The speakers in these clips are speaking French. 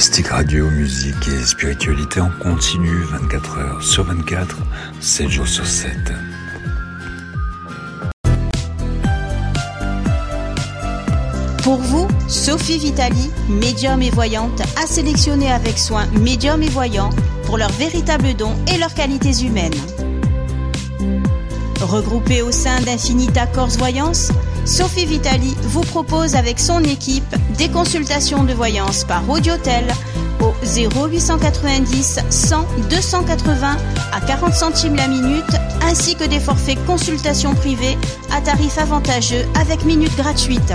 Mystique Radio, musique et spiritualité en continu 24 heures sur 24, 7 jours sur 7. Pour vous, Sophie Vitali, médium et voyante, a sélectionné avec soin médium et voyants pour leurs véritables dons et leurs qualités humaines. Regroupée au sein d'Infinita Corse Voyance, Sophie Vitali vous propose avec son équipe des consultations de voyance par audiotel au 0890 100 280 à 40 centimes la minute ainsi que des forfaits consultations privées à tarif avantageux avec minutes gratuites.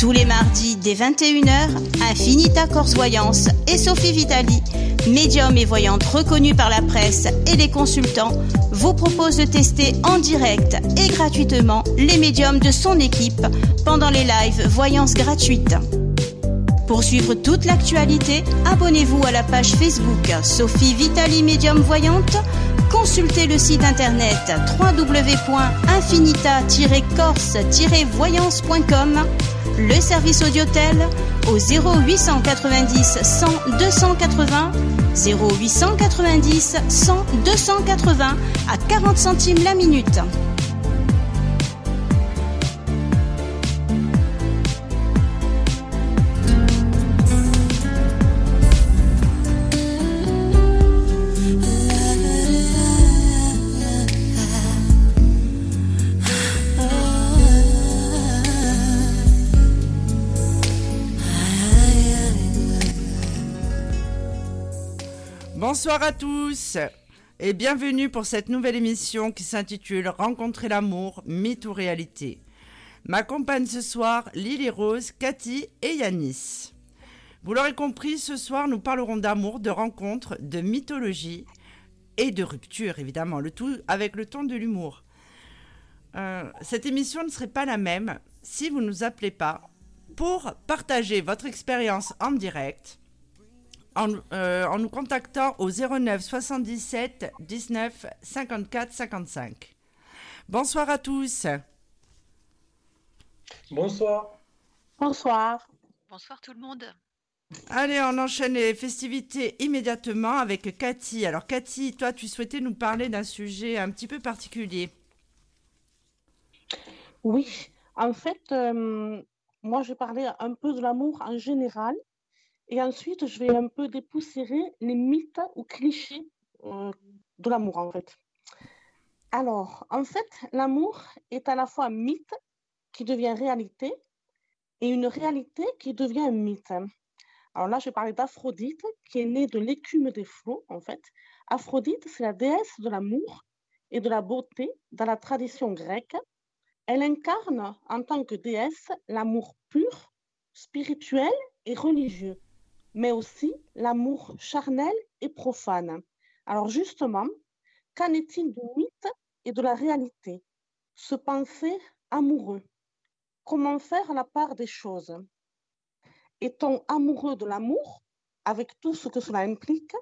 Tous les mardis dès 21h, Infinita Corse Voyance et Sophie Vitali, médium et voyante reconnue par la presse et les consultants, vous proposent de tester en direct et gratuitement les médiums de son équipe pendant les lives voyances gratuites. Pour suivre toute l'actualité, abonnez-vous à la page Facebook Sophie Vitali Médium Voyante. Consultez le site internet www.infinita-corse-voyance.com, le service audiotel au 0890 100 280, 0890 100 280 à 40 centimes la minute. Bonsoir à tous et bienvenue pour cette nouvelle émission qui s'intitule Rencontrer l'amour, mythe ou réalité. M'accompagnent ce soir Lily Rose, Cathy et Yanis. Vous l'aurez compris, ce soir nous parlerons d'amour, de rencontres, de mythologie et de rupture évidemment, le tout avec le ton de l'humour. Euh, cette émission ne serait pas la même si vous ne nous appelez pas pour partager votre expérience en direct en, euh, en, nous contactant au 09 77 19 54 55. Bonsoir à tous. Bonsoir. Bonsoir. Bonsoir tout le monde. Allez, on enchaîne les festivités immédiatement avec Cathy. Alors Cathy, toi, tu souhaitais nous parler d'un sujet un petit peu particulier. Oui, en fait, euh, moi, je parlais un peu de l'amour en général. Et ensuite, je vais un peu dépoussiérer les mythes ou clichés euh, de l'amour, en fait. Alors, en fait, l'amour est à la fois un mythe qui devient réalité et une réalité qui devient un mythe. Alors là, je parler d'Aphrodite, qui est née de l'écume des flots, en fait. Aphrodite, c'est la déesse de l'amour et de la beauté dans la tradition grecque. Elle incarne, en tant que déesse, l'amour pur, spirituel et religieux mais aussi l'amour charnel et profane. Alors justement, qu'en est-il du mythe et de la réalité? Se penser amoureux. Comment faire la part des choses? Est-on amoureux de l'amour, avec tout ce que cela implique,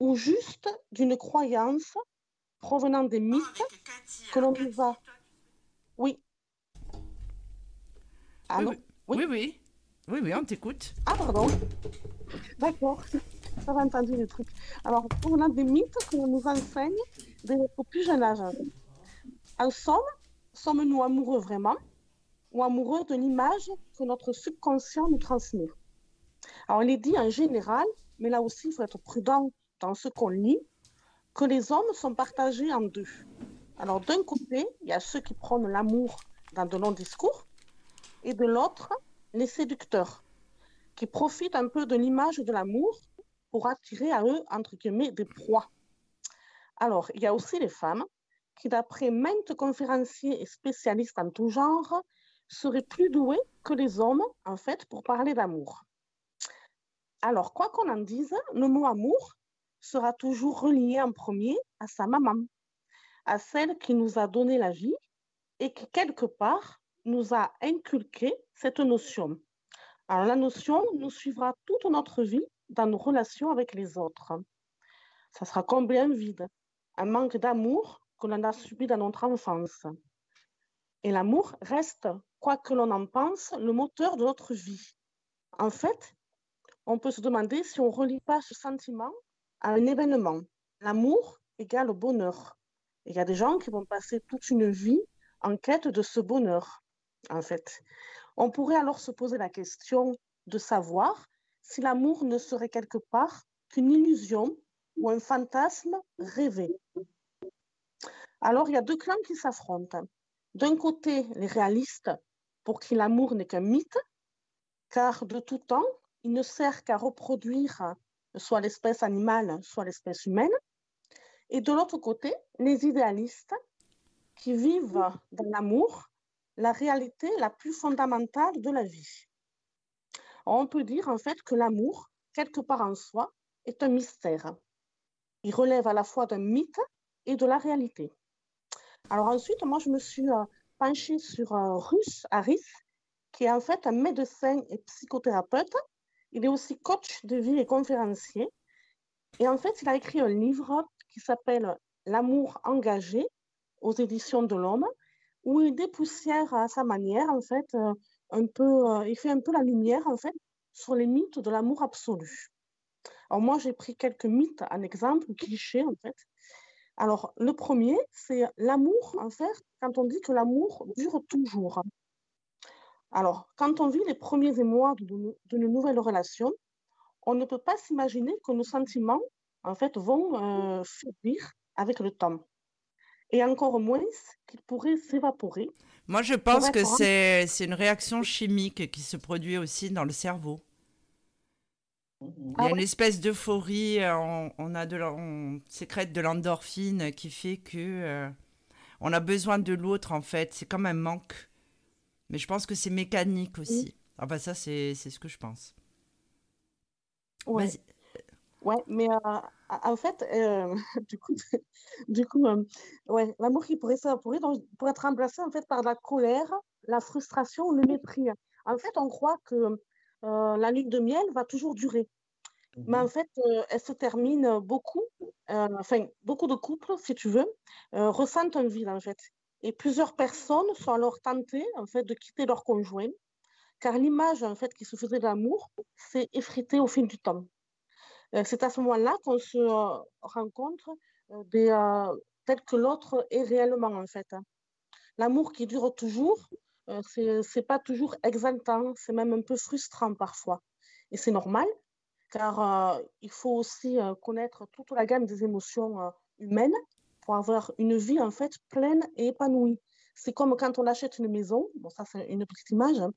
ou juste d'une croyance provenant des mythes que l'on y va? Oui. Allô? oui, oui. oui. Oui, oui, on t'écoute. Ah, pardon. D'accord. J'avais entendu les trucs. Alors, on a des mythes qu'on nous enseigne dès notre plus jeune âge. En somme, sommes-nous amoureux vraiment ou amoureux de l'image que notre subconscient nous transmet? Alors, il est dit en général, mais là aussi, il faut être prudent dans ce qu'on lit, que les hommes sont partagés en deux. Alors, d'un côté, il y a ceux qui prônent l'amour dans de longs discours, et de l'autre, les séducteurs, qui profitent un peu de l'image de l'amour pour attirer à eux, entre guillemets, des proies. Alors, il y a aussi les femmes qui, d'après maintes conférenciers et spécialistes en tout genre, seraient plus douées que les hommes, en fait, pour parler d'amour. Alors, quoi qu'on en dise, le mot amour sera toujours relié en premier à sa maman. à celle qui nous a donné la vie et qui, quelque part, nous a inculqué cette notion. Alors, la notion nous suivra toute notre vie dans nos relations avec les autres. Ça sera combler un vide, un manque d'amour que l'on a subi dans notre enfance. Et l'amour reste, quoi que l'on en pense, le moteur de notre vie. En fait, on peut se demander si on ne relie pas ce sentiment à un événement. L'amour égale bonheur. Il y a des gens qui vont passer toute une vie en quête de ce bonheur, en fait. On pourrait alors se poser la question de savoir si l'amour ne serait quelque part qu'une illusion ou un fantasme rêvé. Alors, il y a deux clans qui s'affrontent. D'un côté, les réalistes, pour qui l'amour n'est qu'un mythe, car de tout temps, il ne sert qu'à reproduire soit l'espèce animale, soit l'espèce humaine. Et de l'autre côté, les idéalistes, qui vivent dans l'amour, la réalité la plus fondamentale de la vie. On peut dire en fait que l'amour, quelque part en soi, est un mystère. Il relève à la fois d'un mythe et de la réalité. Alors ensuite, moi, je me suis euh, penchée sur un Russe Harris, qui est en fait un médecin et psychothérapeute. Il est aussi coach de vie et conférencier. Et en fait, il a écrit un livre qui s'appelle L'amour engagé aux éditions de l'Homme, où il dépoussière à sa manière, en fait, euh, un peu, euh, il fait un peu la lumière, en fait, sur les mythes de l'amour absolu. Alors moi, j'ai pris quelques mythes en exemple, clichés, en fait. Alors, le premier, c'est l'amour, en fait, quand on dit que l'amour dure toujours. Alors, quand on vit les premiers émois d'une nouvelle relation, on ne peut pas s'imaginer que nos sentiments, en fait, vont euh, faiblir avec le temps et encore moins qu'il pourrait s'évaporer. Moi, je pense que c'est une réaction chimique qui se produit aussi dans le cerveau. Il y a ah une espèce d'euphorie, on, on, a de, on sécrète de l'endorphine qui fait que euh, on a besoin de l'autre en fait. C'est comme un manque. Mais je pense que c'est mécanique aussi. Enfin, ça, c'est ce que je pense. Ouais. Ouais, mais euh, en fait, euh, du coup, du coup euh, ouais, l'amour qui pourrait s'évaporer pourrait être remplacé en fait par la colère, la frustration ou le mépris. En fait, on croit que la lune de miel va toujours durer. Mais en mmh fait, elle se termine beaucoup, enfin, beaucoup de couples, si tu veux, ressentent un vide, en fait. Et plusieurs personnes sont alors tentées, en fait, de quitter leur conjoint, car l'image, en fait, qui se faisait d'amour s'est effritée au fil du temps. Euh, c'est à ce moment-là qu'on se euh, rencontre euh, des, tel que l'autre est réellement, en fait. Hein. L'amour qui dure toujours, c'est n'est pas toujours exaltant, c'est même un peu frustrant parfois. Et c'est normal, car il faut aussi connaître toute la gamme des émotions humaines pour avoir une vie en fait pleine et épanouie. C'est comme quand on achète une maison, bon ça c'est une petite image, hein.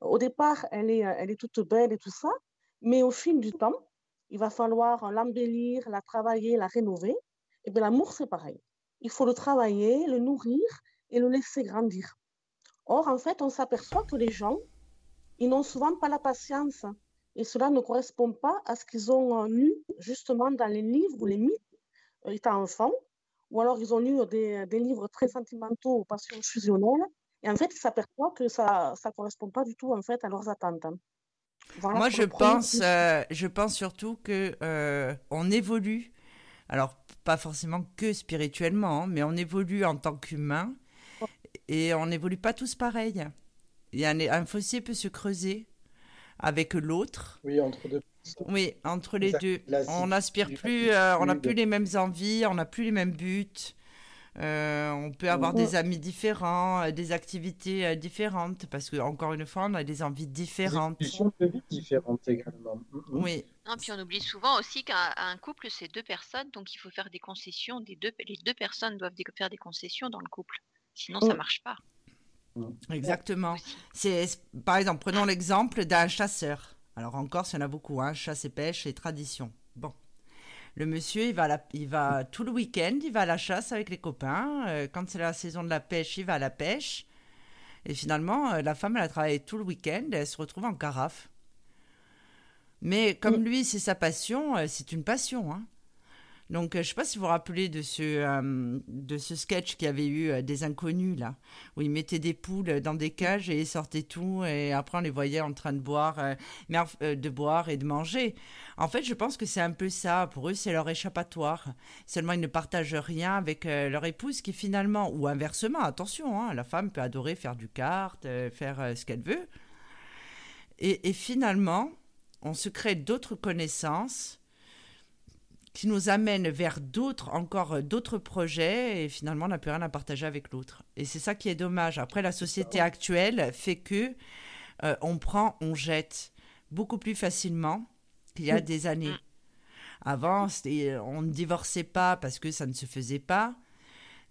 au départ elle est, elle est toute belle et tout ça, mais au fil du temps, il va falloir l'embellir, la travailler, la rénover. Et bien l'amour, c'est pareil. Il faut le travailler, le nourrir et le laisser grandir. Or, en fait, on s'aperçoit que les gens, ils n'ont souvent pas la patience. Et cela ne correspond pas à ce qu'ils ont lu justement dans les livres ou les mythes euh, étant enfants. Ou alors, ils ont lu des, des livres très sentimentaux ou passions fusionnelles. Et en fait, ils s'aperçoivent que ça ne correspond pas du tout en fait, à leurs attentes. Moi, je pense, euh, je pense surtout que euh, on évolue. Alors, pas forcément que spirituellement, hein, mais on évolue en tant qu'humain et on n'évolue pas tous pareil. Il y a un, fossé peut se creuser avec l'autre. Oui, entre deux. Oui, entre les deux. On n'aspire plus, euh, on n'a plus les mêmes envies, on n'a plus les mêmes buts. Euh, on peut avoir des amis différents, euh, des activités euh, différentes, parce que encore une fois, on a des envies différentes. Des de vie différentes également. Mm, mm. Oui. Non, puis on oublie souvent aussi qu'un couple, c'est deux personnes, donc il faut faire des concessions. Des deux, les deux personnes doivent faire des concessions dans le couple, sinon ça ça marche pas. Mm. Exactement. C'est par exemple, prenons l'exemple d'un chasseur. Alors encore, il y en a beaucoup, hein, chasse et pêche et tradition. Le monsieur, il va, il va tout le week-end, il va à la chasse avec les copains. Euh, quand c'est la saison de la pêche, il va à la pêche. Et finalement, euh, la femme, elle a travaillé tout le week-end, elle se retrouve en carafe. Mais comme lui, c'est sa passion, euh, c'est une passion. Hein. Donc, je ne sais pas si vous vous rappelez de ce, ce sketch qui avait eu des inconnus, là, où ils mettaient des poules dans des cages et sortaient tout, et après on les voyait en train de boire, de boire et de manger. En fait, je pense que c'est un peu ça. Pour eux, c'est leur échappatoire. Seulement, ils ne partagent rien avec leur épouse qui finalement, ou inversement, attention, hein, la femme peut adorer faire du kart, faire ce qu'elle veut. Et, finalement, on se crée d'autres connaissances qui nous amènent vers d'autres, encore euh, d'autres projets, et finalement, on n'a plus rien à partager avec l'autre. Et c'est ça qui est dommage. Après, la société actuelle fait que euh, on prend, on jette beaucoup plus facilement qu'il y a des années. Avant, on ne divorçait pas parce que ça ne se faisait pas,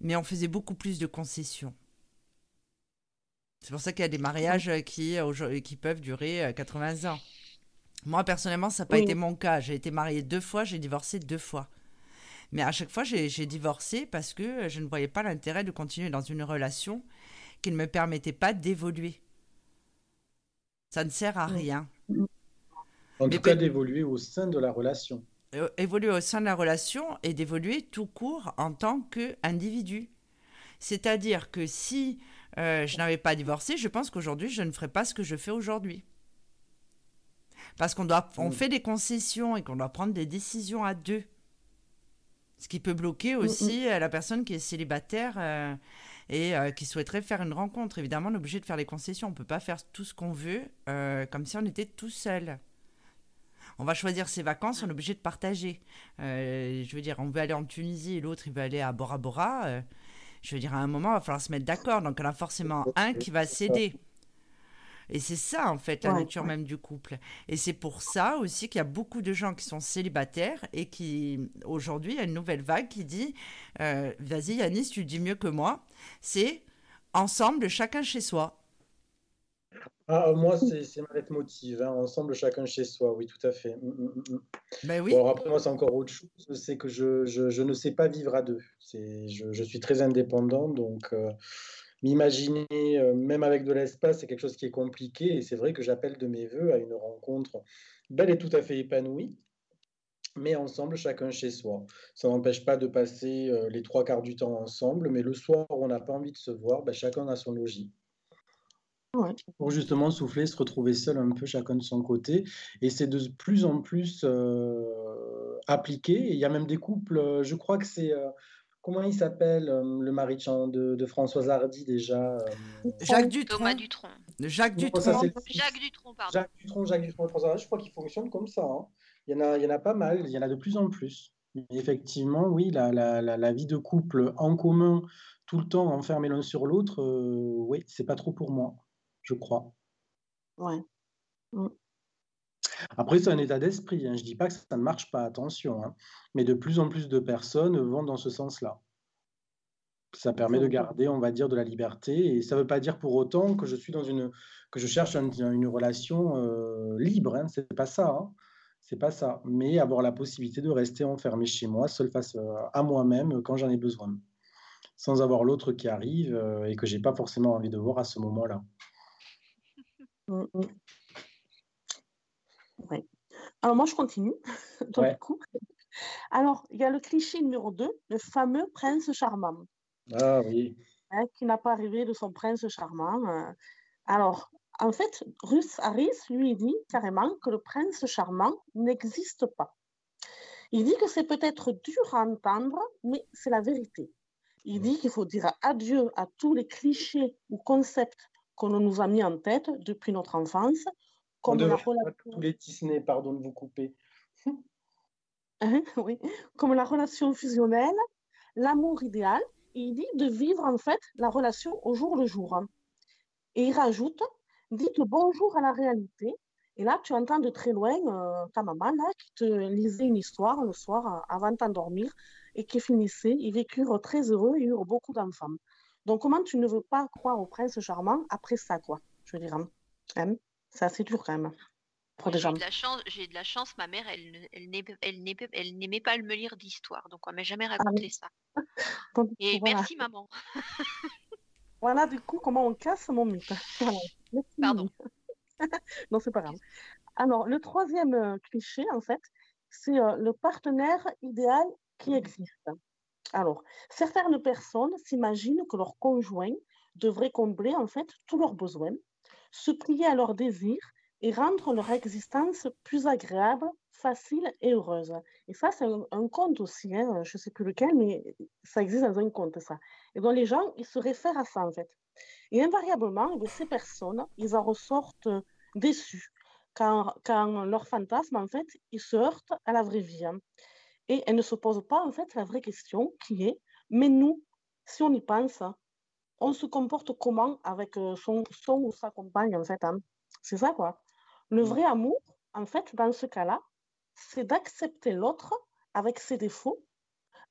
mais on faisait beaucoup plus de concessions. C'est pour ça qu'il y a des mariages euh, qui, euh, qui peuvent durer 80 euh, ans. Moi, personnellement, ça n'a pas été mon cas. J'ai été mariée deux fois, j'ai divorcé deux fois. Mais à chaque fois, j'ai divorcé parce que je ne voyais pas l'intérêt de continuer dans une relation qui ne me permettait pas d'évoluer. Ça ne sert à rien. En tout cas, d'évoluer au sein de la relation. Évoluer au sein de la relation et d'évoluer tout court en tant qu'individu. C'est-à-dire que si euh, je n'avais pas divorcé, je pense qu'aujourd'hui, je ne ferais pas ce que je fais aujourd'hui. Parce qu'on doit, on mm. fait des concessions et qu'on doit prendre des décisions à deux. Ce qui peut bloquer mm, aussi mm. Euh, la personne qui est célibataire euh, et qui souhaiterait faire une rencontre. Évidemment, on est obligé de faire les concessions. On ne peut pas faire tout ce qu'on veut comme si on était tout seul. On va choisir ses vacances, on est obligé de partager. je veux dire, on veut aller en Tunisie et l'autre, il veut aller à Bora Bora je veux dire, à un moment, il va falloir se mettre d'accord. Donc, il y en a forcément un qui va céder. Et c'est ça, en fait, la nature même du couple. Et c'est pour ça aussi qu'il y a beaucoup de gens qui sont célibataires et qui, aujourd'hui, il y a une nouvelle vague qui dit euh, Vas-y, Yanis, tu dis mieux que moi. C'est ensemble, chacun chez soi. Ah, moi, c'est ma motive. Hein. Ensemble, chacun chez soi, oui, tout à fait. Mm, mm, mm, ben oui. après, moi, c'est encore autre chose. C'est que je, je, je, ne sais pas vivre à deux. Je, je suis très indépendant, donc euh, m'imaginer, euh, même avec de l'espace, c'est quelque chose qui est compliqué. Et c'est vrai que j'appelle de mes voeux à une rencontre belle et tout à fait épanouie, mais ensemble, chacun chez soi. Ça n'empêche pas de passer euh, les trois quarts du temps ensemble, mais le soir où on n'a pas envie de se voir, ben, chacun a son logis. Pour justement souffler, se retrouver seul un peu chacun de son côté. Et c'est de plus en plus euh, appliqué. il y a même des couples, je crois que c'est. Euh, comment il s'appelle, le mari de, de, Françoise Hardy déjà Jacques Dutronc. Thomas Dutronc. Jacques Dutronc. Jacques Dutronc, pardon. Jacques Dutronc, Jacques Dutronc, Françoise Hardy, je crois qu'il fonctionne comme ça. Hein. Il, y en a, il y en a pas mal, il y en a de plus en plus. effectivement, oui, la, la, la, vie de couple en commun, tout le temps enfermé l'un sur l'autre, oui, c'est pas trop pour moi je crois. Ouais. Mmh. Après, c'est un état d'esprit. Hein. Je ne dis pas que ça ne marche pas, attention. Hein. Mais de plus en plus de personnes vont dans ce sens-là. Ça permet de garder, on va dire, de la liberté. Et ça ne veut pas dire pour autant que je suis dans une, que je cherche une relation euh, libre. Hein. C'est pas ça. Hein. C'est pas ça. Mais avoir la possibilité de rester enfermé chez moi, seul face euh, à moi-même, quand j'en ai besoin, sans avoir l'autre qui arrive euh, et que j'ai pas forcément envie de voir à ce moment-là. Alors moi, je continue. Alors, il y a le cliché numéro 2, le fameux prince charmant. Ah oui. Hein, qui n'a pas rêvé de son prince charmant. Euh. Alors, en fait, Ruth Harris lui dit carrément que le prince charmant n'existe pas. Il dit que c'est peut-être dur à entendre, mais c'est la vérité. Il dit qu'il faut dire adieu à tous les clichés ou concepts qu'on nous a mis en tête depuis notre enfance. Comme la relation... Tous les Disney, pardon de vous couper. Hein, oui. Comme la relation fusionnelle, l'amour idéal, il dit de vivre en fait la relation au jour le jour. Et il rajoute, dites bonjour à la réalité. Et là, tu entends de très loin euh, ta maman là, qui te lisait une histoire le soir euh, avant de t'endormir et qui finissait. Ils vécurent très heureux et eurent beaucoup d'enfants. Donc, comment tu ne veux pas croire au prince charmant après ça, quoi Je veux dire, hein? C'est assez dur quand même. J'ai de, la chance, j'ai de la chance, ma mère, elle, elle, n'aimait pas me lire d'histoire, donc on m'a jamais ah raconté ça. Et merci maman. voilà du coup comment on casse mon mythe. Pardon. non, c'est pas grave. Alors, le troisième euh, cliché, en fait, c'est euh, le partenaire idéal qui existent. Alors, certaines personnes s'imaginent que leur conjoint devrait combler en fait tous leurs besoins, se plier à leurs désirs et rendre leur existence plus agréable, facile et heureuse. Et ça, c'est un, conte aussi, hein, je ne sais plus lequel, mais ça existe dans un conte, ça. Et donc, les gens, ils se réfèrent à ça, en fait. Et invariablement, ces personnes, ils en ressortent déçus quand, quand leur fantasme, en fait, ils se heurtent à la vraie vie. Hein. Et elles ne se posent pas, en fait, la vraie question qui est, mais nous, si on y pense, on se comporte comment avec euh, son, son ou sa compagne, en fait. Hein. C'est ça, quoi. Le vrai amour, en fait, dans ce cas-là, c'est d'accepter l'autre avec ses défauts.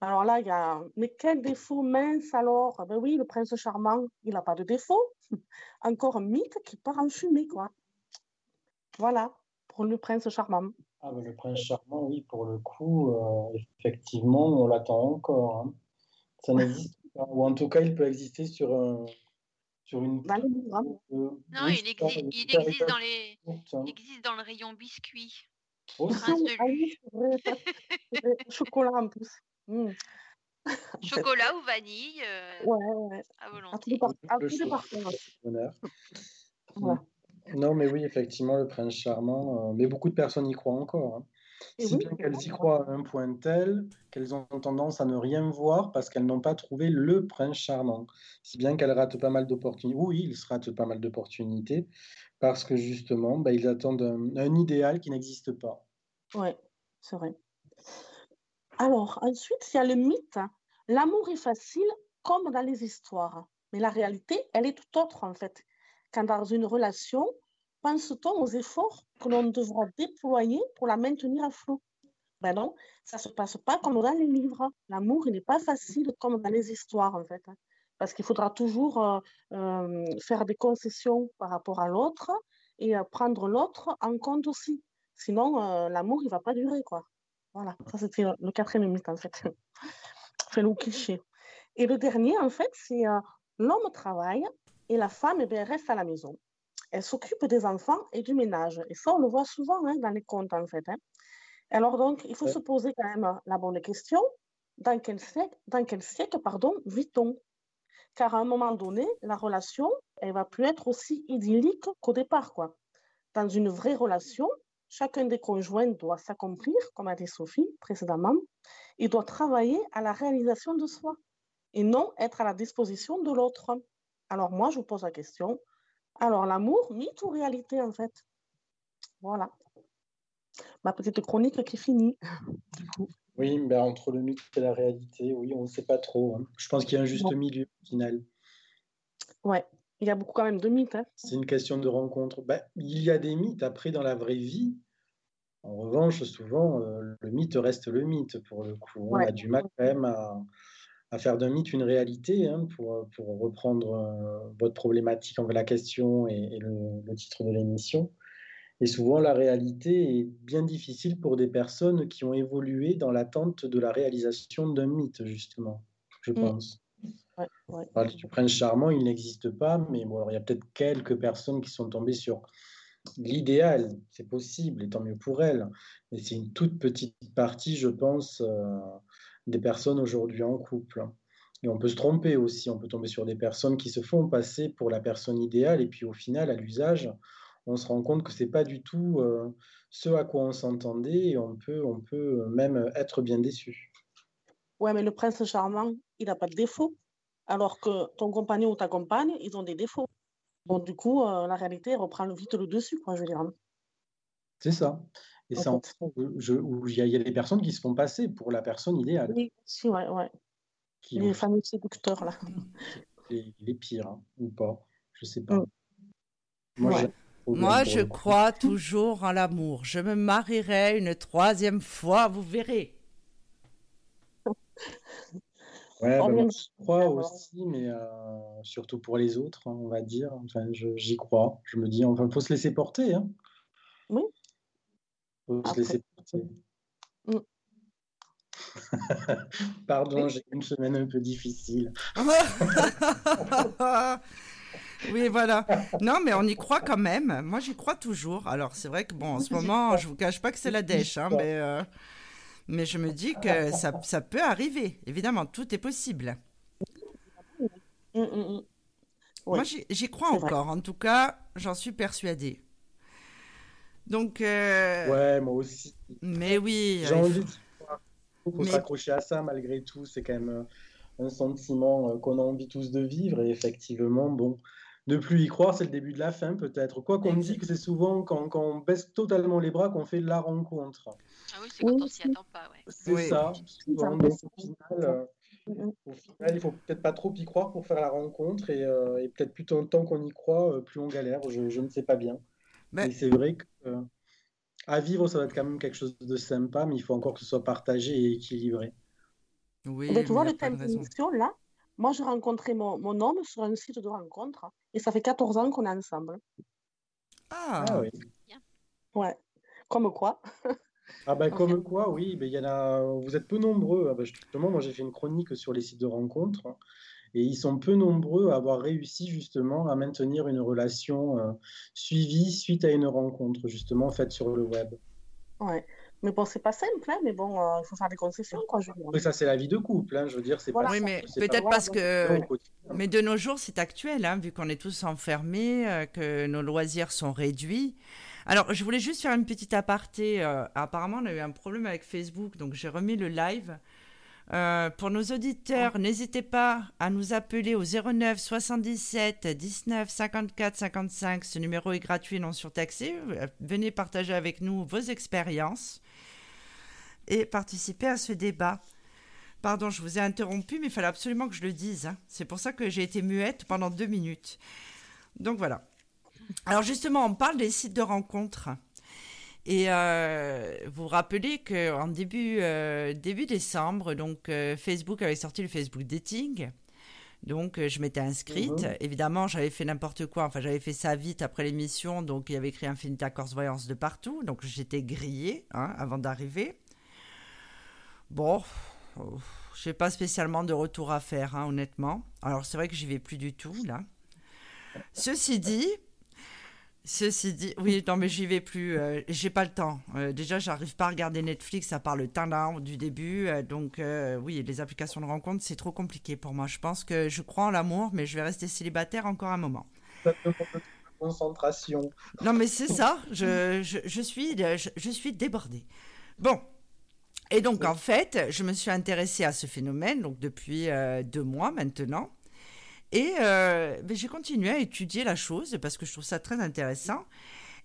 Alors là, il y a, mais quel défaut mince alors? Ben oui, le prince charmant, il n'a pas de défaut. Encore un mythe qui part en fumée, quoi. Voilà, pour le prince charmant. Ah, ben le prince charmant, oui, pour le coup, euh, effectivement, on l'attend encore. Hein. Ça n'existe pas. Ou en tout cas, il peut exister sur un, sur une. Hein. non, il, existe, il existe dans les, hein. il existe dans le rayon biscuit. De ah oui, vrai, chocolat en plus. Mmh. Chocolat ou vanille euh, Ouais, ouais. À volonté. À tous les Voilà. Non, mais oui, effectivement, le prince charmant. Euh, mais beaucoup de personnes y croient encore. Hein. Si bien qu'elles y croient à un point tel qu'elles ont tendance à ne rien voir parce qu'elles n'ont pas trouvé le prince charmant. Si bien qu'elles ratent pas mal d'opportunités. Oui, ils ratent pas mal d'opportunités parce que justement, bah, ils attendent un, idéal qui n'existe pas. Oui, c'est vrai. Alors, ensuite, il y a le mythe. L'amour est facile comme dans les histoires. Mais la réalité, elle est tout autre en fait. Quand dans une relation, pense-t-on aux efforts que l'on devra déployer pour la maintenir à flot Ben non, ça ne se passe pas comme dans les livres. L'amour, il n'est pas facile comme dans les histoires, en fait. Hein. Parce qu'il faudra toujours euh, euh, faire des concessions par rapport à l'autre et euh, prendre l'autre en compte aussi. Sinon, l'amour, il ne va pas durer, quoi. Voilà, ça c'était le quatrième mythe, en fait. C'est le cliché. Et le dernier, en fait, c'est l'homme travaille et la femme, eh reste à la maison elle s'occupe des enfants et du ménage. Et ça, on le voit souvent hein, dans les contes, en fait. Hein. Alors, donc, il faut se poser quand même la bonne question. Dans quel siècle, dans quel siècle pardon, vit-on? Car à un moment donné, la relation, elle va plus être aussi idyllique qu'au départ. Quoi. Dans une vraie relation, chacun des conjoints doit s'accomplir, comme a dit Sophie précédemment, il doit travailler à la réalisation de soi et non être à la disposition de l'autre. Alors moi, je vous pose la question, alors, l'amour, mythe ou réalité, en fait? Voilà. Ma petite chronique qui finit. Oui, ben entre le mythe et la réalité, oui, on ne sait pas trop. Hein. Je pense qu'il y a un juste milieu au final. Ouais, il y a beaucoup quand même de mythes. Hein. C'est une question de rencontre. Ben, il y a des mythes après dans la vraie vie. En revanche, souvent, euh, le mythe reste le mythe pour le coup. On a du mal quand même à, à faire d'un mythe une réalité, hein, pour, pour, reprendre euh, votre problématique, en la question et, le, titre de l'émission. Et souvent, la réalité est bien difficile pour des personnes qui ont évolué dans l'attente de la réalisation d'un mythe, justement, je mm. pense. Ouais, du prince charmant, il n'existe pas, mais bon, il y a peut-être quelques personnes qui sont tombées sur l'idéal, c'est possible, et tant mieux pour elles. Mais c'est une toute petite partie, je pense, euh, des personnes aujourd'hui en couple. Et on peut se tromper aussi, on peut tomber sur des personnes qui se font passer pour la personne idéale et puis au final, à l'usage, on se rend compte que c'est pas du tout euh, ce à quoi on s'entendait et on peut, on peut même être bien déçu. Ouais, mais le prince charmant, il n'a pas de défaut, alors que ton compagnon ou ta compagne, ils ont des défauts. Bon, du coup, euh, la réalité reprend vite le dessus, quoi, je veux dire. C'est ça. Et c'est en où il y, a des personnes qui se font passer pour la personne idéale. Oui, si, ouais, ouais. les fameux séducteurs, là. Les, pires, hein, ou pas, je sais pas. Mm. Moi, je crois toujours en l'amour. Je me marierai une troisième fois, vous verrez. Ouais, bah, je crois aussi, mais euh, surtout pour les autres, hein, on va dire. Enfin, j'y crois. Je me dis, enfin, faut se laisser porter. Hein. Oui, Mm. Pardon, j'ai une semaine un peu difficile. oui, voilà. Non, mais on y croit quand même. Moi, j'y crois toujours. Alors, c'est vrai que, bon, en ce moment, je vous cache pas que c'est la dèche, hein, mais, euh, Mais je me dis que ça, ça peut arriver. Évidemment, tout est possible. Mm, mm, mm. Moi, Oui, j'y j'y crois vrai. encore. En tout cas, j'en suis persuadée. Donc, euh, Ouais, moi aussi. mais oui, J'ai envie faut- de Mais- s'accrocher à ça malgré tout. C'est quand même euh, un sentiment euh, qu'on a envie tous de vivre. Et effectivement, bon, ne plus y croire, c'est le début de la fin peut-être. Quoi qu'on que c'est souvent quand, quand on baisse totalement les bras qu'on fait la rencontre. Ah oui, c'est quand Oui, on s'y attend pas, ouais. C'est Oui. ça. souvent. Donc, au final, euh, au final, il faut peut-être pas trop y croire pour faire la rencontre. Et, euh, et peut-être plus longtemps qu'on y croit, plus on galère. Je, je ne sais pas bien. Ben- Mais c'est vrai que euh, à vivre, ça va être quand même quelque chose de sympa, mais il faut encore que ce soit partagé et équilibré. oui, Ben, tu vois, mais le thème d'émission, là, moi, j'ai rencontré mon, mon homme sur un site de rencontre et ça fait 14 ans qu'on est ensemble. Ah, Ah oui. Ouais. Comme quoi. Ah bah En comme quoi, oui, ben, il y en a, vous êtes peu nombreux. Ah bah, justement, moi j'ai fait une chronique sur les sites de rencontres et ils sont peu nombreux à avoir réussi justement à maintenir une relation euh, suivie suite à une rencontre justement faite sur le web. Ouais. Mais bon, c'est pas simple, hein, mais bon, euh, il faut faire des concessions, quoi, je veux dire. Après ça c'est la vie de couple, hein, je veux dire, c'est Voilà. pas oui, mais peut-être parce donc, que. Mais de nos jours, c'est actuel, hein, vu qu'on est tous enfermés, euh, que nos loisirs sont réduits. Alors, je voulais juste faire une petite aparté. euh, apparemment, on a eu un problème avec Facebook, donc j'ai remis le live. Euh, pour nos auditeurs, n'hésitez pas à nous appeler au 09 77 19 54 55. Ce numéro est gratuit et non surtaxé. Euh, Venez partager avec nous vos expériences et participer à ce débat. Pardon, je vous ai interrompu, mais il fallait absolument que je le dise. hein. C'est pour ça que j'ai été muette pendant deux minutes. Donc voilà. Alors justement, on parle des sites de rencontres. Et euh, vous vous rappelez qu'en début, euh, début décembre, donc euh, Facebook avait sorti le Facebook Dating. Donc je m'étais inscrite. Mhm. Évidemment, j'avais fait n'importe quoi. Enfin, j'avais fait ça vite après l'émission. Donc il y avait écrit Infinita Corse Voyance de partout. Donc j'étais grillée hein, avant d'arriver. Bon, je n'ai pas spécialement de retour à faire, hein, honnêtement. Alors c'est vrai que j'y vais plus du tout là. Ceci dit, ceci dit, oui, non mais j'y vais plus. euh, J'ai pas le temps. Euh, déjà, j'arrive pas à regarder Netflix à part le tindin du début. euh, donc oui, les applications de rencontre, c'est trop compliqué pour moi. Je pense que je crois en l'amour, mais je vais rester célibataire encore un moment. Ça demande de concentration. Non, mais c'est ça. Je, je, je suis, je, je suis débordée. Bon. Et donc, en fait, je me suis intéressée à ce phénomène donc depuis deux mois maintenant. Et euh, ben, j'ai continué à étudier la chose parce que je trouve ça très intéressant.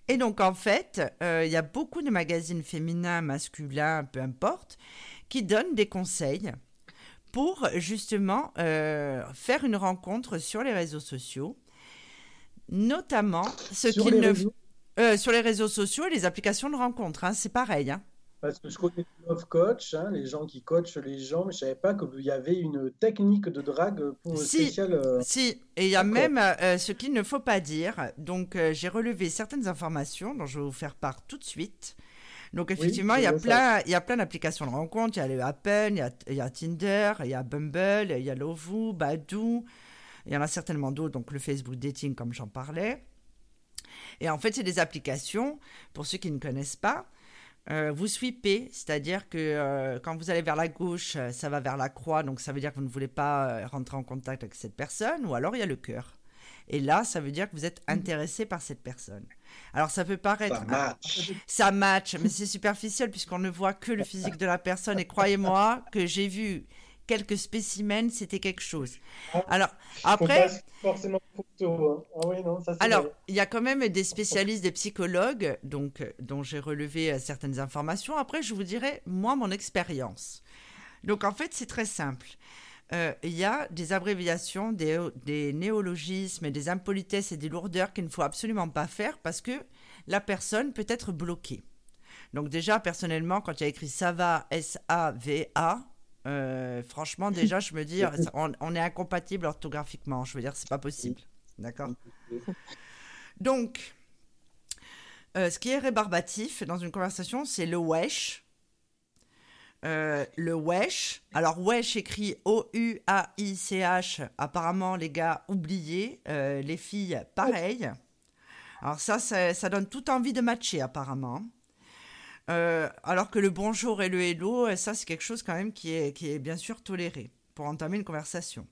Et donc, en fait, euh, il y a beaucoup de magazines féminins, masculins, peu importe, qui donnent des conseils pour justement euh, faire une rencontre sur les réseaux sociaux, notamment ce ne réseaux, euh, sur les réseaux sociaux et les applications de rencontre, hein, c'est pareil. hein. Parce que je connais Love Coach, hein, les gens qui coachent les gens, mais je savais pas qu'il y avait une technique de drague pour Si. spéciale. euh, Si, et il y a même euh, ce qu'il ne faut pas dire. Donc, euh, j'ai relevé certaines informations dont je vais vous faire part tout de suite. Donc, effectivement, il y a plein, il y a plein d'applications de rencontre. Il y a le Happen, il y a, il y a Tinder, il y a Bumble, il y a Lovoo, Badoo. Il y en a certainement d'autres, donc le Facebook Dating, comme j'en parlais. Et en fait, c'est des applications, pour ceux qui ne connaissent pas, euh, vous sweepez, c'est-à-dire que euh, quand vous allez vers la gauche, euh, ça va vers la croix, donc ça veut dire que vous ne voulez pas rentrer en contact avec cette personne, ou alors il y a le cœur. Et là, ça veut dire que vous êtes intéressé par cette personne. Alors ça peut paraître... ça match. Ça match, mais c'est superficiel puisqu'on ne voit que le physique de la personne. Et croyez-moi que j'ai vu quelques spécimens, c'était quelque chose. Alors, Faut après... pas forcément photo. hein. Ah oui, non, ça c'est Alors, il y a quand même des spécialistes, des psychologues, donc, euh, dont j'ai relevé euh, certaines informations. Après, je vous dirai, moi, mon expérience. Donc, en fait, c'est très simple. Euh, Il y a des abréviations, des, des néologismes, des impolitesses et des lourdeurs qu'il ne faut absolument pas faire parce que la personne peut être bloquée. Donc déjà, personnellement, quand il y a écrit ça va, S-A-V-A, euh, franchement, déjà, je me dis, on, on est incompatible orthographiquement. Je veux dire, c'est pas possible. D'accord donc, euh, ce qui est rébarbatif dans une conversation, c'est le wesh. Euh, le wesh. Alors, wesh écrit O-U-A-I-C-H. Apparemment, les gars, oubliez. Euh, les filles, pareil. Alors, ça, ça, ça donne toute envie de matcher, apparemment. Alors que le bonjour et le hello, ça c'est quelque chose quand même qui est, qui est bien sûr toléré pour entamer une conversation.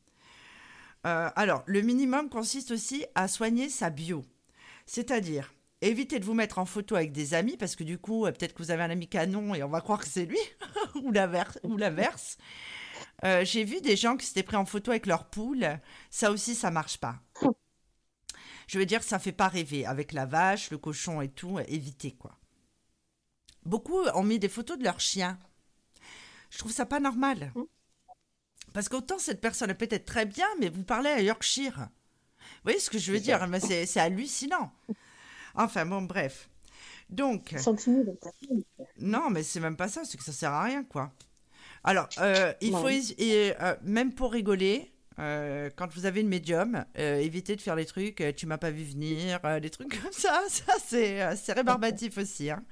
alors, le minimum consiste aussi à soigner sa bio. C'est-à-dire, évitez de vous mettre en photo avec des amis, parce que du coup, peut-être que vous avez un ami canon et on va croire que c'est lui, ou l'inverse. Euh, j'ai vu des gens qui s'étaient pris en photo avec leur poule. Ça aussi, ça marche pas. Je veux dire, ça fait pas rêver. Avec la vache, le cochon et tout, évitez quoi. Beaucoup ont mis des photos de leurs chiens. Je trouve ça pas normal. Parce qu'autant cette personne peut être très bien, mais vous parlez à Yorkshire. Vous voyez ce que je veux dire? C'est hallucinant. Enfin bon, bref. Donc. Non, mais c'est même pas ça, c'est que ça sert à rien, quoi. Alors, euh, il faut, euh, même pour rigoler, euh, quand vous avez une médium, évitez de faire les trucs, tu m'as pas vu venir, des trucs comme ça, ça c'est rébarbatif aussi. Hein.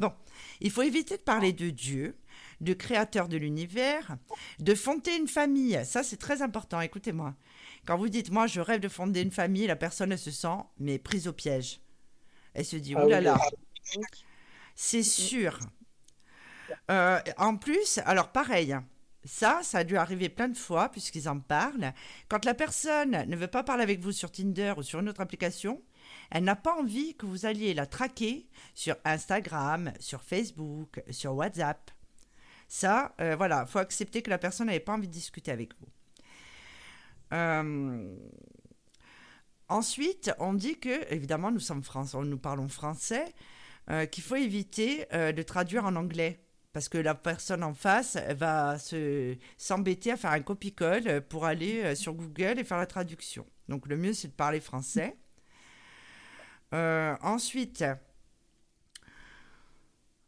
Bon, il faut éviter de parler de Dieu, de créateur de l'univers, de fonder une famille. Ça, c'est très important. Écoutez-moi. Quand vous dites, moi, je rêve de fonder une famille, la personne, elle se sent, mais prise au piège. Elle se dit, ah oulala, c'est sûr. Euh, en plus, alors pareil, ça, ça a dû arriver plein de fois puisqu'ils en parlent. Quand la personne ne veut pas parler avec vous sur Tinder ou sur une autre application, elle n'a pas envie que vous alliez la traquer sur Instagram, sur Facebook, sur WhatsApp. Ça, euh, voilà, faut accepter que la personne n'avait pas envie de discuter avec vous. Euh, ensuite, on dit que, évidemment, nous sommes français, nous parlons français, qu'il faut éviter de traduire en anglais parce que la personne en face va se s'embêter à faire un copie-colle pour aller euh, sur Google et faire la traduction. Donc le mieux c'est de parler français. Euh, ensuite,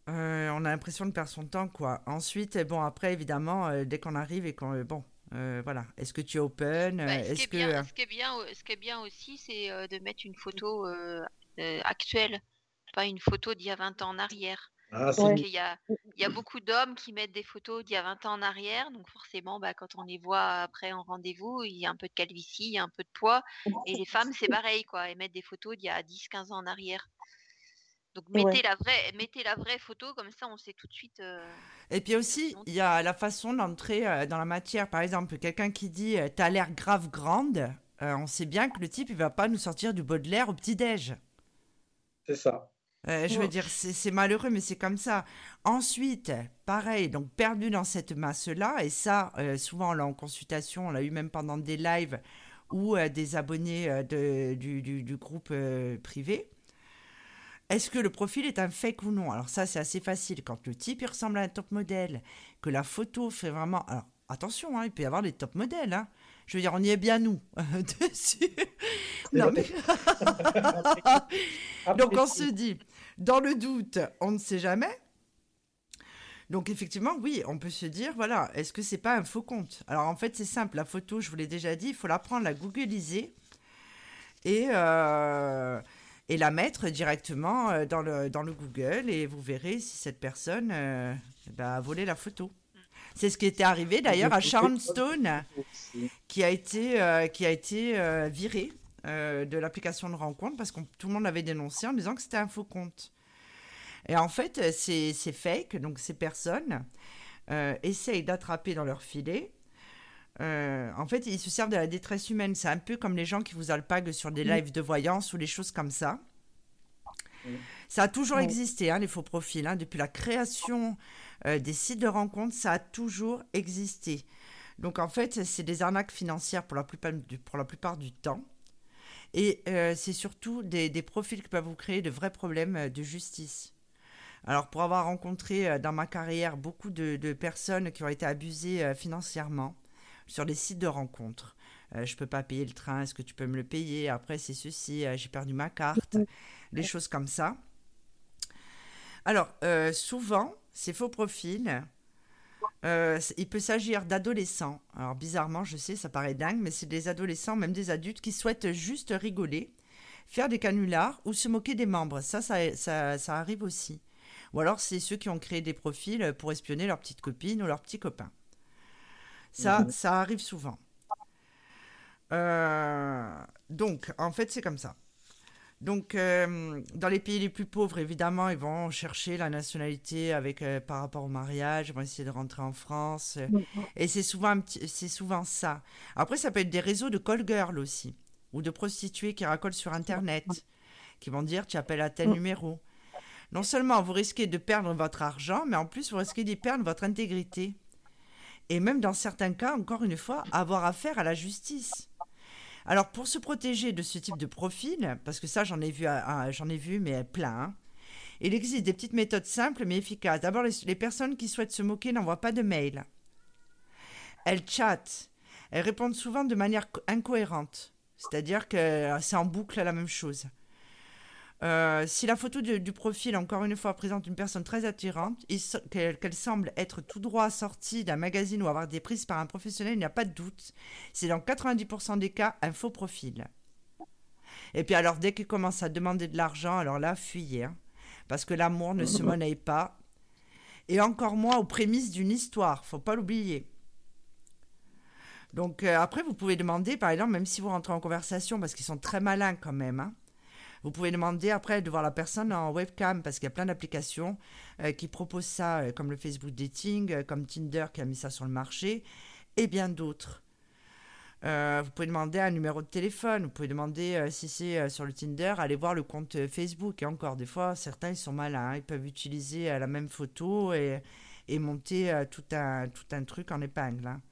euh, on a l'impression de perdre son temps quoi. Ensuite, bon après évidemment dès qu'on arrive et qu'on bon voilà, est-ce que tu es open? Bah, ce, qui est bien, ce, qui est bien, ce qui est bien aussi, c'est de mettre une photo actuelle, pas une photo d'il y a 20 ans en arrière. Ah, il, y a, il y a beaucoup d'hommes qui mettent des photos d'il y a 20 ans en arrière, donc forcément, bah, quand on les voit après en rendez-vous, il y a un peu de calvitie, il y a un peu de poids. Et les femmes, c'est pareil, quoi. Elles mettent des photos d'il y a 10-15 ans en arrière. Donc mettez, la vraie, mettez la vraie photo, comme ça on sait tout de suite. Euh, et puis aussi, il y a la façon d'entrer euh, dans la matière. Par exemple, quelqu'un qui dit euh, T'as l'air grave grande, on sait bien que le type, il va pas nous sortir du Baudelaire au petit-déj. C'est ça. Euh, je veux dire, c'est malheureux, mais c'est comme ça. Ensuite, pareil, donc perdu dans cette masse-là, et ça, euh, souvent, là, en consultation, on l'a eu même pendant des lives ou euh, des abonnés de, du, du, groupe privé. Est-ce que le profil est un fake ou non? Alors ça, c'est assez facile. Quand le type, il ressemble à un top modèle, que la photo fait vraiment... Alors, attention, hein, il peut y avoir des top modèles. Hein. Je veux dire, on y est bien nous dessus. Non, mais... Donc on se dit, dans le doute, on ne sait jamais. Donc effectivement, oui, on peut se dire, voilà, est-ce que c'est pas un faux compte? Alors en fait, c'est simple, la photo, je vous l'ai déjà dit, il faut la prendre, la googliser et, euh, et la mettre directement euh, dans le, dans le Google et vous verrez si cette personne euh, bah, a volé la photo. C'est ce qui était arrivé d'ailleurs à Sharon Stone, qui a été, qui a été viré euh, de l'application de rencontre parce que tout le monde l'avait dénoncé en disant que c'était un faux compte. Et en fait, c'est fake, donc ces personnes euh, essayent d'attraper dans leur filet. Euh, en fait, ils se servent de la détresse humaine. C'est un peu comme les gens qui vous alpaguent sur des lives de voyance ou des choses comme ça. Ça a toujours existé, hein, les faux profils. Hein. depuis la création des sites de rencontres, ça a toujours existé. Donc en fait, c'est des arnaques financières pour la plupart pour la plupart du temps. Et euh, c'est surtout des, profils qui peuvent vous créer de vrais problèmes euh, de justice. Alors pour avoir rencontré euh, dans ma carrière beaucoup de, personnes qui ont été abusées financièrement sur les sites de rencontres, je je peux pas payer le train, est-ce que tu peux me le payer? Après c'est ceci, j'ai perdu ma carte, des choses comme ça. Alors souvent, ces faux profils, euh, il peut s'agir d'adolescents. Alors bizarrement, je sais, ça paraît dingue, mais c'est des adolescents, même des adultes, qui souhaitent juste rigoler, faire des canulars ou se moquer des membres. Ça, ça, ça, arrive aussi. Ou alors c'est ceux qui ont créé des profils pour espionner leur petite copine ou leur petit copain. Ça, mhm. ça arrive souvent. Euh, donc, en fait, c'est comme ça. Donc, euh, dans les pays les plus pauvres, évidemment, ils vont chercher la nationalité avec, euh, par rapport au mariage, ils vont essayer de rentrer en France. et c'est souvent, c'est souvent ça. Après, ça peut être des réseaux de call girls aussi, ou de prostituées qui racolent sur Internet, qui vont dire tu appelles à tel numéro. Non seulement vous risquez de perdre votre argent, mais en plus vous risquez d'y perdre votre intégrité. Et même dans certains cas, encore une fois, avoir affaire à la justice. Alors pour se protéger de ce type de profil, parce que ça j'en ai vu, j'en ai vu mais plein, hein, il existe des petites méthodes simples mais efficaces. D'abord, les, personnes qui souhaitent se moquer n'envoient pas de mail. Elles chattent. Elles répondent souvent de manière incohérente. C'est-à-dire que c'est en boucle la même chose. Euh, si la photo du profil, encore une fois, présente une personne très attirante, qu'elle semble être tout droit sortie d'un magazine ou avoir des prises par un professionnel, il n'y a pas de doute. C'est dans 90% des cas un faux profil. Et puis alors, dès qu'il commence à demander de l'argent, alors là, fuyez. Hein. parce que l'amour ne se monnaie pas. Et encore moins aux prémices d'une histoire, faut pas l'oublier. Donc euh, après, vous pouvez demander, par exemple, même si vous rentrez en conversation, parce qu'ils sont très malins quand même, hein, vous pouvez demander après de voir la personne en webcam parce qu'il y a plein d'applications euh, qui proposent ça, euh, comme le Facebook Dating, euh, comme Tinder qui a mis ça sur le marché, et bien d'autres. vous pouvez demander un numéro de téléphone, vous pouvez demander si c'est sur le Tinder, allez voir le compte Facebook. Et encore, des fois, certains ils sont malins, hein. ils peuvent utiliser la même photo et, monter tout, un, tout un truc en épingle. Hein.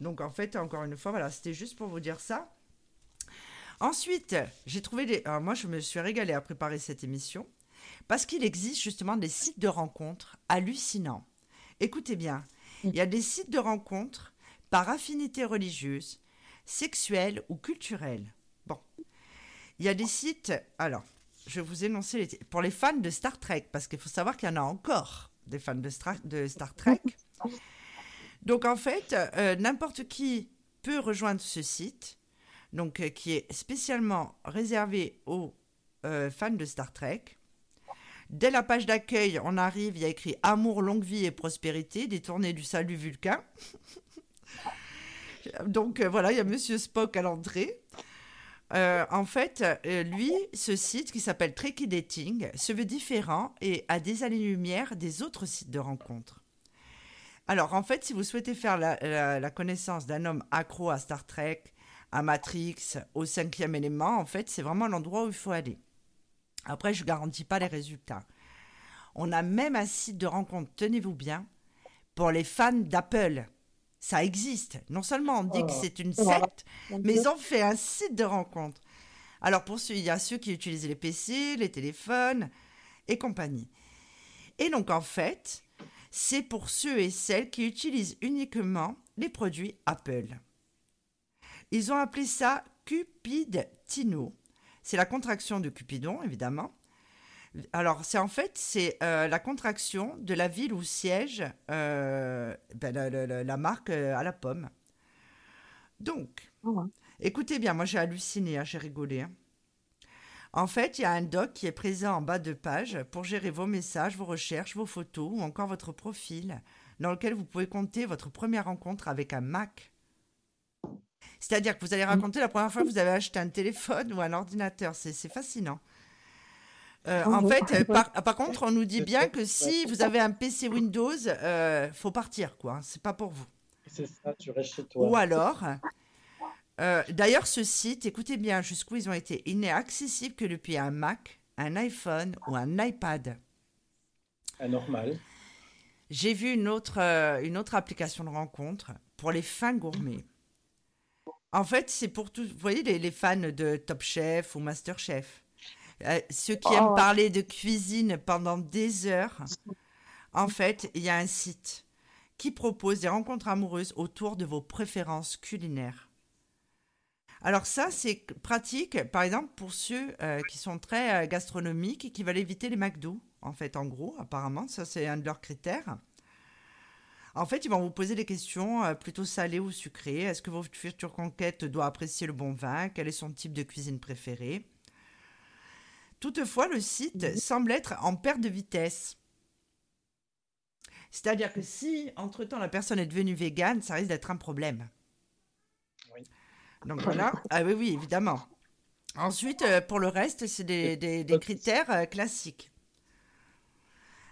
Donc en fait, encore une fois, voilà, c'était juste pour vous dire ça. Ensuite, j'ai trouvé des. moi, je me suis régalée à préparer cette émission parce qu'il existe justement des sites de rencontres hallucinants. Écoutez bien, il y a des sites de rencontres par affinité religieuse, sexuelle ou culturelle. Bon, il y a des sites. Alors, je vais vous énoncer les pour les fans de Star Trek parce qu'il faut savoir qu'il y en a encore des fans de, de Star Trek. Donc en fait, euh, n'importe qui peut rejoindre ce site donc euh, qui est spécialement réservé aux euh, fans de Star Trek. Dès la page d'accueil, on arrive, il y a écrit Amour, longue vie et prospérité, détourné du salut vulcain. Donc euh, voilà, il y a Monsieur Spock à l'entrée. en fait, lui, ce site qui s'appelle Trekkie Dating se veut différent et a des années-lumière des autres sites de rencontres. Alors, en fait, si vous souhaitez faire la connaissance d'un homme accro à Star Trek, à Matrix, au cinquième élément, en fait, c'est vraiment l'endroit où il faut aller. Après, je ne garantis pas les résultats. On a même un site de rencontre, tenez-vous bien, pour les fans d'Apple. Ça existe. Non seulement on dit que oh. c'est une secte, mais ils ont fait un site de rencontre. Alors pour ceux, il y a ceux qui utilisent les PC, les téléphones et compagnie. Et donc en fait, c'est pour ceux et celles qui utilisent uniquement les produits Apple. Ils ont appelé ça Cupid Tino. C'est la contraction de Cupidon, évidemment. Alors, c'est en fait, c'est euh, la contraction de la ville où siège euh, ben, la, marque euh, à la pomme. Donc, oh, écoutez bien, moi j'ai halluciné, hein, j'ai rigolé. Hein. En fait, il y a un doc qui est présent en bas de page pour gérer vos messages, vos recherches, vos photos ou encore votre profil, dans lequel vous pouvez compter votre première rencontre avec un Mac. C'est-à-dire que vous allez raconter la première fois que vous avez acheté un téléphone ou un ordinateur. C'est fascinant. Euh, oh, en fait, par, contre, on nous dit bien que si vous avez un PC Windows, euh, faut partir, quoi. C'est pas pour vous. C'est ça, tu restes chez toi. Ou alors, euh, d'ailleurs, ce site, écoutez bien jusqu'où ils ont été. Il n'est accessible que depuis un Mac, un iPhone ou un iPad. Normal. J'ai vu une autre, euh, une autre application de rencontre pour les fins gourmets. En fait, c'est pour tous. Vous voyez, les, fans de Top Chef ou Master Chef. Euh, ceux qui aiment oh. parler de cuisine pendant des heures. En fait, il y a un site qui propose des rencontres amoureuses autour de vos préférences culinaires. Alors ça, c'est pratique, par exemple, pour ceux euh, qui sont très euh, gastronomiques et qui veulent éviter les McDo. En fait, en gros, apparemment, ça c'est un de leurs critères. En fait, ils vont vous poser des questions euh, plutôt salées ou sucrées. Est-ce que votre future conquête doit apprécier le bon vin? Quel est son type de cuisine préféré Toutefois, le site semble être en perte de vitesse. C'est-à-dire que si, entre-temps, la personne est devenue végane, ça risque d'être un problème. Oui. Donc voilà. Ah oui, oui, évidemment. Ensuite, euh, pour le reste, c'est des, critères euh, classiques.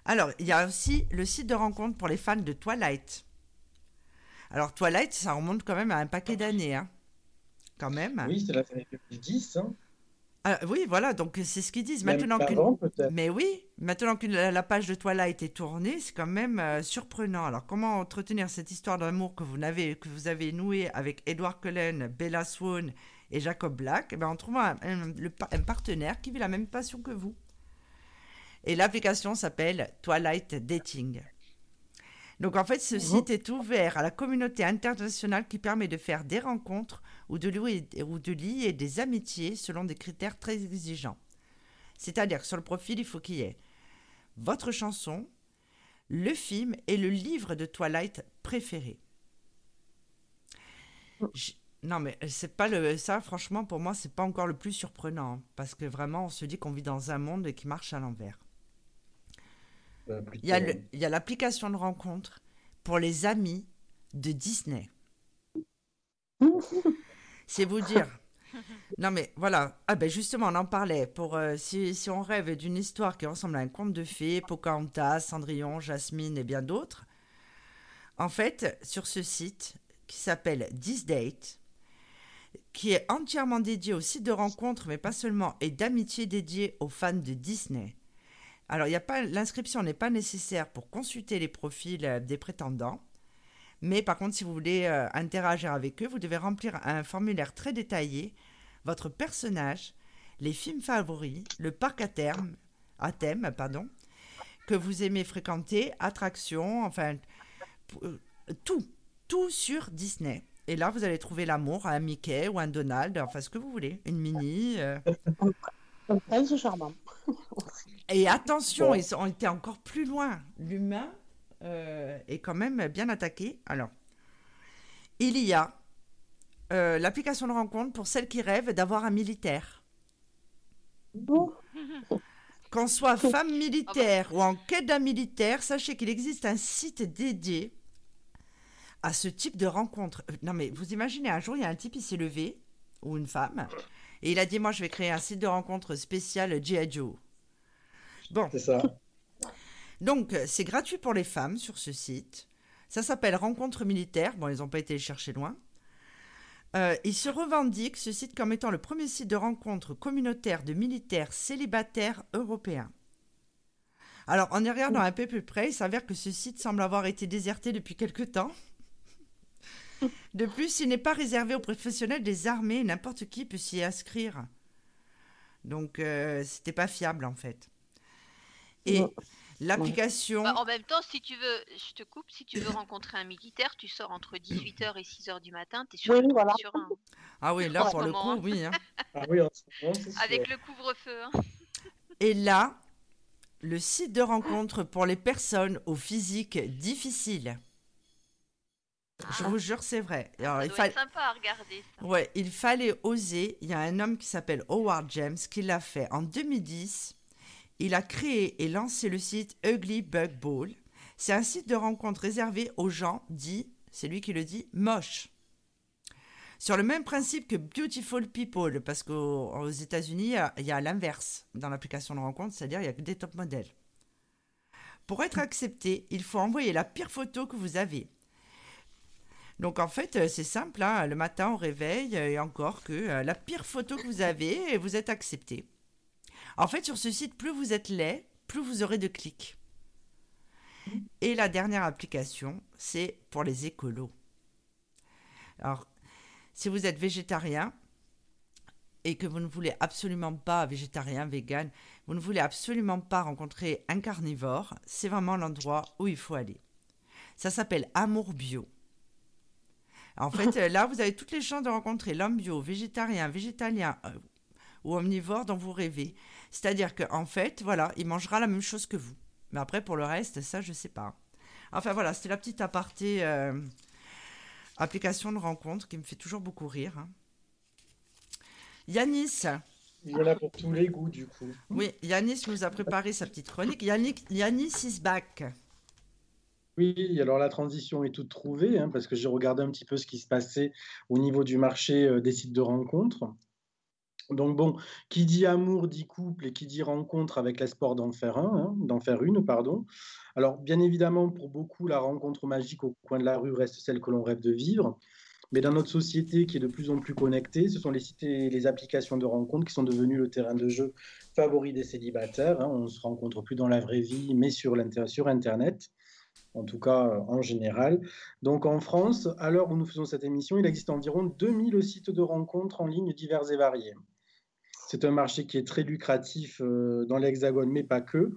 Alors, il y a aussi le site de rencontre pour les fans de Twilight. Alors, Twilight, ça remonte quand même à un paquet d'années, hein. Quand même. Oui, c'est la fin 2010, hein. Ah, oui, voilà, donc c'est ce qu'ils disent. maintenant Mais oui, maintenant que la, page de Twilight est tournée, c'est quand même euh, surprenant. Alors, comment entretenir cette histoire d'amour que vous avez, que vous avez nouée avec Edward Cullen, Bella Swan et Jacob Black? Eh ben, On trouve un, partenaire qui vit la même passion que vous. Et l'application s'appelle Twilight Dating. Donc en fait, ce site est ouvert à la communauté internationale qui permet de faire des rencontres ou de, ou de lier des amitiés selon des critères très exigeants. C'est-à-dire que sur le profil, il faut qu'il y ait votre chanson, le film et le livre de Twilight préféré. non, mais c'est pas le ça. Franchement, pour moi, c'est pas encore le plus surprenant hein, parce que vraiment, on se dit qu'on vit dans un monde qui marche à l'envers. Euh, il y a l'application de rencontre pour les amis de Disney. C'est vous dire. Non mais voilà, ah ben justement on en parlait, pour euh, si, si, on rêve d'une histoire qui ressemble à un conte de fées, Pocahontas, Cendrillon, Jasmine et bien d'autres, en fait sur ce site qui s'appelle This Date, qui est entièrement dédié au site de rencontre mais pas seulement, et d'amitié dédié aux fans de Disney. Alors, a pas l'inscription n'est pas nécessaire pour consulter les profils euh, des prétendants. Mais par contre, si vous voulez euh, interagir avec eux, vous devez remplir un formulaire très détaillé, votre personnage, les films favoris, le parc à terme, à thème, pardon, que vous aimez fréquenter, attractions, enfin euh, tout, tout sur Disney. Et là, vous allez trouver l'amour à un Mickey ou un Donald, enfin ce que vous voulez, une Prince charmant. Et attention, ils ont été encore plus loin. L'humain euh, est quand même bien attaqué. Alors, il y a euh, l'application de rencontre pour celles qui rêvent d'avoir un militaire. Qu'on soit femme militaire ou en quête d'un militaire, sachez qu'il existe un site dédié à ce type de rencontre. Euh, non mais vous imaginez, un jour, il y a un type, il s'est levé, ou une femme, et il a dit, moi, je vais créer un site de rencontre spécial G.I. Joe. Bon. C'est ça. Donc, c'est gratuit pour les femmes sur ce site. Ça s'appelle Rencontre militaire. Bon, ils n'ont pas été chercher loin. Euh, il se revendique ce site comme étant le premier site de rencontre communautaire de militaires célibataires européens. Alors, en y regardant un peu plus près, il s'avère que ce site semble avoir été déserté depuis quelque temps. De plus, il n'est pas réservé aux professionnels des armées, n'importe qui peut s'y inscrire. Donc, euh, c'était pas fiable en fait. Et l'application. Bah, en même temps, si tu veux, je te coupe, si tu veux rencontrer un militaire, tu sors entre 18h et 6h du matin, tu es sur, sur un. Ah oui, là, pour le coup, oui. Hein. Ah oui Avec le couvre-feu. Hein. Et là, le site de rencontre pour les personnes au physique difficile. Je ah. vous jure, c'est vrai. Alors, il fallait sympa à regarder. Ça. Ouais, il fallait oser. Il y a un homme qui s'appelle Howard James qui l'a fait en 2010. Il a créé et lancé le site Ugly Bug Ball. C'est un site de rencontre réservé aux gens dits, c'est lui qui le dit, moches. Sur le même principe que Beautiful People, parce qu'aux États-Unis, il y a, l'inverse dans l'application de rencontre, c'est-à-dire il y a que des top modèles. Pour être accepté, il faut envoyer la pire photo que vous avez. Donc en fait, c'est simple, hein. le matin on réveille et encore que euh, la pire photo que vous avez, vous êtes accepté. En fait, sur ce site, plus vous êtes laid, plus vous aurez de clics. Et la dernière application, c'est pour les écolos. Alors, si vous êtes végétarien et que vous ne voulez absolument pas, végétarien, vegan, vous ne voulez absolument pas rencontrer un carnivore, c'est vraiment l'endroit où il faut aller. Ça s'appelle Amour Bio. En fait, là, vous avez toutes les chances de rencontrer l'homme bio, végétarien, végétalien euh, ou omnivore dont vous rêvez. C'est-à-dire qu'en fait, voilà, il mangera la même chose que vous. Mais après, pour le reste, ça, je sais pas. Enfin voilà, c'était la petite aparté euh, application de rencontre qui me fait toujours beaucoup rire. Hein. Yanis. En a pour tous les goûts, du coup. Oui, Yanis nous a préparé sa petite chronique. Yannick, Yanis is back. Oui, alors la transition est toute trouvée, hein, parce que j'ai regardé un petit peu ce qui se passait au niveau du marché euh, des sites de rencontres. Donc bon, qui dit amour dit couple et qui dit rencontre avec l'espoir d'en faire un, hein, d'en faire une, pardon. Alors bien évidemment, pour beaucoup, la rencontre magique au coin de la rue reste celle que l'on rêve de vivre. Mais dans notre société qui est de plus en plus connectée, ce sont les sites et les applications de rencontre qui sont devenus le terrain de jeu favori des célibataires. Hein. On ne se rencontre plus dans la vraie vie, mais sur, sur Internet, en tout cas euh, en général. Donc en France, à l'heure où nous faisons cette émission, il existe environ 2000 sites de rencontres en ligne divers et variés. C'est un marché qui est très lucratif euh, dans l'Hexagone, mais pas que.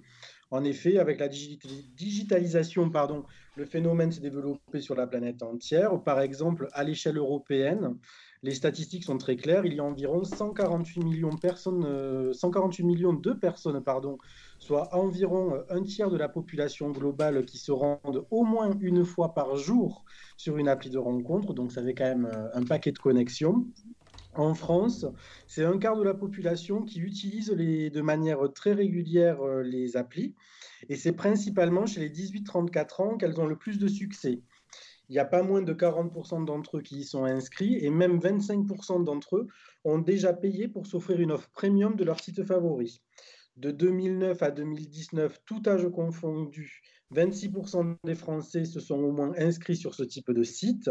En effet, avec la digitalisation, pardon, le phénomène s'est développé sur la planète entière. Par exemple, à l'échelle européenne, les statistiques sont très claires. Il y a environ 148 millions de personnes, 148 euh, millions de personnes, soit environ euh, un tiers de la population globale qui se rendent au moins une fois par jour sur une appli de rencontre. Donc, ça fait quand même euh, un paquet de connexions. En France, c'est un quart de la population qui utilise de manière très régulière les applis. Et c'est principalement chez les 18-34 ans qu'elles ont le plus de succès. Il n'y a pas moins de 40% d'entre eux qui y sont inscrits et même 25% d'entre eux ont déjà payé pour s'offrir une offre premium de leur site favori. De 2009 à 2019, tout âge confondu, 26% des Français se sont au moins inscrits sur ce type de site.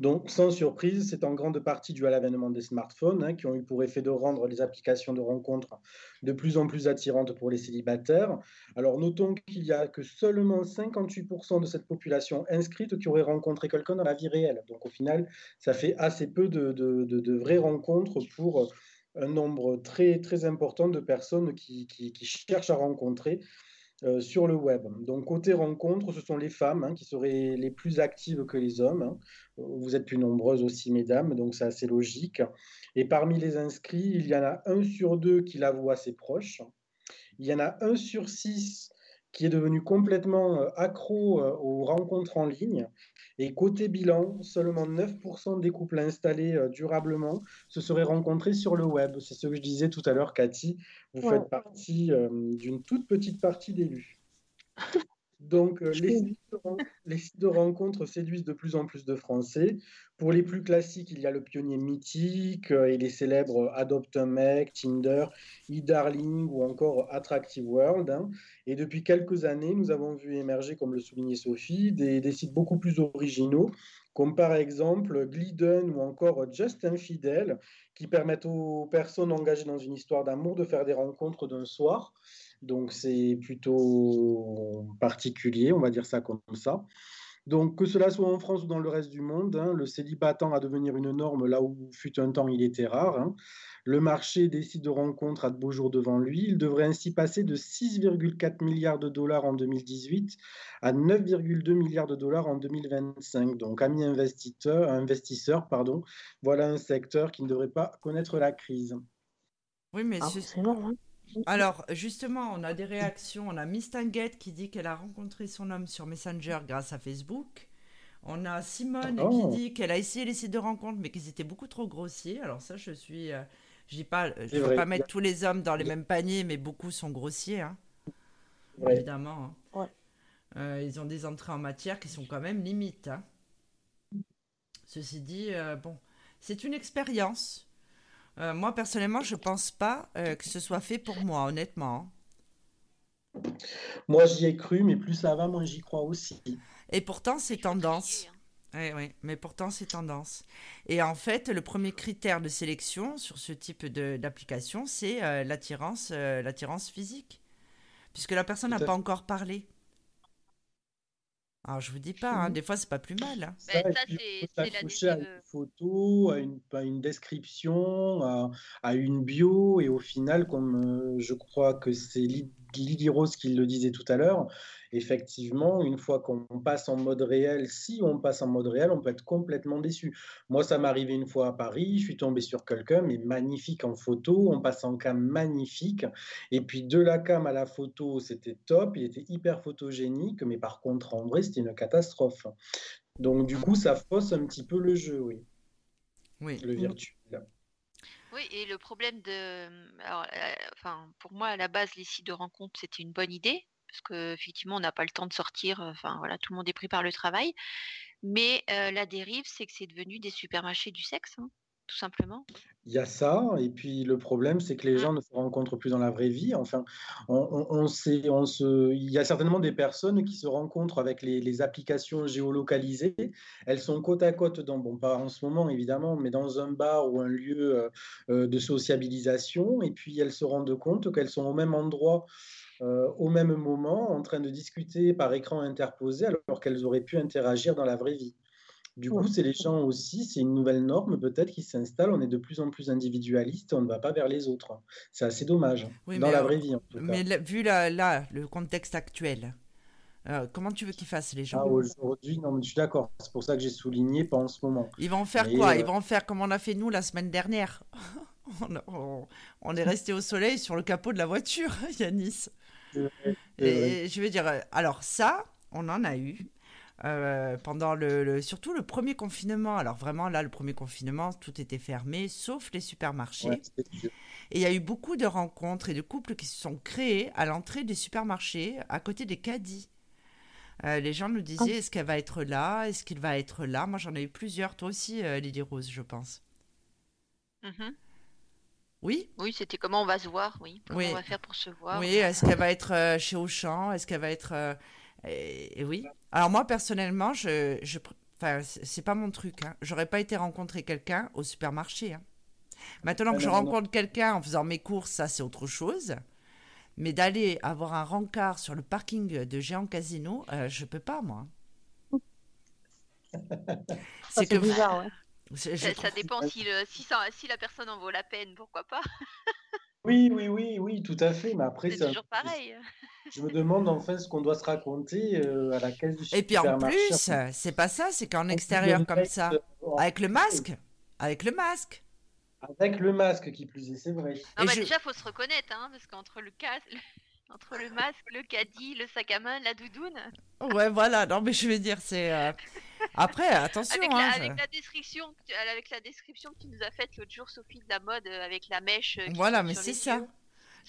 Donc, sans surprise, c'est en grande partie dû à l'avènement des smartphones hein, qui ont eu pour effet de rendre les applications de rencontres de plus en plus attirantes pour les célibataires. Alors, notons qu'il n'y a que seulement 58% de cette population inscrite qui aurait rencontré quelqu'un dans la vie réelle. Donc, au final, ça fait assez peu de, de, vraies rencontres pour un nombre très, très important de personnes qui, qui cherchent à rencontrer euh, sur le web. Donc côté rencontre, ce sont les femmes hein, qui seraient les plus actives que les hommes. Hein. Vous êtes plus nombreuses aussi, mesdames, donc c'est assez logique. Et parmi les inscrits, il y en a un sur deux qui la voit ses proches. Il y en a un sur six qui est devenu complètement euh, accro euh, aux rencontres en ligne. Et côté bilan, seulement 9% des couples installés euh, durablement se seraient rencontrés sur le web. C'est ce que je disais tout à l'heure, Cathy. Vous faites partie d'une toute petite partie d'élus. Donc, euh, les, sites de, rencontres séduisent de plus en plus de Français. Pour les plus classiques, il y a le pionnier mythique euh, et les célèbres Adopt un mec, Tinder, e-Darling ou encore Attractive World. Hein. Et depuis quelques années, nous avons vu émerger, comme le soulignait Sophie, des, sites beaucoup plus originaux, comme par exemple Glidden ou encore Just Infidel, qui permettent aux personnes engagées dans une histoire d'amour de faire des rencontres d'un soir donc c'est plutôt particulier, on va dire ça comme ça. Donc que cela soit en France ou dans le reste du monde, hein, le célibat tend à devenir une norme là où fut un temps il était rare. Hein. Le marché des sites de rencontres a de beaux jours devant lui. Il devrait ainsi passer de 6,4 milliards de dollars en 2018 à 9,2 milliards de dollars en 2025. Donc, amis investisseurs, investisseurs pardon, voilà un secteur qui ne devrait pas connaître la crise. Oui, mais ah, c'est hein. Alors, justement, on a des réactions. On a Miss Tanguette qui dit qu'elle a rencontré son homme sur Messenger grâce à Facebook. On a Simone qui oh. dit qu'elle a essayé les sites de rencontres, mais qu'ils étaient beaucoup trop grossiers. Alors ça, je suis... Euh, je dis pas, je ne veux pas mettre tous les hommes dans les mêmes paniers, mais beaucoup sont grossiers, hein. évidemment. Hein. Euh, ils ont des entrées en matière qui sont quand même limites. Hein. Ceci dit, euh, bon, c'est une expérience. Euh, moi, personnellement, je pense pas euh, que ce soit fait pour moi, honnêtement. Moi, j'y ai cru, mais plus ça va, moins j'y crois aussi. Et pourtant, c'est tendance. Oui, oui, mais pourtant, c'est tendance. Et en fait, le premier critère de sélection sur ce type d'application, c'est euh, l'attirance l'attirance physique. Puisque la personne n'a pas encore parlé. Alors, je vous dis pas, hein, des fois, c'est pas plus mal. Hein. Ça, ça c'est à une photo, à une, à une description, à, à, une bio, et au final, comme euh, je crois que c'est Lily Rose qui le disait tout à l'heure, effectivement, une fois qu'on passe en mode réel, si on passe en mode réel, on peut être complètement déçu. Moi, ça m'est arrivé une fois à Paris, je suis tombé sur quelqu'un, mais magnifique en photo, on passe en cam magnifique, et puis de la cam à la photo, c'était top, il était hyper photogénique, mais par contre, en vrai, c'était une catastrophe. Donc, du coup, ça fausse un petit peu le jeu, oui. Oui. Le virtuel. Oui, et le problème de. Alors, euh, enfin, pour moi, à la base, les sites de rencontres, c'était une bonne idée parce qu'effectivement, on n'a pas le temps de sortir. Enfin, voilà, tout le monde est pris par le travail. Mais la dérive, c'est que c'est devenu des supermarchés du sexe. Hein. Tout simplement. Il y a ça, et puis le problème, c'est que les mmh. gens ne se rencontrent plus dans la vraie vie. Enfin, on, sait, on se, il y a certainement des personnes qui se rencontrent avec les, applications géolocalisées. Elles sont côte à côte, dans, bon, pas en ce moment évidemment, mais dans un bar ou un lieu euh, euh, de sociabilisation, et puis elles se rendent compte qu'elles sont au même endroit. Euh, au même moment, en train de discuter par écran interposé, alors qu'elles auraient pu interagir dans la vraie vie. Du coup, c'est les gens aussi, c'est une nouvelle norme peut-être qui s'installe. On est de plus en plus individualiste, on ne va pas vers les autres. C'est assez dommage, dans la vraie vie en tout Mais vu là, le contexte actuel, euh, comment tu veux qu'ils fassent les gens? Ah, Aujourd'hui, non, mais je suis d'accord. C'est pour ça que j'ai souligné, pas en ce moment. Ils vont faire quoi? euh, Ils vont faire comme on a fait nous la semaine dernière. on, est resté au soleil sur le capot de la voiture, Yanis. Et je veux dire, euh, alors ça, on en a eu. Euh, pendant le, surtout le premier confinement. Alors vraiment là, le premier confinement, tout était fermé, sauf les supermarchés. et il y a eu beaucoup de rencontres et de couples qui se sont créés à l'entrée des supermarchés, à côté des caddies. Euh, les gens nous disaient, ah. est-ce qu'elle va être là? Est-ce qu'il va être là? Moi, j'en ai eu plusieurs. Toi aussi, euh, Lily Rose, je pense. Mm-hmm. Oui? Oui, c'était comment on va se voir, oui. Comment on va faire pour se voir Oui, est-ce qu'elle va être chez Auchan? Est-ce qu'elle va être et, oui. Alors moi personnellement, je, je enfin, c'est pas mon truc. Hein. J'aurais pas été rencontrer quelqu'un au supermarché. Hein. Maintenant que je rencontre quelqu'un en faisant mes courses, ça c'est autre chose. Mais d'aller avoir un rencard sur le parking de Géant Casino, euh, je peux pas moi. c'est que bizarre. Ouais. Ça, dépend si, si, si, la personne en vaut la peine, pourquoi pas. Oui, oui, oui, oui, tout à fait. Mais après, c'est toujours pareil. Je me demande enfin ce qu'on doit se raconter euh, à la caisse du Et puis en plus, c'est pas ça, c'est qu'en extérieur comme ça, avec le masque, avec le masque. Avec le masque qui plus est, c'est vrai. Non, mais déjà, faut se reconnaître, hein, parce qu'entre le casque, entre le masque, le caddie, le sac à main, la doudoune. Ouais, voilà. Non, mais je veux dire, c'est. Euh, après, attention. Avec, la, hein, avec, la description, avec la description que tu nous as faite l'autre jour, Sophie, de la mode, euh, avec la mèche. Euh, voilà, mais c'est ça.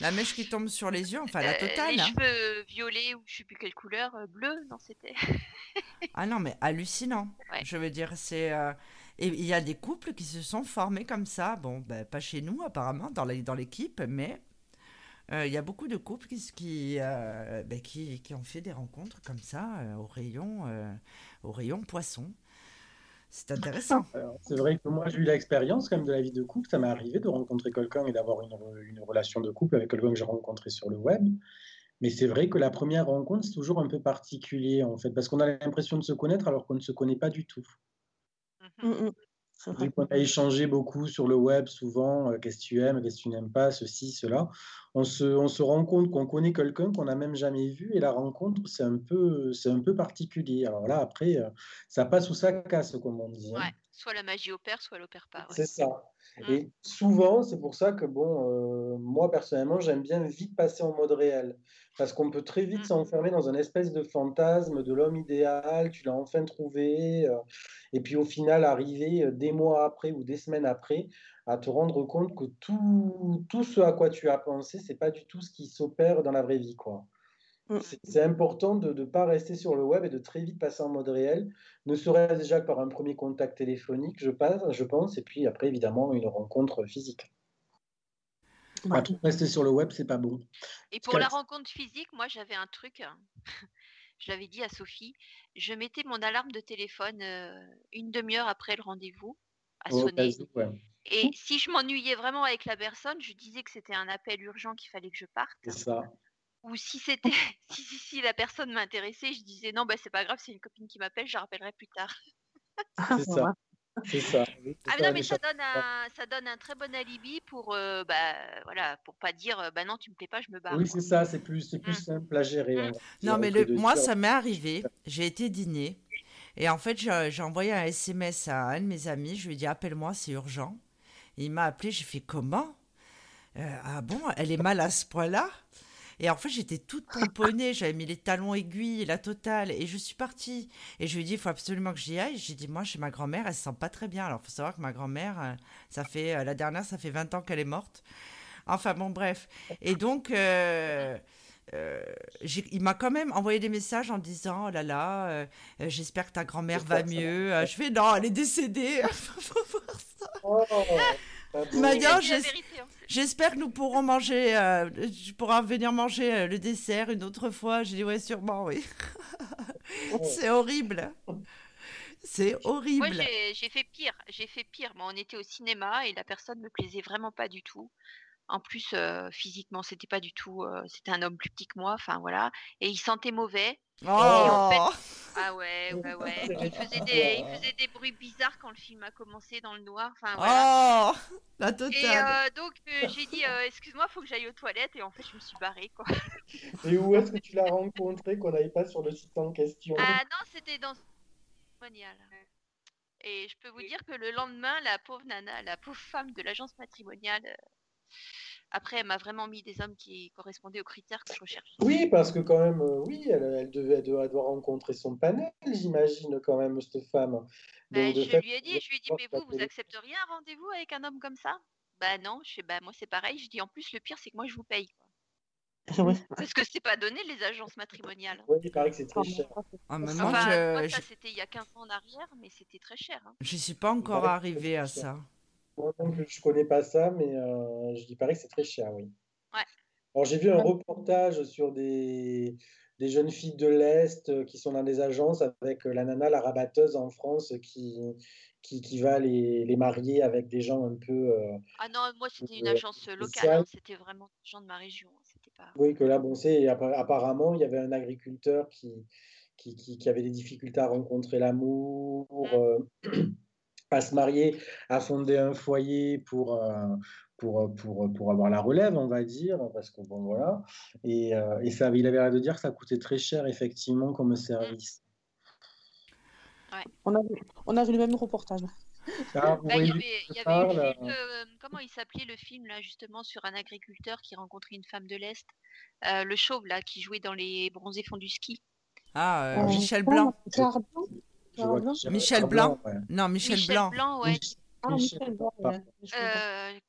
La mèche qui tombe sur les yeux, enfin la totale. Les hein. cheveux violets ou je sais plus quelle couleur, bleu, non, c'était. ah non, mais hallucinant. Je veux dire, c'est. Et il y a des couples qui se sont formés comme ça. Bon, ben, pas chez nous, apparemment, dans l'équipe, mais euh, il y a beaucoup de couples qui, euh, ben, qui, qui, ont fait des rencontres comme ça euh, au, rayon, au rayon poisson. C'est intéressant. C'est vrai que moi, j'ai eu l'expérience quand même de la vie de couple. Ça m'est arrivé de rencontrer quelqu'un et d'avoir une, une, relation de couple avec quelqu'un que j'ai rencontré sur le web. Mais c'est vrai que la première rencontre, c'est toujours un peu particulier, en fait, parce qu'on a l'impression de se connaître alors qu'on ne se connaît pas du tout. Mm on a échangé beaucoup sur le web, souvent, euh, qu'est-ce que tu aimes, qu'est-ce que tu n'aimes pas, ceci, cela. On se, on se rend compte qu'on connaît quelqu'un qu'on n'a même jamais vu et la rencontre, c'est un peu, c'est un peu particulier. Alors là, après, euh, ça passe ou ça casse, comme on dit. Hein. Ouais, soit la magie opère, soit elle opère pas. C'est ça. Mmh. Et souvent, c'est pour ça que, bon, euh, moi personnellement, j'aime bien vite passer en mode réel. Parce qu'on peut très vite mmh. s'enfermer dans un espèce de fantasme de l'homme idéal, tu l'as enfin trouvé, euh, et puis au final, arriver euh, des mois après ou des semaines après à te rendre compte que tout, tout ce à quoi tu as pensé, c'est pas du tout ce qui s'opère dans la vraie vie, quoi. Mmh. C'est important de ne pas rester sur le web et de très vite passer en mode réel, ne serait-ce déjà que par un premier contact téléphonique, je, passe, je pense, et puis après, évidemment, une rencontre physique. Rester sur le web, c'est pas bon. Et pour la rencontre physique, moi, j'avais un truc, hein. je l'avais dit à Sophie, je mettais mon alarme de téléphone euh, une demi-heure après le rendez-vous à sonner. Et si je m'ennuyais vraiment avec la personne, je disais que c'était un appel urgent qu'il fallait que je parte. C'est ça ou si c'était si, si, si, la personne m'intéressait, je disais non, bah, c'est pas grave, c'est une copine qui m'appelle, je rappellerai plus tard. c'est ça. C'est ça. ah non, mais ça donne, un, ça donne un très bon alibi pour, euh, bah, voilà, pour pas dire, euh, bah non, tu me plais pas, je me barre. Oui, c'est ça, c'est plus, c'est plus mmh. simple à gérer. Mmh. Non, mais le, moi, ça m'est arrivé. J'ai été dîner et en fait, j'ai envoyé un SMS à un de mes amis. Je lui ai dit, appelle-moi, c'est urgent. il m'a appelé. J'ai fait comment? Euh, Ah bon, elle est mal à ce point-là? Et en fait, j'étais toute pomponnée, j'avais mis les talons aiguilles, la totale, et je suis partie. Et je lui ai dit, il faut absolument que j'y aille. J'ai dit, moi, chez ma grand-mère, elle se sent pas très bien. Alors, il faut savoir que ma grand-mère, euh, ça fait, euh, la dernière, ça fait 20 ans qu'elle est morte. Enfin, bon, bref. Et donc, euh, il m'a quand même envoyé des messages en disant, oh là là, j'espère que ta grand-mère va mieux. je fais, non, elle est décédée. faut voir ça. Oh, Madia, j'espère que nous pourrons manger, euh, tu pourras venir manger euh, le dessert une autre fois. J'ai dit ouais, sûrement, oui. c'est horrible. C'est horrible. Moi, j'ai fait pire. J'ai fait pire. Moi, on était au cinéma et la personne me plaisait vraiment pas du tout. En plus, euh, physiquement, c'était pas du tout. Euh, c'était un homme plus petit que moi. Enfin voilà. Et il sentait mauvais. Oh ah ouais, ouais, ouais. Il faisait, des, il faisait des bruits bizarres quand le film a commencé dans le noir. Enfin voilà. Oh La totale. Et euh, donc j'ai dit, excuse-moi, faut que j'aille aux toilettes. Et en fait, je me suis barrée quoi. Et où est-ce que tu l'as rencontré qu'on n'aille pas sur le site en question? Ah non, c'était dans et je peux vous dire que le lendemain, la pauvre nana, la pauvre femme de l'agence matrimoniale, après, elle m'a vraiment mis des hommes qui correspondaient aux critères que je recherchais. Oui, parce que quand même, euh, oui, elle, devait, elle rencontrer son panel, j'imagine quand même, cette femme. Ben, je lui ai dit, je lui ai dit, mais vous, vous accepteriez un rendez-vous avec un homme comme ça? Bah non, je sais, bah moi c'est pareil. Je dis en plus le pire c'est que moi je vous paye. Parce que c'est pas donné les agences matrimoniales. Oui, il paraît que c'est très cher. Ah, moi, ça c'était il y a 15 ans en arrière, mais c'était très cher. Hein. Je suis pas encore arrivé à ça. Moi non plus, je connais pas ça, mais euh, je dis pareil que c'est très cher, oui. Ouais. Alors j'ai vu un reportage sur des, des jeunes filles de l'Est euh, qui sont dans des agences avec euh, la nana, la rabatteuse en France, qui, qui, qui va les, les, marier avec des gens un peu. ah non, moi c'était une agence locale, hein, c'était vraiment des gens de ma région. Oui, que là, bon, c'est apparemment, il y avait un agriculteur qui, qui, qui, avait des difficultés à rencontrer l'amour, mmh. euh, à se marier, à fonder un foyer pour, euh, pour, pour, pour, avoir la relève, on va dire, parce que bon, voilà. Et, euh, et ça, il avait l'air de dire que ça coûtait très cher, effectivement, comme mmh. service. Ouais. On, a vu, on a vu le même reportage. Ah, bah, il y avait, euh, euh, comment il s'appelait le film là justement sur un agriculteur qui rencontrait une femme de l'Est, euh, le chauve là qui jouait dans les bronzés fonds du ski. Ah, Michel Blanc. Michel Blanc. Non, Michel, Blanc. ouais.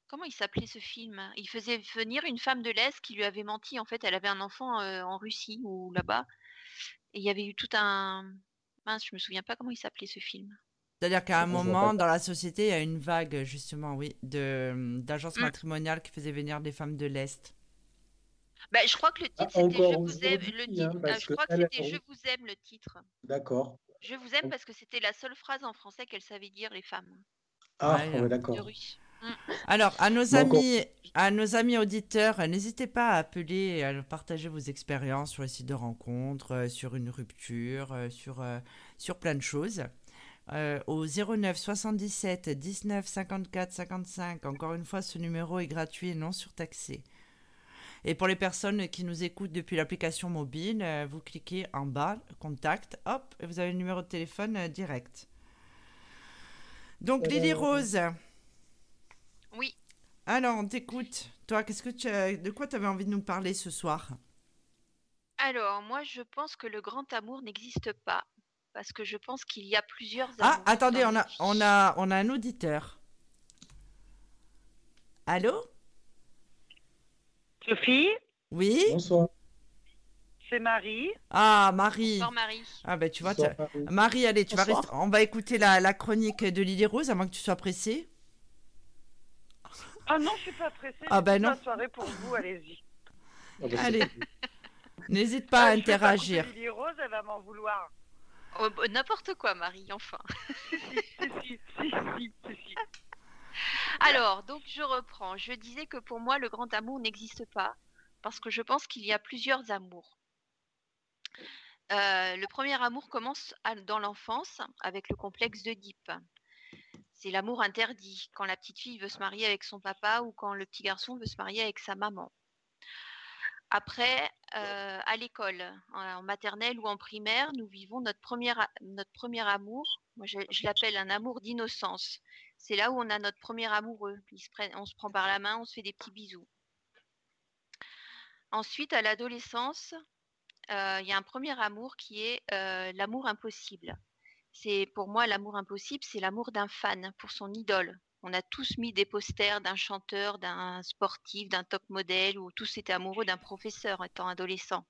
comment il s'appelait ce film? Il faisait venir une femme de l'Est qui lui avait menti. En fait, elle avait un enfant en Russie ou là-bas. Et il y avait eu tout un. Mince, je me souviens pas comment il s'appelait ce film. C'est-à-dire qu'à un moment, dans la société, il y a une vague, justement, oui, de, d'agences mm. matrimoniales qui faisaient venir des femmes de l'Est. Bah, je crois que le titre, ah, c'était Je vous aime. Le hein, titre, euh, je crois que c'était Je vous aime, le titre. D'accord. Je vous aime parce que c'était la seule phrase en français qu'elles savaient dire, les femmes. Ah, d'accord. Mm. Alors, à nos amis, à nos amis auditeurs, n'hésitez pas à appeler et à partager vos expériences sur les sites de rencontres, euh, sur une rupture, euh, sur, sur plein de choses. Euh, au 09 77 19 54 55. Encore une fois, ce numéro est gratuit et non surtaxé. Et pour les personnes qui nous écoutent depuis l'application mobile, euh, vous cliquez en bas, contact, hop, et vous avez le numéro de téléphone euh, direct. Donc, Lily Rose. Oui. Alors, on t'écoute. Toi, qu'est-ce que tu de quoi tu avais envie de nous parler ce soir? Alors, moi, je pense que le grand amour n'existe pas parce que je pense qu'il y a plusieurs. Ah, attendez, on a, on, a, on a un auditeur. Allô? Sophie Oui Bonsoir. C'est Marie. Ah, Marie. Bonsoir, Marie. Ah, ben tu vois, Marie. allez, tu vas rester... on va écouter la, la, chronique de Lily Rose, à moins que tu sois pressée. Ah non, je suis pas pressée. Ah ben non. soirée pour vous, allez-y. Ah, bah, allez. N'hésite pas à ah, interagir. Lily Rose, elle va m'en vouloir. Oh, bah, n'importe quoi, Marie, enfin. Alors, donc je reprends. Je disais que pour moi, le grand amour n'existe pas parce que je pense qu'il y a plusieurs amours. Euh, le premier amour commence dans l'enfance avec le complexe d'Oedipe. C'est l'amour interdit, quand la petite fille veut se marier avec son papa ou quand le petit garçon veut se marier avec sa maman. Après, euh, à l'école, en, maternelle ou en primaire, nous vivons notre premier, notre premier amour. Moi, je, l'appelle un amour d'innocence. C'est là où on a notre premier amoureux. on se prend par la main, on se fait des petits bisous. Ensuite, à l'adolescence, euh, il y a un premier amour qui est euh, l'amour impossible. C'est pour moi l'amour impossible, c'est l'amour d'un fan pour son idole, on a tous mis des posters d'un chanteur, d'un sportif, d'un top modèle, ou tous étaient amoureux d'un professeur étant adolescent.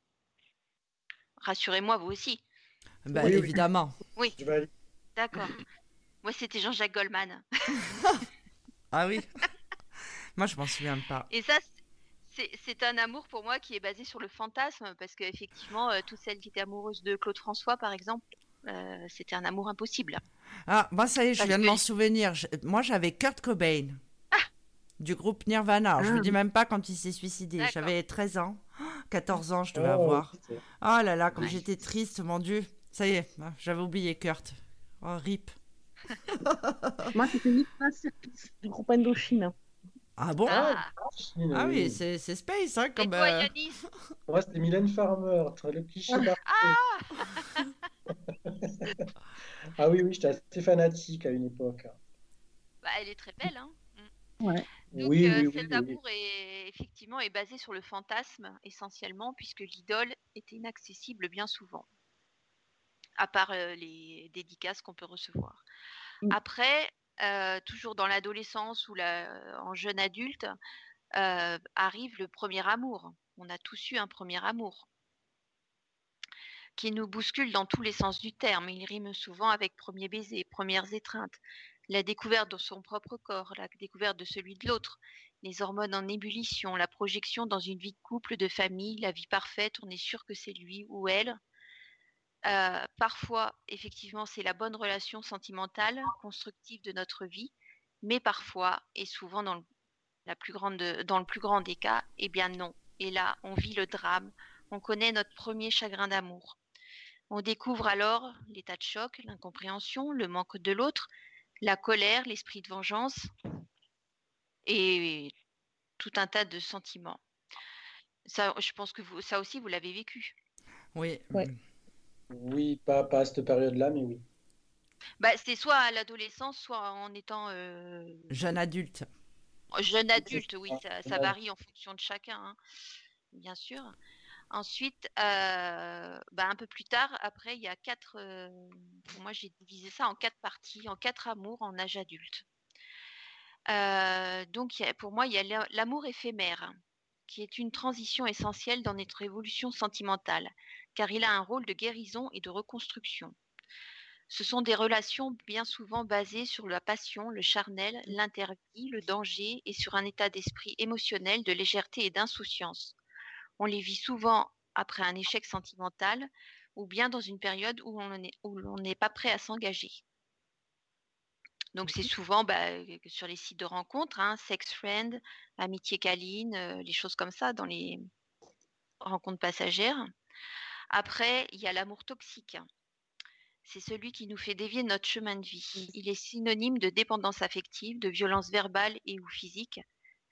Rassurez-moi, vous aussi. Bah, évidemment. Oui. D'accord. Moi, c'était Jean-Jacques Goldman. Ah oui Moi, je m'en souviens pas. Et ça, c'est un amour pour moi qui est basé sur le fantasme, parce qu'effectivement, euh, toutes celles qui étaient amoureuses de Claude François, par exemple, euh, c'était un amour impossible. Ah, moi, ça y est, je viens de m'en souvenir. Moi, j'avais Kurt Cobain. Ah du groupe Nirvana. Je ne dis ah. même pas quand il s'est suicidé. J'avais 13 ans, 14 ans, je devais oh, avoir. Oh là là, comme j'étais triste, mon Dieu. Ça y est, j'avais oublié Kurt. Oh, rip. Moi, c'était Nicolas du groupe Indochine. Ah bon? Ah, ah oui, c'est Space, hein, comme... Et toi, euh, Yanis Moi, c'était Mylène Farmer, le cliché ah Ah oui, oui, j'étais assez fanatique à une époque. Bah, elle est très belle, hein. Ouais. Donc, oui, euh, cet amour est effectivement est basé sur le fantasme essentiellement, puisque l'idole était inaccessible bien souvent, à part euh, les dédicaces qu'on peut recevoir. Mm. Après, euh, toujours dans l'adolescence ou la, en jeune adulte, euh, arrive le premier amour. On a tous eu un premier amour qui nous bouscule dans tous les sens du terme. Il rime souvent avec premier baiser, premières étreintes, la découverte de son propre corps, la découverte de celui de l'autre, les hormones en ébullition, la projection dans une vie de couple, de famille, la vie parfaite, on est sûr que c'est lui ou elle, euh, parfois, effectivement, c'est la bonne relation sentimentale, constructive de notre vie, mais parfois, et souvent dans le, la plus grande, dans le plus grand des cas, eh bien non. Et là, on vit le drame, on connaît notre premier chagrin d'amour. On découvre alors l'état de choc, l'incompréhension, le manque de l'autre, la colère, l'esprit de vengeance et tout un tas de sentiments. Ça, je pense que vous, ça aussi, vous l'avez vécu. Oui. Oui, pas, pas à cette période-là, mais oui. Bah, c'est soit à l'adolescence, soit en étant euh, jeune adulte. Jeune adulte, oui, ça, varie en fonction de chacun, hein, bien sûr. Ensuite, euh, bah, un peu plus tard, après, il y a quatre. Euh, pour moi, j'ai divisé ça en quatre parties, en quatre amours en âge adulte. donc, pour moi, il y a l'amour éphémère, qui est une transition essentielle dans notre évolution sentimentale car il a un rôle de guérison et de reconstruction. Ce sont des relations bien souvent basées sur la passion, le charnel, l'interdit, le danger et sur un état d'esprit émotionnel de légèreté et d'insouciance. On les vit souvent après un échec sentimental ou bien dans une période où on n'est pas prêt à s'engager. Donc c'est souvent bah, sur les sites de rencontres, hein, Sex Friend, Amitié Caline, euh, les choses comme ça dans les rencontres passagères. Après, il y a l'amour toxique. C'est celui qui nous fait dévier notre chemin de vie. Il est synonyme de dépendance affective, de violence verbale et ou physique,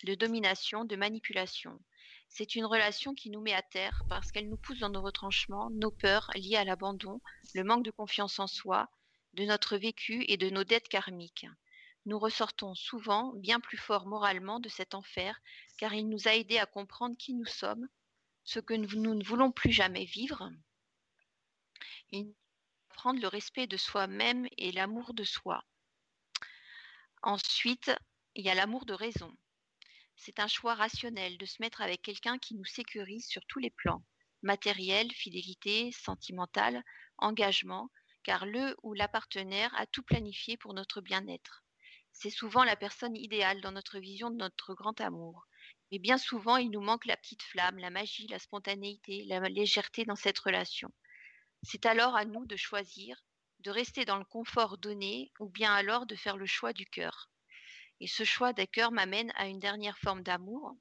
de domination, de manipulation. C'est une relation qui nous met à terre parce qu'elle nous pousse dans nos retranchements, nos peurs liées à l'abandon, le manque de confiance en soi, de notre vécu et de nos dettes karmiques. Nous ressortons souvent bien plus forts moralement de cet enfer car il nous a aidés à comprendre qui nous sommes, ce que nous ne voulons plus jamais vivre. Il prendre le respect de soi-même et l'amour de soi. Ensuite, il y a l'amour de raison. C'est un choix rationnel de se mettre avec quelqu'un qui nous sécurise sur tous les plans, matériel, fidélité, sentimental, engagement, car le ou la partenaire a tout planifié pour notre bien-être. C'est souvent la personne idéale dans notre vision de notre grand amour. Mais bien souvent, il nous manque la petite flamme, la magie, la spontanéité, la légèreté dans cette relation. C'est alors à nous de choisir, de rester dans le confort donné ou bien alors de faire le choix du cœur. Et ce choix des cœurs m'amène à une dernière forme d'amour.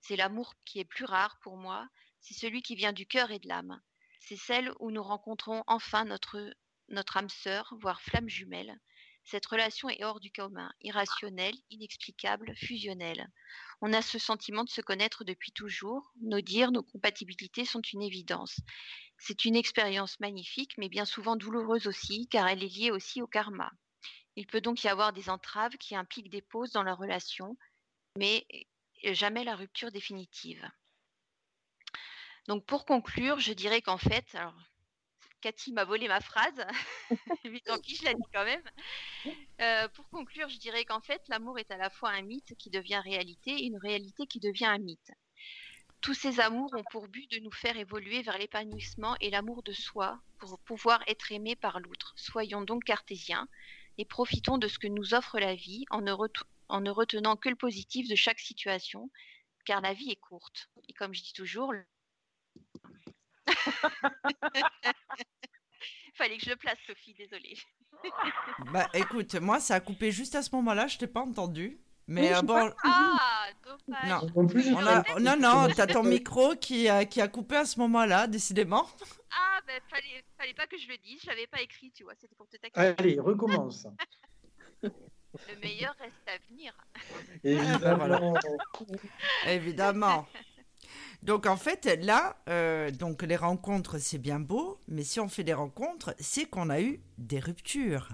C'est l'amour qui est plus rare pour moi, c'est celui qui vient du cœur et de l'âme. C'est celle où nous rencontrons enfin notre, notre âme sœur, voire flamme jumelle, cette relation est hors du commun, irrationnelle, inexplicable, fusionnelle. On a ce sentiment de se connaître depuis toujours. Nos dires, nos compatibilités sont une évidence. C'est une expérience magnifique, mais bien souvent douloureuse aussi, car elle est liée aussi au karma. Il peut donc y avoir des entraves qui impliquent des pauses dans la relation, mais jamais la rupture définitive. Donc pour conclure, je dirais qu'en fait, Cathy m'a volé ma phrase, mais tant pis, je la dis quand même. Euh, pour conclure, je dirais qu'en fait, l'amour est à la fois un mythe qui devient réalité et une réalité qui devient un mythe. Tous ces amours ont pour but de nous faire évoluer vers l'épanouissement et l'amour de soi pour pouvoir être aimé par l'autre. Soyons donc cartésiens et profitons de ce que nous offre la vie en ne, en ne retenant que le positif de chaque situation, car la vie est courte. Et comme je dis toujours, Fallait que je le place, Sophie, désolée. bah écoute, moi ça a coupé juste à ce moment-là, je t'ai pas entendu. Mais euh, bon. Ah, dommage. Non, non, non, t'as ton micro qui, a, qui a coupé à ce moment-là, décidément. Ah, ben fallait, fallait pas que je le dise, je l'avais pas écrit, tu vois, c'était pour te taquiner. Allez, recommence. le meilleur reste à venir. Évidemment. Évidemment. Donc en fait, là, euh, donc les rencontres, c'est bien beau, mais si on fait des rencontres, c'est qu'on a eu des ruptures.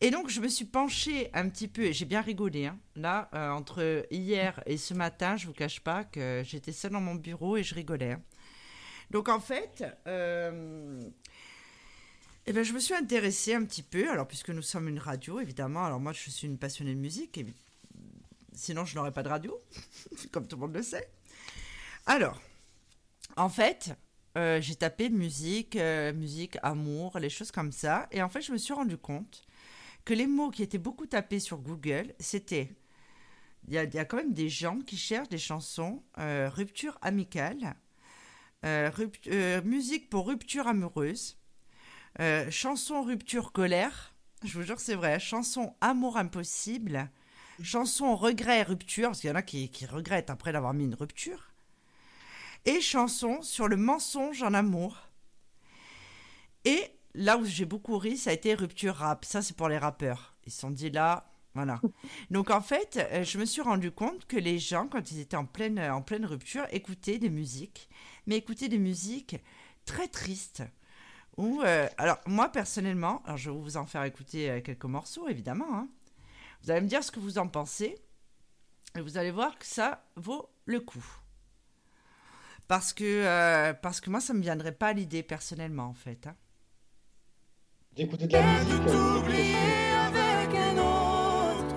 Et donc je me suis penchée un petit peu, et j'ai bien rigolé, hein. là, euh, entre hier et ce matin, je vous cache pas que j'étais seule dans mon bureau et je rigolais. Hein. Donc en fait, euh, eh ben, je me suis intéressée un petit peu, alors puisque nous sommes une radio, évidemment, alors moi je suis une passionnée de musique, sinon je n'aurais pas de radio, comme tout le monde le sait. Alors, en fait, euh, j'ai tapé musique, euh, musique, amour, les choses comme ça. Et en fait, je me suis rendu compte que les mots qui étaient beaucoup tapés sur Google, c'était. Il y, a, quand même des gens qui cherchent des chansons euh, rupture amicale, musique pour rupture amoureuse, chanson rupture colère. Je vous jure, c'est vrai. Chanson amour impossible, chanson regret rupture, parce qu'il y en a qui regrettent après d'avoir mis une rupture et chanson sur le mensonge en amour. Et là où j'ai beaucoup ri, ça a été rupture rap. Ça, c'est pour les rappeurs. Ils se sont dit là, voilà. Donc en fait, euh, je me suis rendu compte que les gens, quand ils étaient en pleine, euh, en pleine rupture, écoutaient des musiques, mais écoutaient des musiques très tristes. Ou, euh, alors moi personnellement, alors je vais vous en faire écouter quelques morceaux évidemment. Hein. Vous allez me dire ce que vous en pensez, et vous allez voir que ça vaut le coup. Parce que, euh, parce que moi, ça ne me viendrait pas à l'idée personnellement, en fait. Hein. D'écouter de la musique. Euh, avec un autre.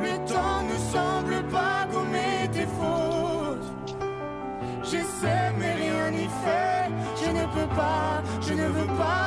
Le temps ne semble pas gommer tes fautes. J'essaie, mais rien n'y fait. Je ne peux pas, je ne veux pas,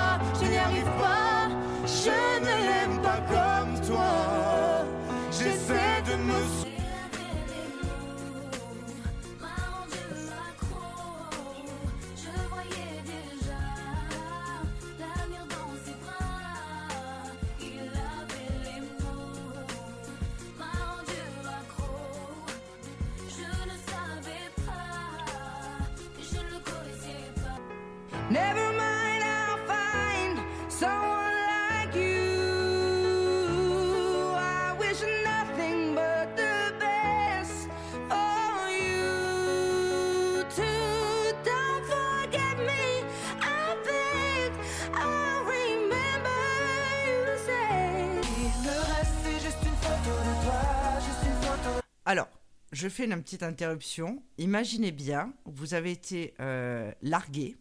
je fais une petite interruption. Imaginez bien, vous avez été euh, largué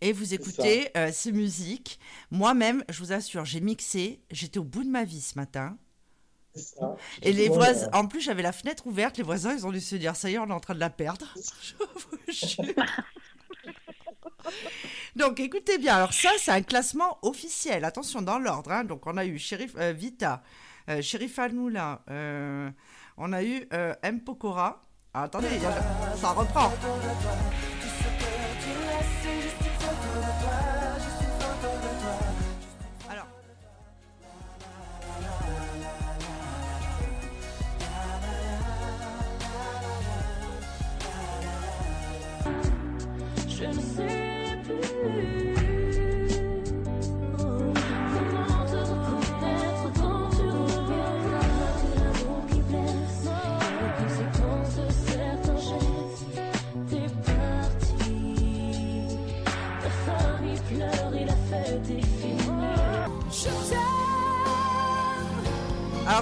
et vous écoutez euh, ces musiques. Moi-même, je vous assure, j'ai mixé. J'étais au bout de ma vie ce matin. Ça. Et les voisins, en plus, j'avais la fenêtre ouverte. Les voisins, ils ont dû se dire, ça y est, on est en train de la perdre. Donc, écoutez bien. Alors, ça, c'est un classement officiel. Attention, dans l'ordre. Hein. Donc, on a eu Sheriff euh, Vita, euh, Sheriff Almoula, on a eu euh. Ah, attendez, ça reprend.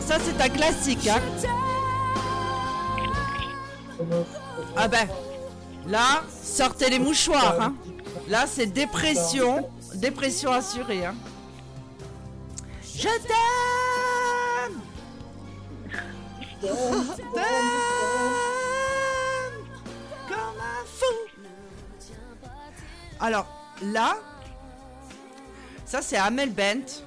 Ça c'est un classique hein. Ah ben là sortez les mouchoirs hein. Là c'est dépression, dépression assurée hein. Je t'aime. T'aime comme un fou. Alors là, ça c'est Amel Bent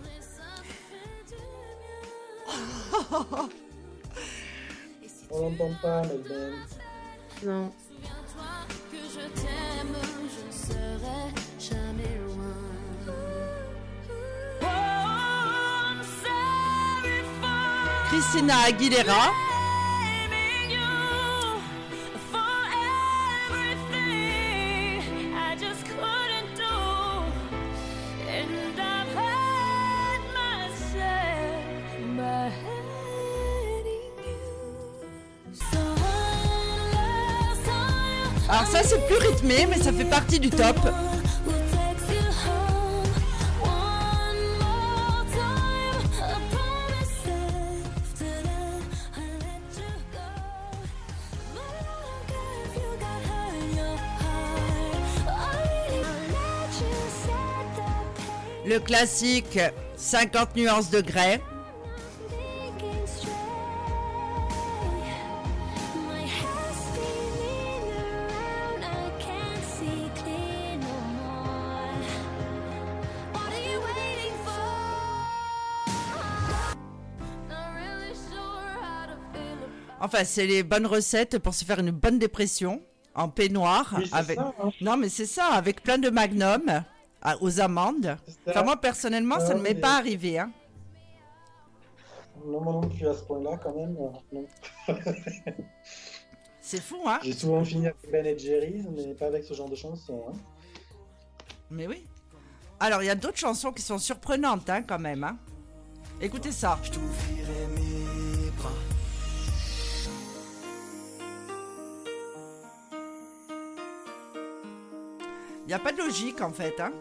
On l'entend pas, Melbourne. Non. Christina Aguilera. Alors ça c'est plus rythmé mais ça fait partie du top. Le classique 50 nuances de grès. Enfin, c'est les bonnes recettes pour se faire une bonne dépression en peignoir. avec... hein. Non, mais c'est ça, avec plein de magnum à- aux amandes. Enfin, moi, personnellement, ça Ah, ne m'est mais- pas arrivé. Hein. Non, moi non plus à ce point-là, quand même. euh, non. C'est fou, hein J'ai souvent fini avec Ben et Jerry's, mais pas avec ce genre de chansons. Hein. Mais oui. Alors, il y a d'autres chansons qui sont surprenantes, hein, quand même. Hein. Écoutez ça. Il n'y a pas de logique, en fait. Hein.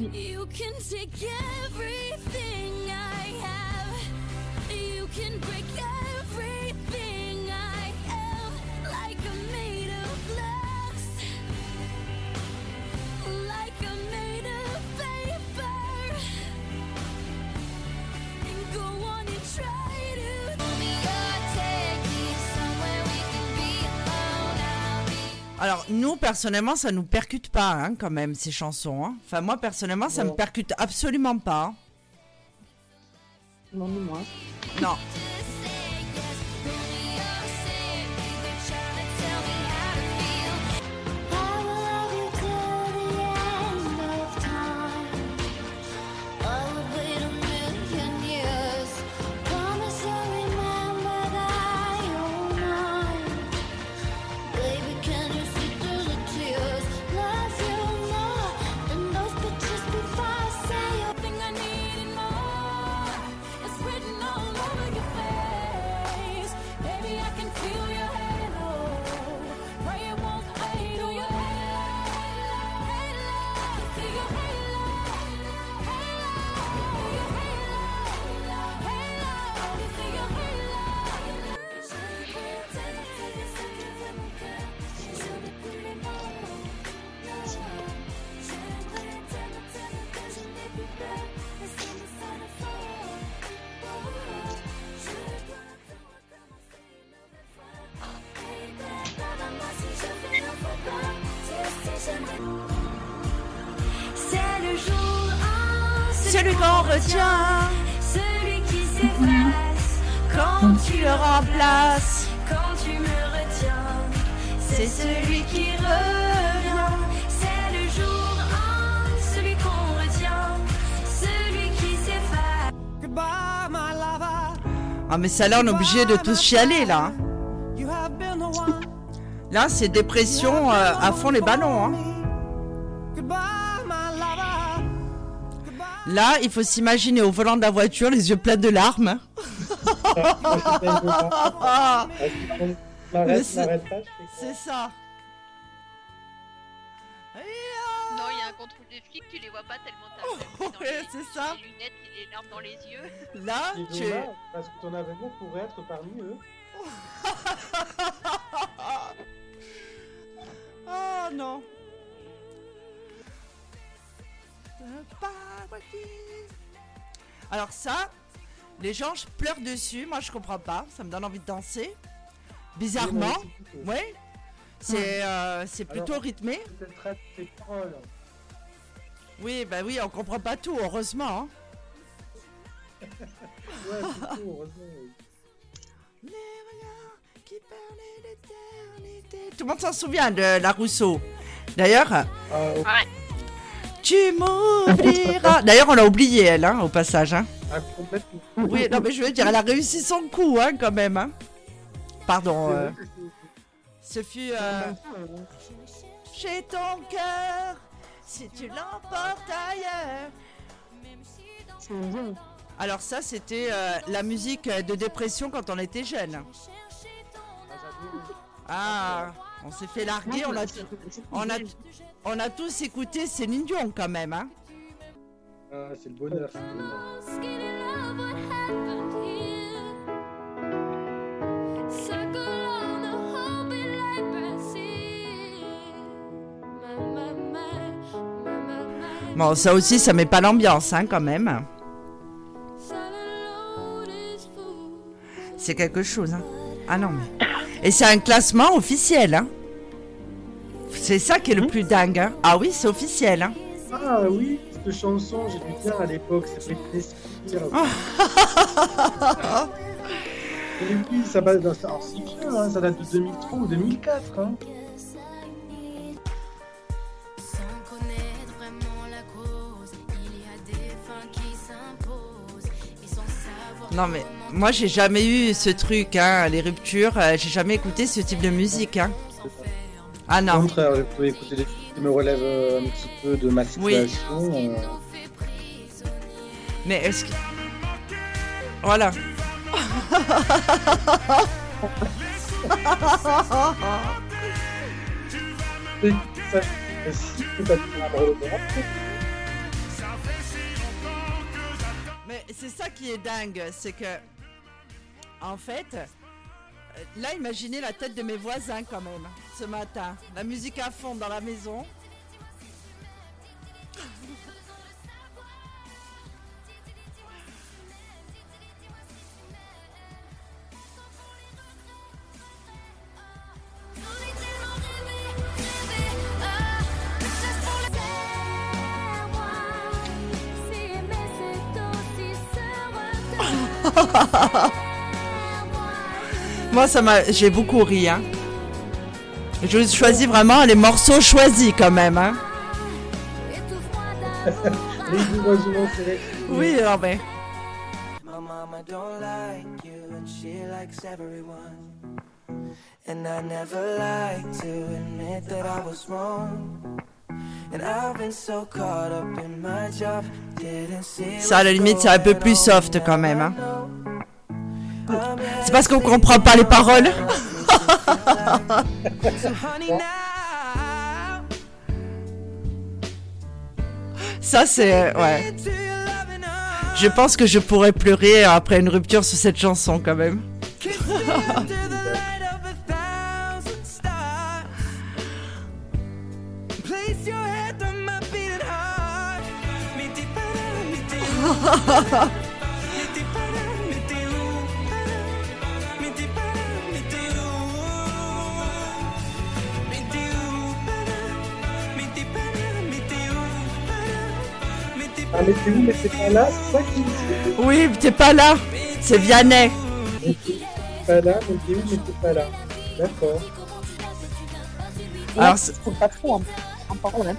You can take everything I have. You can break Alors, nous, personnellement, ça nous percute pas, hein, quand même, ces chansons. hein. Enfin, moi, personnellement, ça me Non. percute absolument pas. hein. Non, ni moi. Non. Ah, mais ça, là, on est obligé de tous chialer, là. hein. You have been the one. Là, c'est dépression euh, à fond les ballons. hein. Là, il faut s'imaginer au volant de la voiture, les yeux pleins de larmes. hein. C'est- ça. Non, il y a un contrôle des flics, tu les vois pas tellement Ouais, c'est ça. les lunettes et les larmes dans les yeux. Là, C'est tu dommage, parce que ton avenir pourrait être parmi eux. Oh non. Alors ça, les gens je pleure dessus, moi je comprends pas, ça me donne envie de danser. Bizarrement, Oui, ouais. C'est euh, c'est plutôt Alors- rythmé. Traite tes paroles. Oui, bah oui, on comprend pas tout, heureusement. hein. Ouais, plutôt, heureusement. oui. Tout le monde s'en souvient de la Rousseau. D'ailleurs, Ah, Ouais. tu m'oublieras. D'ailleurs, on l'a oublié, elle, hein, au passage. Hein. ah. Oui, non, mais je veux dire, elle a réussi son coup, hein, quand même. Hein. Pardon. C'est euh, ce fut euh, chez ton cœur, si tu l'emportes ailleurs. Alors ça, c'était euh, la musique de dépression quand on était jeune. Ah, on s'est fait larguer, on a, on a, on a tous écouté Céline Dion quand même. Hein. Ah, c'est le bonheur. Bon, ça aussi, ça met pas l'ambiance, hein, quand même. C'est quelque chose, hein. Ah non, mais... Et c'est un classement officiel, hein. C'est ça qui est le plus dingue, hein. Ah oui, c'est officiel, hein. Ah oui, cette chanson, j'ai dû bien à l'époque, c'est Britney Spears. Et oui, ça, va dans- alors, hein, ça date de 2003 ou 2004. Hein. Non, mais moi, j'ai jamais eu ce truc, hein, les ruptures. euh, j'ai jamais écouté ce type de musique, hein. Ah Au non. contraire, je pouvais écouter des trucs qui me relèvent euh, un petit peu de ma Oui. situation. euh. Mais est-ce que... Voilà. c'est ça qui est dingue, c'est que, en fait, euh, là, imaginez la tête de mes voisins quand même, ce matin. La musique à fond dans la maison. Moi, ça m'a, j'ai beaucoup ri, hein. Je choisis vraiment les morceaux choisis quand même, hein. Oui, non mais. My mama don't like you and she likes everyone. And I never like to admit that I was wrong. Ça, à la limite, c'est un peu plus soft quand même, hein. C'est parce qu'on comprend pas les paroles. Ça, c'est, ouais. Je pense que je pourrais pleurer après une rupture sur cette chanson quand même. Ah, mais c'est où, mais c'est pas là, c'est ça qui Oui, t'es pas là. C'est Vianney. Mais t'es pas là, mais t'es où, mais t'es pas là. D'accord. Alors, c'est- pas trop en, en parole. Hein.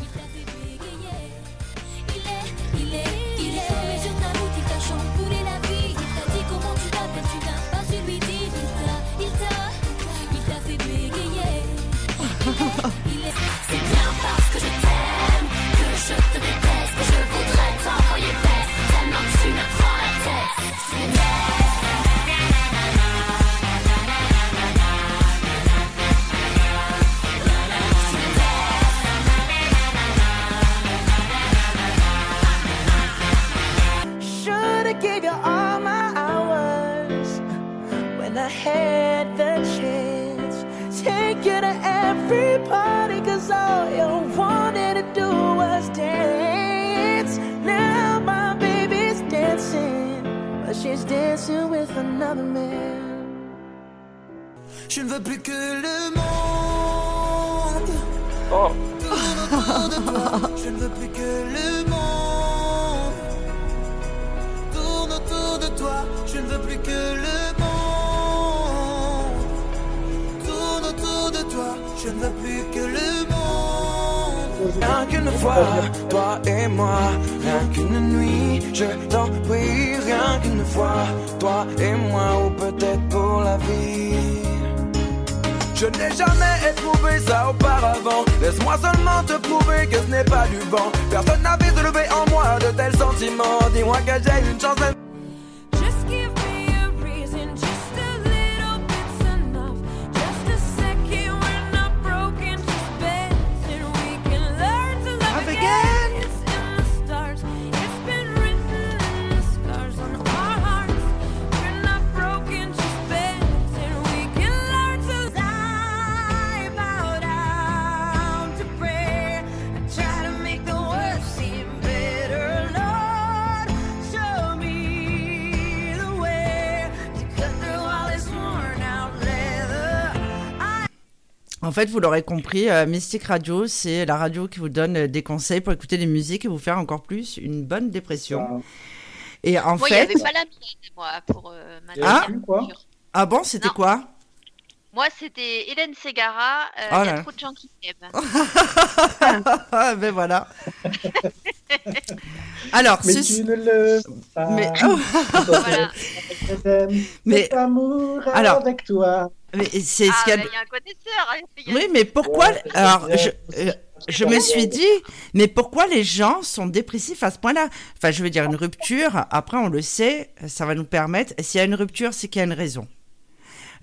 Every party, cause all you wanted to do was dance. She's dancing with another man. Je ne veux plus que le monde tourne autour de toi. Je ne veux plus que le monde tourne autour de toi. Je ne veux plus que le monde ne plus que le monde. Rien qu'une fois, toi et moi, rien qu'une nuit, je t'en prie, rien qu'une fois, toi et moi, ou peut-être pour la vie. Je n'ai jamais éprouvé ça auparavant. Laisse-moi seulement te prouver que ce n'est pas du vent. Personne n'avait lever en moi de tels sentiments. Dis-moi que j'ai une chance. En fait, vous l'aurez compris, euh, Mystic Radio, c'est la radio qui vous donne euh, des conseils pour écouter des musiques et vous faire encore plus une bonne dépression. Et en moi, fait. il n'y avait pas la mienne, moi, pour euh, ma Ah, quoi ah bon, c'était quoi Moi, c'était Hélène Segara. euh, Il Oh y là a trop de gens qui m'aiment. Ah, ben voilà. Alors, Mais ceci- tu ne le pas. Mais, oh, voilà. Mais- Mais amour alors- avec toi. Mais c'est ce Ah, qu'il y a de- il y a un connaisseur. hein, a- Oui, mais pourquoi Alors, je, euh, je me suis dit, mais pourquoi les gens sont dépressifs à ce point-là? Enfin, je veux dire, une rupture, après, on le sait, ça va nous permettre. S'il y a une rupture, c'est qu'il y a une raison.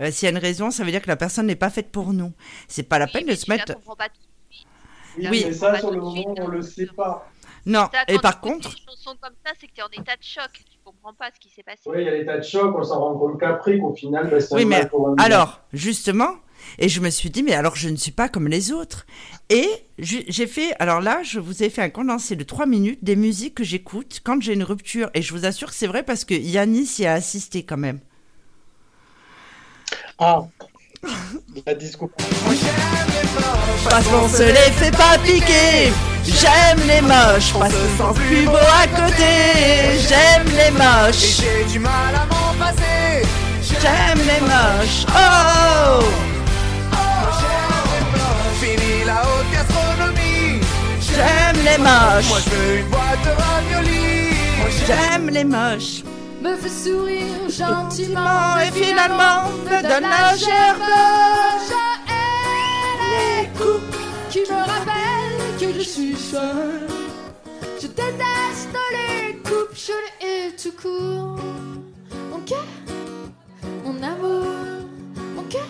Euh, S'il y a une raison, ça veut dire que la personne n'est pas faite pour nous. C'est pas la Oui, peine de se mettre. comprends pas tout de suite. Oui. mais ça, sur le moment, on le sait pas. Non. Ça, Et par contre, chansons comme ça, c'est que tu es en état de choc. Tu comprends pas ce qui s'est passé. Oui, il y a l'état de choc, on s'en rend compte qu'après, qu'au final, bah, c'est Oui, un mais mal pour un alors, justement, et je me suis dit, mais alors je ne suis pas comme les autres. Et j'ai fait, alors là, je vous ai fait un condensé de trois minutes des musiques que j'écoute quand j'ai une rupture. Et je vous assure que c'est vrai parce que Yanis y a assisté quand même. Ah La disco. Parce qu'on se les fait pas piquer. J'aime les moches parce qu'ils sont plus beaux à côté. J'aime les moches. J'ai du mal à m'en passer. J'aime les moches. Oh! Fini la haute gastronomie. J'aime les Moi moches. je veux une boîte de raviolis. J'aime les moches. Me fait sourire gentiment et finalement me donne la gerbe. les coups qui me rappellent que je suis seule. Je déteste les coupes, je les hais tout court. Mon cœur, mon amour, mon cœur.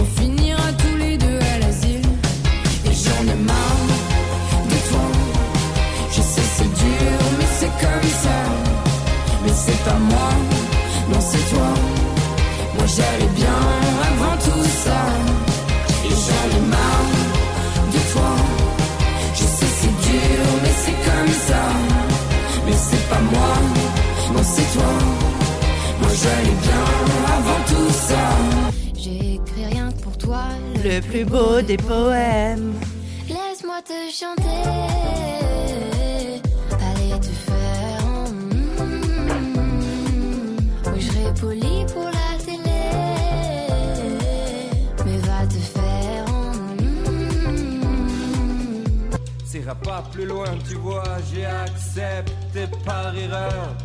On finira tous les deux à l'asile. Et j'en ai marre c'est pas moi, non c'est toi. Moi j'allais bien avant tout ça. Et j'en ai marre de toi. Je sais c'est dur, mais c'est comme ça. Mais c'est pas moi, non c'est toi. Moi j'allais bien avant tout ça. J'ai écrit rien que pour toi. Le plus beau des poèmes. Laisse-moi te chanter. Poli pour la télé. Mais va te faire. mm, Ça pas plus loin, tu vois, j'ai accepté par erreur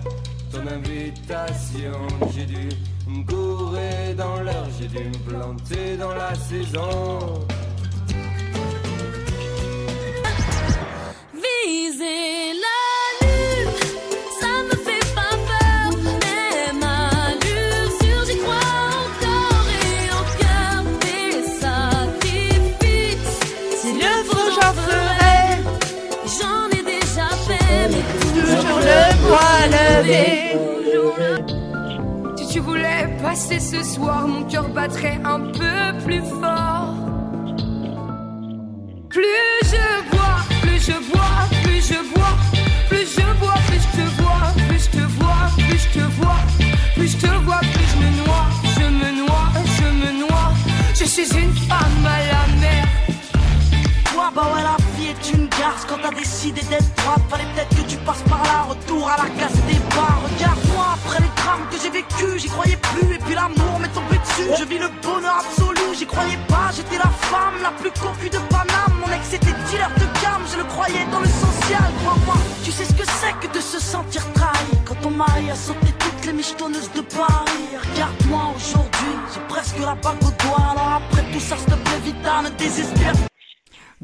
ton invitation. J'ai dû me gourer dans l'heure, j'ai dû me planter dans la saison. Viser la levé. Si tu voulais passer ce soir, mon cœur battrait un peu plus fort. Plus je bois, plus je bois, plus je bois, plus je bois, plus je te vois, plus je te vois, plus je te vois, plus je te vois, plus je me noie, je me noie, je me noie. Je suis une femme à la mer. Garce. Quand t'as décidé d'être droite, fallait peut-être que tu passes par là. Retour à la case bars. Regarde-moi, après les drames que j'ai vécu, j'y croyais plus. Et puis l'amour m'est tombé dessus. Je vis le bonheur absolu, j'y croyais pas. j'étais la femme la plus cocu de Paname. Mon ex était dealer de gamme, je le croyais dans le social. Crois-moi, tu sais ce que c'est que de se sentir trahi. Quand ton mari a sauté toutes les michetonneuses de Paris. Regarde-moi aujourd'hui, j'ai presque la bague au doigt. Alors après tout ça, s'il te plaît, vita, ne désespère.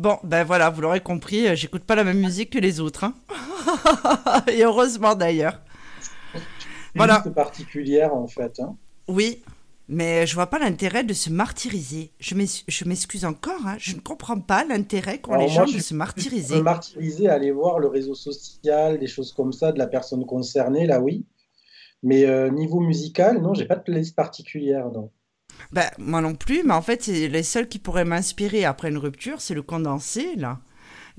Bon, ben voilà, vous l'aurez compris, euh, j'écoute pas la même musique que les autres. Hein. Et heureusement d'ailleurs. Voilà. C'est particulière en fait. Hein. Oui, mais je vois pas l'intérêt de se martyriser. Je m'excuse encore, hein. je ne comprends pas l'intérêt qu'ont les gens de se martyriser. Se martyriser, aller voir le réseau social, des choses comme ça de la personne concernée, là oui. Mais euh, niveau musical, non, j'ai pas de playlist particulière, non. Ben, moi non plus, mais en fait, les seuls qui pourraient m'inspirer après une rupture, c'est le condensé, là.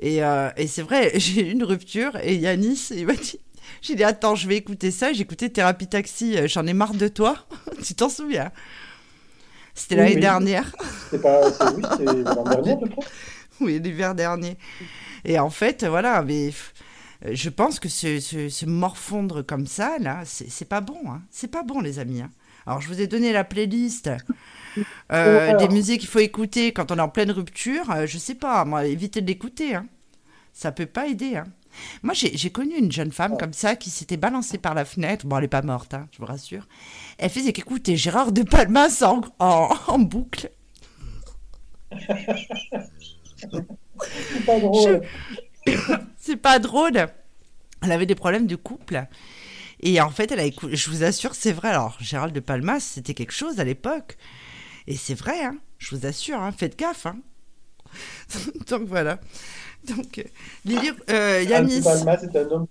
Et, euh, et c'est vrai, j'ai eu une rupture et Yanis, il m'a dit j'ai dit, attends, je vais écouter ça. J'ai écouté Thérapie Taxi, euh, j'en ai marre de toi. tu t'en souviens? C'était l'année dernière. C'est pas. Oui, c'est l'an dernier, je crois. Oui, l'hiver dernier. Et en fait, voilà, mais je pense que se, morfondre comme ça, là, c'est pas bon. Hein. C'est pas bon, les amis. Hein. Alors, je vous ai donné la playlist euh, des musiques qu'il faut écouter quand on est en pleine rupture. Euh, je sais pas, moi, évitez de l'écouter. Hein. Ça peut pas aider. Hein. Moi, j'ai connu une jeune femme comme ça qui s'était balancée par la fenêtre. Bon, elle n'est pas morte, hein, je vous rassure. Elle faisait qu'écouter Gérard de Palmas en, en, boucle. C'est pas drôle. C'est pas drôle. Elle avait des problèmes de couple. Et en fait, elle a écouté. Je vous assure, c'est vrai. Alors, Gérald de Palmas, c'était quelque chose à l'époque. Et c'est vrai, hein. Je vous assure, hein. Faites gaffe, hein. Donc voilà. Donc, euh, Lily, euh, Yanis. c'est un homme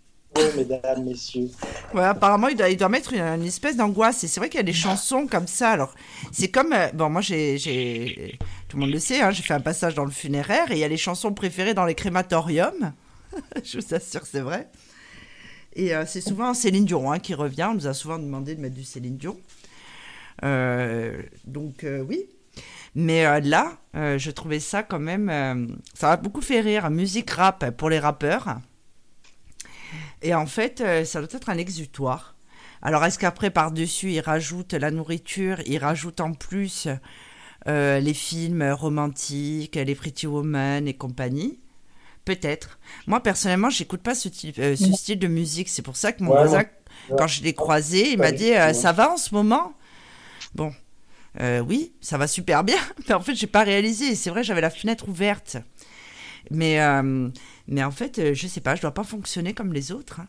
mesdames, messieurs. Ouais, apparemment, il doit, il doit mettre une, espèce d'angoisse. Et c'est vrai qu'il y a des chansons comme ça. Alors, c'est comme. Euh, bon, moi, j'ai. Tout le monde le sait, hein, j'ai fait un passage dans le funéraire et il y a les chansons préférées dans les crématoriums. Je vous assure, c'est vrai. Et euh, c'est souvent Céline Dion hein, qui revient. On nous a souvent demandé de mettre du Céline Dion. donc, oui. Mais euh, là, euh, je trouvais ça quand même. Euh, ça m'a beaucoup fait rire. Musique rap pour les rappeurs. Et en fait, ça doit être un exutoire. Alors, est-ce qu'après, par-dessus, ils rajoutent la nourriture, ils rajoutent en plus les films romantiques, les Pretty Woman et compagnie? Peut-être. Moi, personnellement, j'écoute pas ce, ce, style de musique. C'est pour ça que mon voisin, quand je l'ai croisé, il m'a dit Ça va en ce moment? Bon, euh, oui, ça va super bien. Mais en fait, j'ai pas réalisé. C'est vrai, j'avais la fenêtre ouverte. Mais, euh, mais en fait, euh, je sais pas, je dois pas fonctionner comme les autres. Hein.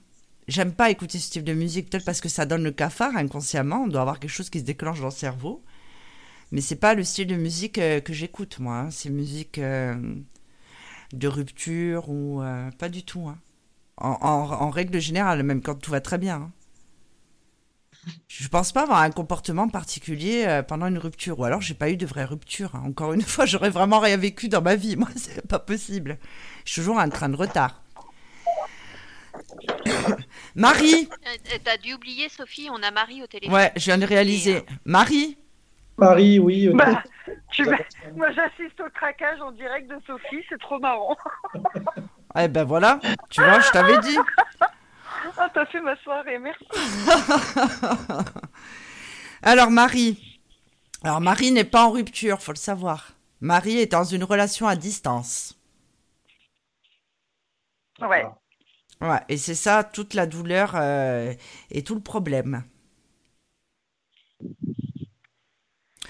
J'aime pas écouter ce type de musique, peut-être parce que ça donne le cafard inconsciemment. On doit avoir quelque chose qui se déclenche dans le cerveau. Mais c'est pas le style de musique que j'écoute, moi. Hein. C'est musique de rupture ou pas du tout. Hein. En, règle générale, même quand tout va très bien. Je pense pas avoir un comportement particulier euh, pendant une rupture, ou alors j'ai pas eu de vraie rupture. Hein. Encore une fois, j'aurais vraiment rien vécu dans ma vie. Moi, c'est pas possible. Je suis toujours un train de retard. Marie euh, T'as dû oublier, Sophie, on a Marie au téléphone. Ouais, je viens de réaliser. Marie Marie, oui. Bah, Moi, j'assiste au craquage en direct de Sophie, c'est trop marrant. eh ben voilà, tu vois, je t'avais dit. Ah, t'as fait ma soirée, merci. Alors, Marie. Alors, Marie n'est pas en rupture, faut le savoir. Marie est dans une relation à distance. Ouais. Ouais, et c'est ça toute la douleur euh, et tout le problème.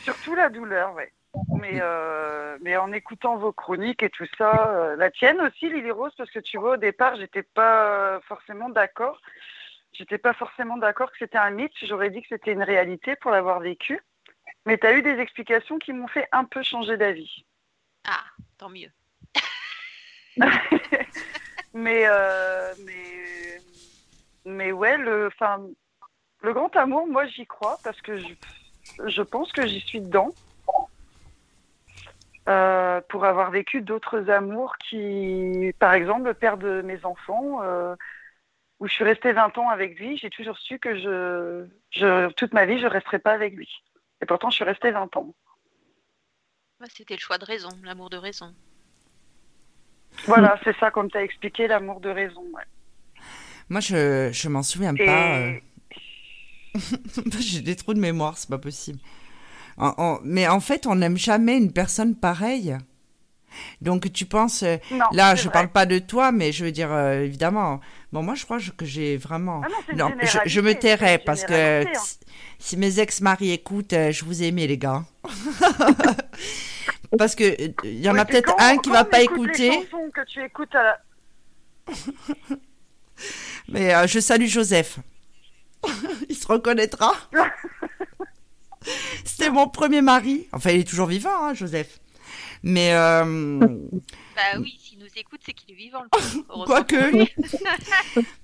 Surtout la douleur, ouais. Mais, euh, mais en écoutant vos chroniques et tout ça, euh, la tienne aussi, Lily Rose, parce que tu vois, au départ, j'étais pas forcément d'accord. J'étais pas forcément d'accord que c'était un mythe. J'aurais dit que c'était une réalité pour l'avoir vécu. Mais tu as eu des explications qui m'ont fait un peu changer d'avis. Ah, tant mieux. mais, euh, mais, mais ouais, le, le grand amour, moi j'y crois parce que je, je pense que j'y suis dedans. Euh, pour avoir vécu d'autres amours qui, par exemple, le père de mes enfants, euh, où je suis restée 20 ans avec lui, j'ai toujours su que je, je, toute ma vie, je ne resterai pas avec lui. Et pourtant, je suis restée 20 ans. C'était le choix de raison, l'amour de raison. Voilà, c'est ça, comme tu as expliqué, l'amour de raison. Moi, je, je m'en souviens pas. Euh. j'ai des trous de mémoire, c'est pas possible. mais en fait, on n'aime jamais une personne pareille. Donc tu penses, euh, là je ne parle pas de toi, mais je veux dire euh, évidemment. Bon moi je crois que j'ai vraiment. Ah non, je, me tairai parce que hein. si mes ex-maris écoutent, euh, je vous ai aimé les gars. parce que il y en a peut-être un qui va pas écouter. que tu écoutes à mais je salue Joseph. il se reconnaîtra. C'était mon premier mari. Enfin, il est toujours vivant, hein, Joseph. Mais. Euh... Bah oui, s'il nous écoute, c'est qu'il est vivant. Quoique.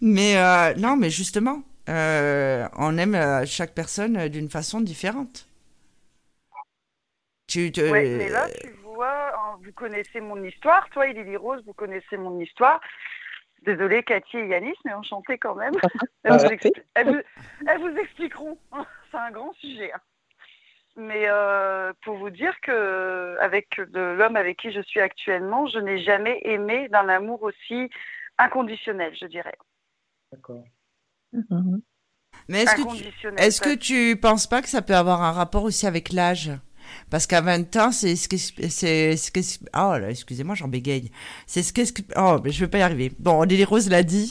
mais euh, non, mais justement, euh, on aime euh, chaque personne d'une façon différente. Tu te... Ouais, mais là, tu vois, hein, vous connaissez mon histoire. Toi, Lily Rose, vous connaissez mon histoire. Désolée, Cathy et Yanis, mais enchanté quand même. Elles vous, elles vous, expliqueront. C'est un grand sujet. Hein. Mais euh, pour vous dire que avec l'homme avec qui je suis actuellement, je n'ai jamais aimé d'un amour aussi inconditionnel, je dirais. D'accord. Mais est-ce que, tu, est-ce que tu penses pas que ça peut avoir un rapport aussi avec l'âge? Parce qu'à 20 ans, c'est ce que c'est ce que oh là, excusez-moi, j'en bégaye. C'est ce que oh, mais je vais pas y arriver. Bon, Lily Rose l'a dit.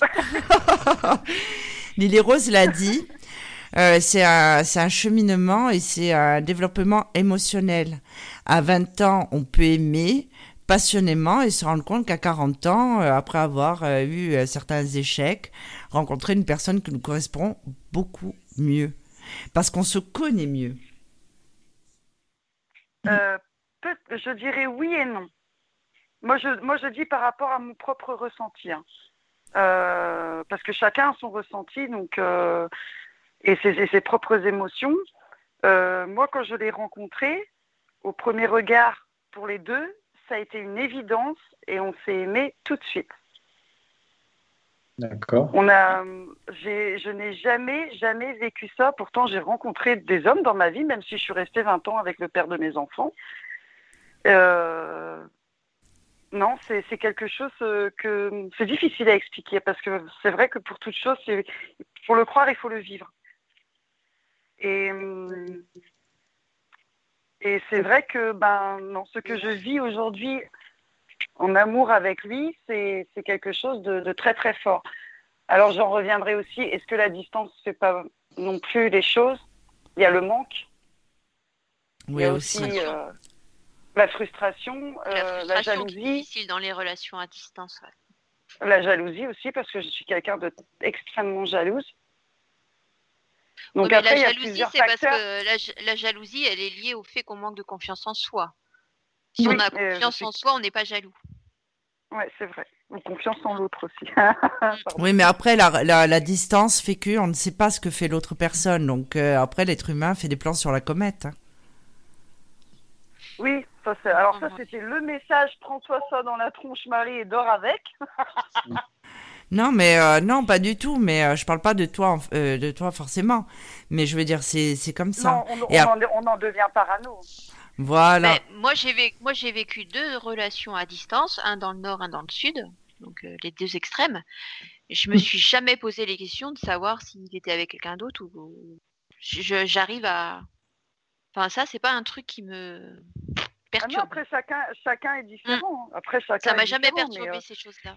Lily Rose l'a dit. Euh, c'est un, un, cheminement et c'est un développement émotionnel. À 20 ans, on peut aimer passionnément et se rendre compte qu'à 40 ans, euh, après avoir euh, eu certains échecs, rencontrer une personne qui nous correspond beaucoup mieux. Parce qu'on se connaît mieux. Je dirais oui et non. Moi je, dis par rapport à mon propre ressenti. Hein. parce que chacun a son ressenti. Donc, et ses, propres émotions. Euh, moi, quand je l'ai rencontré, au premier regard pour les deux, ça a été une évidence et on s'est aimé tout de suite. D'accord. On a, je n'ai jamais, jamais vécu ça. Pourtant, j'ai rencontré des hommes dans ma vie, même si je suis restée 20 ans avec le père de mes enfants. Euh, non, c'est quelque chose euh, que c'est difficile à expliquer parce que c'est vrai que pour toute chose, pour le croire, il faut le vivre. Et, et c'est vrai que ben, non, ce que je vis aujourd'hui en amour avec lui, c'est quelque chose de, très très fort. Alors j'en reviendrai aussi, est-ce que la distance ne fait pas non plus les choses? Il y a le manque. Oui, Il y a aussi, euh, la frustration, la, euh, la jalousie. difficile dans les relations à distance. La jalousie aussi, parce que je suis quelqu'un d'extrêmement jalouse. Donc après, la jalousie, c'est parce que la, jalousie, elle est liée au fait qu'on manque de confiance en soi. Si on a euh, confiance en soi, on n'est pas jaloux. Oui, c'est vrai. Ou confiance en l'autre aussi. oui, mais après, la, la, distance fait qu'on ne sait pas ce que fait l'autre personne. Donc euh, après, l'être humain fait des plans sur la comète. Hein. Oui, ça, alors ça, c'était le message prends-toi ça dans la tronche, Marie, et dors avec. Non, mais euh, non, pas du tout. Mais euh, je parle pas de toi, euh, de toi forcément. Mais je veux dire, c'est comme ça. Non, on, en, devient parano. Voilà. moi, j'ai vécu, moi, j'ai vécu deux relations à distance, un dans le nord, un dans le sud, donc les deux extrêmes. Je me suis jamais posé les questions de savoir s'il était avec quelqu'un d'autre ou. J'arrive à. Enfin, ça, c'est pas un truc qui me ah perturbe. après, chacun, chacun est différent. Mmh. Après, chacun. Ça m'a jamais perturbé ces choses-là.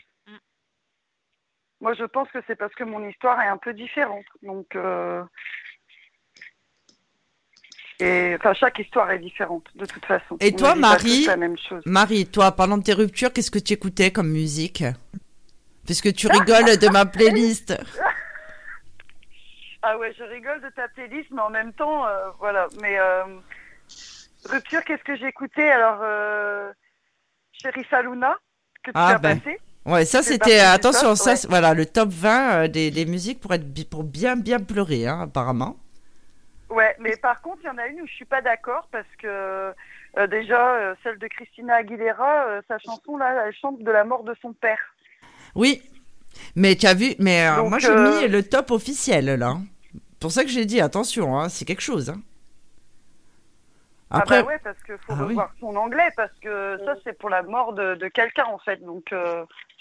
Moi, je pense que c'est parce que mon histoire est un peu différente. Donc, euh, et enfin, chaque histoire est différente de toute façon. Et toi, Marie, Marie, toi, pendant tes ruptures, qu'est-ce que tu écoutais comme musique? Puisque tu rigoles de ma playlist. ah ouais, je rigole de ta playlist, mais en même temps, euh, voilà. Mais euh, rupture, qu'est-ce que j'écoutais? Alors, euh, Chérie Saluna, que tu ah, as ben. passé. Ouais, ça c'était attention, ça voilà le top 20 euh, des, des, musiques pour être pour bien bien pleurer hein, apparemment. Ouais, mais par contre, il y en a une où je suis pas d'accord parce que euh, déjà euh, celle de Christina Aguilera, sa chanson là, elle chante de la mort de son père. Oui. Mais tu as vu mais moi j'ai mis le top officiel là. Pour ça que j'ai dit attention hein, c'est quelque chose hein. Après... Ah bah ouais, parce qu'il faut ah revoir son anglais, parce que ça, c'est pour la mort de, de quelqu'un, en fait. Donc,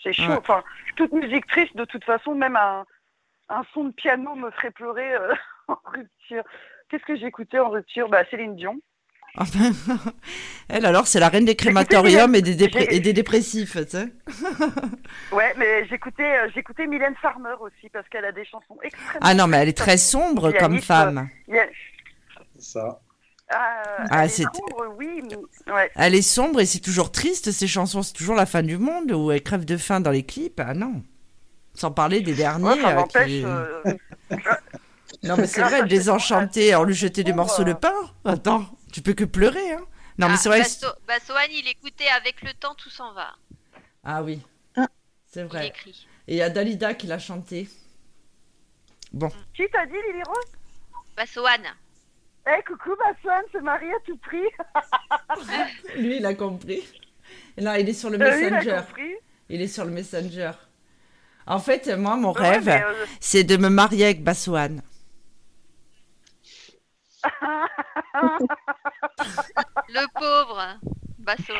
c'est chaud. Enfin, toute musique triste, de toute façon, même un, un son de piano me ferait pleurer euh, en rupture. Qu'est-ce que j'écoutais en rupture bah, Céline Dion. Ah ben, elle, alors, c'est la reine des crématoriums et des, et des dépressifs, tu sais. ouais, mais j'écoutais, euh, j'écoutais Mylène Farmer aussi parce qu'elle a des chansons extrêmement. Ah non, mais elle est très sombre comme femme. Ça. Ah, ah, elle est sombre, oui. Ouais. Elle est sombre et c'est toujours triste, ces chansons. C'est toujours la fin du monde où elle crève de faim dans les clips. Ah non. Sans parler des derniers. Ouais, ça euh, non, mais c'est vrai, désenchanté, on lui jetait des morceaux de pain. Attends. Tu peux que pleurer, hein Non, mais ah, c'est vrai. Bassoane, il écoutait avec le temps, tout s'en va. Ah oui. Ah. C'est vrai. écrit. Et il y a Dalida qui l'a chanté. Bon. Qui t'a dit, Lily Rose? Bassoane. Eh, coucou, Bassoane, c'est Marie à tout prix. Lui, il a compris. Là, il est sur le Messenger. Euh, il, a compris. il est sur le Messenger. En fait, moi, mon rêve, euh, c'est de me marier avec Bassoane. Le pauvre Bassoane.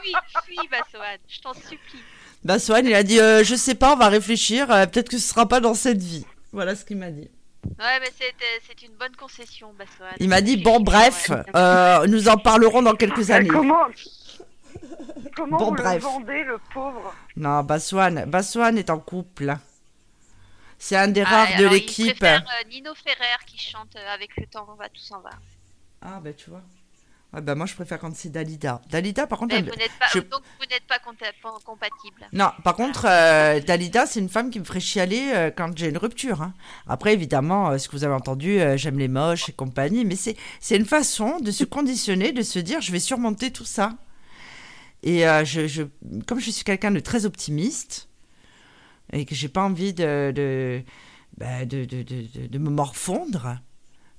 Fuis, fuis, Bassoane, je t'en supplie. Bassoane, il a dit euh, Je sais pas, on va réfléchir, euh, peut-être que ce sera pas dans cette vie. Voilà ce qu'il m'a dit. Ouais, mais c'est une bonne concession, Bassoane. Il m'a dit Bon, bref, euh, nous en parlerons dans quelques années. Comment Comment bon, vous le vendez, le pauvre? Non, Bassoane, Bassoane est en couple. C'est un des rares de l'équipe. Je préfère euh, Nino Ferrer qui chante euh, avec le temps, on va, tout s'en va. Ah, bah tu vois. Ah bah moi je préfère quand c'est Dalida. Dalida par contre... Elle... Vous pas... Donc vous n'êtes pas compatible. Non, par contre euh, Dalida c'est une femme qui me ferait chialer quand j'ai une rupture. Hein. Après évidemment, ce que vous avez entendu, j'aime les moches et compagnie, mais c'est une façon de se conditionner, de se dire je vais surmonter tout ça. Et je, je, comme je suis quelqu'un de très optimiste, et que j'ai pas envie de, de, bah, de, de, de, me morfondre,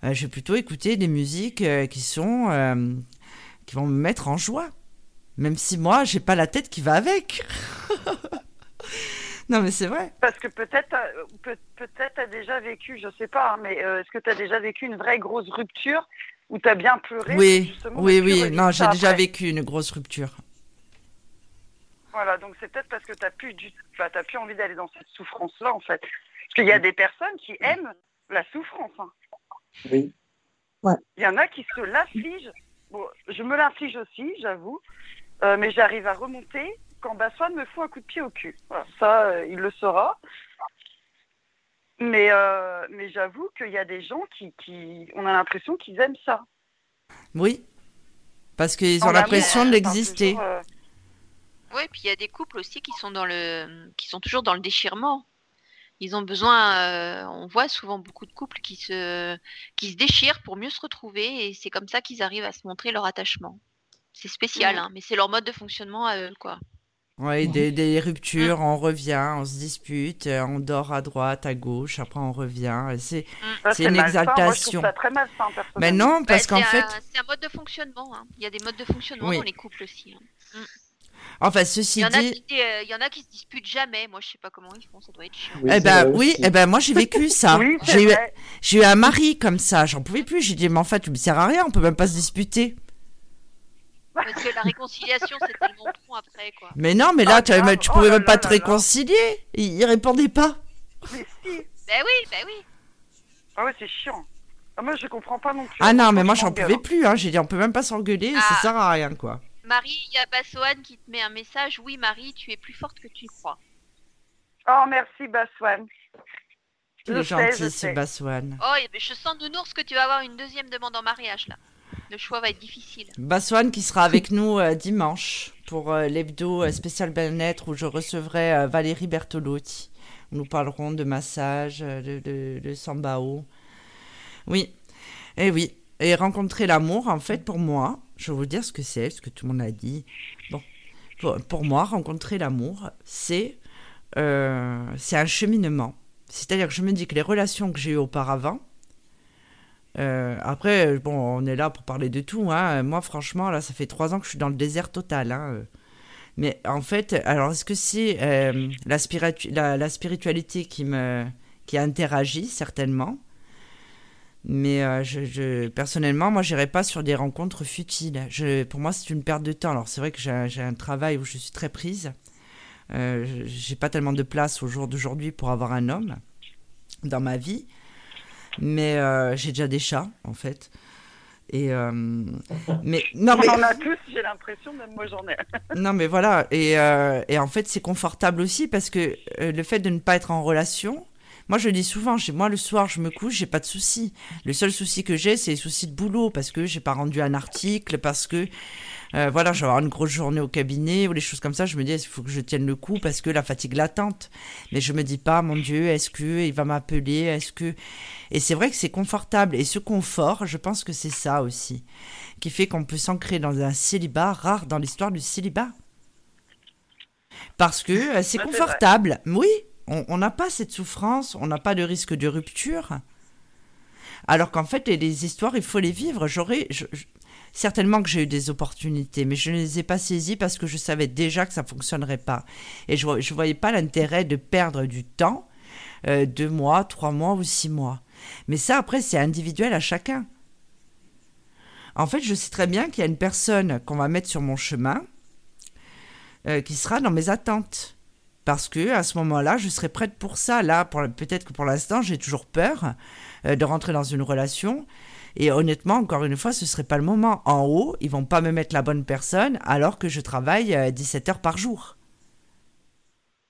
euh, je vais plutôt écouter des musiques euh, qui sont euh, qui vont me mettre en joie, même si moi j'ai pas la tête qui va avec. non mais c'est vrai. Parce que peut-être peut, peut-être as déjà vécu, je sais pas, hein, mais est-ce que tu as déjà vécu une vraie grosse rupture où tu as bien pleuré Oui, oui, oui. Non, j'ai déjà vécu une grosse rupture. Voilà, donc c'est peut-être parce que tu n'as plus, du... plus envie d'aller dans cette souffrance-là, en fait. Parce qu'il y a des personnes qui aiment la souffrance. Hein. Oui. Il y en a qui se l'affligent. Bon, je me l'inflige aussi, j'avoue. Euh, mais j'arrive à remonter quand Bassoine me fout un coup de pied au cul. ça, euh, il le saura. Mais, euh, mais j'avoue qu'il y a des gens qui, qui on a l'impression qu'ils aiment ça. Oui, parce qu'ils ont l'impression de l'exister. Oui, puis il y a des couples aussi qui sont dans le, qui sont toujours dans le déchirement. Ils ont besoin, euh, on voit souvent beaucoup de couples qui se, qui se déchirent pour mieux se retrouver et c'est comme ça qu'ils arrivent à se montrer leur attachement. C'est spécial, hein, mais c'est leur mode de fonctionnement à eux, quoi. Oui, des, ruptures, on revient, on se dispute, euh, on dort à droite, à gauche, après on revient. C'est c'est une exaltation. Mais non, parce qu'en fait. C'est un mode de fonctionnement. Hein. Il y a des modes de fonctionnement dans les couples aussi. Hein. Enfin, ceci il y dit. Euh, il y en a qui se disputent jamais. Moi, je sais pas comment ils font. Ça doit être chiant. eh ben oui, eh ben moi j'ai vécu ça. j'ai eu, j'ai eu un mari comme ça. J'en pouvais plus. J'ai dit mais en fait, tu me sers à rien. On peut même pas se disputer. Parce que la réconciliation, c'est tellement bon après, quoi. Mais non, mais là, tu, tu pouvais oh même pas te réconcilier. Il, il, répondait pas. Mais si. Ben oui, ben oui. Ah ouais, c'est chiant. Ah, moi, je comprends pas non plus. Ah non, mais moi, j'en pouvais plus. Hein. J'ai dit, on peut même pas s'engueuler. Ça ah. sert à rien, quoi. Marie, il y a Bassoane qui te met un message. Oui, Marie, tu es plus forte que tu crois. Oh, merci, Bassoane. Il est gentil, c'est Bassoane. Oh, je sens nounours que tu vas avoir une deuxième demande en mariage, là. Le choix va être difficile. Bassoane qui sera avec nous euh, dimanche pour euh, l'hebdo euh, spécial bien-être où je recevrai Valérie Bertolotti. nous parlerons de massage, de, de, de sambao. Oui, et eh oui. Et rencontrer l'amour, en fait, pour moi, je vais vous dire ce que c'est, ce que tout le monde a dit. Bon, pour, moi, rencontrer l'amour, c'est euh, c'est un cheminement. C'est-à-dire que je me dis que les relations que j'ai eues auparavant, euh, après, bon, on est là pour parler de tout. Hein. Moi, franchement, là, ça fait trois ans que je suis dans le désert total. Hein. Mais en fait, alors, est-ce que c'est euh, la, la, la, spiritualité qui me qui interagit certainement? Mais euh, je, personnellement, moi, j'irai pas sur des rencontres futiles. Je, pour moi, c'est une perte de temps. Alors, c'est vrai que j'ai un travail où je suis très prise. Euh, j'ai pas tellement de place au jour d'aujourd'hui pour avoir un homme dans ma vie. Mais euh, j'ai déjà des chats, en fait. Et euh, mais non, mais... On en a tous, j'ai l'impression, même moi j'en ai. non, mais voilà. Et, euh, et en fait, c'est confortable aussi parce que le fait de ne pas être en relation, moi je dis souvent, moi le soir je me couche, j'ai pas de soucis. Le seul souci que j'ai, c'est les soucis de boulot parce que j'ai pas rendu un article, parce que euh, voilà, je vais avoir une grosse journée au cabinet ou les choses comme ça. Je me dis, il faut que je tienne le coup parce que la fatigue latente. Mais je me dis pas, mon Dieu, est-ce que il va m'appeler? Est-ce que Et c'est vrai que c'est confortable. Et ce confort, je pense que c'est ça aussi qui fait qu'on peut s'ancrer dans un célibat rare dans l'histoire du célibat. Parce que euh, c'est confortable. Oui, on n'a pas cette souffrance, on n'a pas de risque de rupture. Alors qu'en fait, les, histoires, il faut les vivre. J'aurais, Certainement que j'ai eu des opportunités, mais je ne les ai pas saisies parce que je savais déjà que ça ne fonctionnerait pas. Et je ne voyais pas l'intérêt de perdre du temps, euh, deux mois, trois mois ou six mois. Mais ça, après, c'est individuel à chacun. En fait, je sais très bien qu'il y a une personne qu'on va mettre sur mon chemin euh, qui sera dans mes attentes. Parce que à ce moment-là, je serai prête pour ça. Là, peut-être que pour l'instant, j'ai toujours peur euh, de rentrer dans une relation et honnêtement, encore une fois, ce serait pas le moment. En haut, ils vont pas me mettre la bonne personne alors que je travaille 17 euh, heures par jour.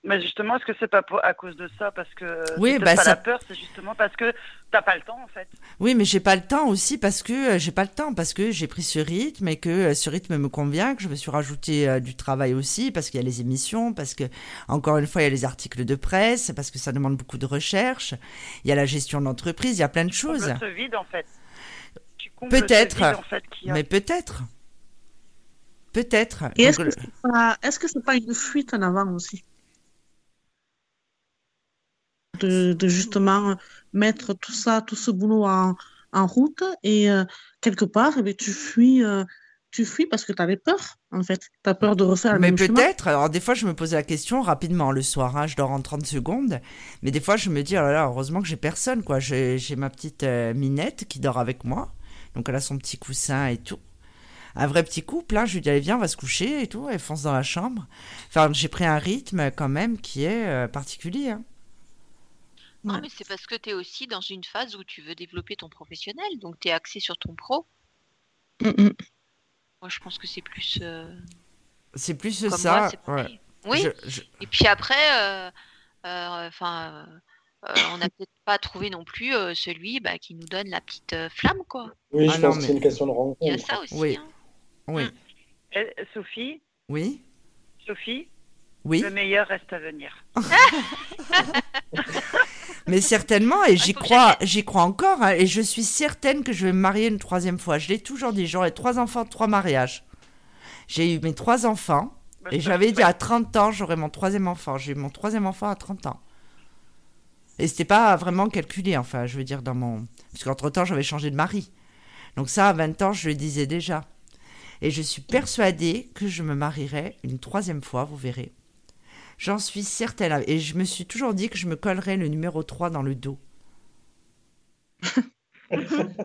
Mais justement, est-ce que c'est pas à cause de ça Parce que oui, bah, pas la peur, c'est justement parce que t'as pas le temps en fait. Oui, mais j'ai pas le temps aussi parce que euh, j'ai pas le temps parce que j'ai pris ce rythme et que euh, ce rythme me convient, que je me suis rajouté du travail aussi parce qu'il y a les émissions, parce que encore une fois il y a les articles de presse, parce que ça demande beaucoup de recherche, il y a la gestion d'entreprise, il y a plein de choses. On se vide en fait. Peut-être, mais peut-être. Peut-être. est-ce que c'est pas, est -ce pas une fuite en avant aussi? De, justement mettre tout ça, tout ce boulot en, en route et euh, quelque part, eh tu fuis. Euh, tu fuis parce que tu avais peur, en fait. Tu as peur de refaire le mais peut-être. Alors, des fois, je me posais la question rapidement le soir. Hein, je dors en 30 secondes. Mais des fois, je me dis, oh là là, heureusement que j'ai personne, quoi. J'ai ma petite euh, minette qui dort avec moi. Donc elle a son petit coussin et tout. Un vrai petit couple, hein, je lui dis allez viens, on va se coucher et tout, elle fonce dans la chambre. Enfin, j'ai pris un rythme quand même qui est euh, particulier. Hein. Non, mais c'est parce que tu es aussi dans une phase où tu veux développer ton professionnel, donc tu es axé sur ton pro. Moi, je pense que c'est plus. Euh, c'est plus ça. Oui. Et puis après, euh, enfin. Euh, on n'a peut-être pas trouvé non plus euh, celui bah, qui nous donne la petite euh, flamme, quoi. Oui, je ah pense que c'est une question de rencontre. Il y a ça aussi. Oui. Hein. oui. Eh, Sophie Oui. Sophie Oui. Le meilleur reste à venir. Mais certainement, et j'y crois, j'y crois encore, hein, et je suis certaine que je vais me marier une troisième fois. Je l'ai toujours dit, j'aurai trois enfants, trois mariages. J'ai eu mes trois enfants, bah, et j'avais dit à 30 ans, j'aurai mon troisième enfant. J'ai eu mon troisième enfant à 30 ans. Et c'était pas vraiment calculé, enfin, je veux dire, dans mon. Parce qu'entre-temps, j'avais changé de mari. Donc, ça, à 20 ans, je le disais déjà. Et je suis persuadée que je me marierai une troisième fois, vous verrez. J'en suis certaine. Et je me suis toujours dit que je me collerais le numéro 3 dans le dos.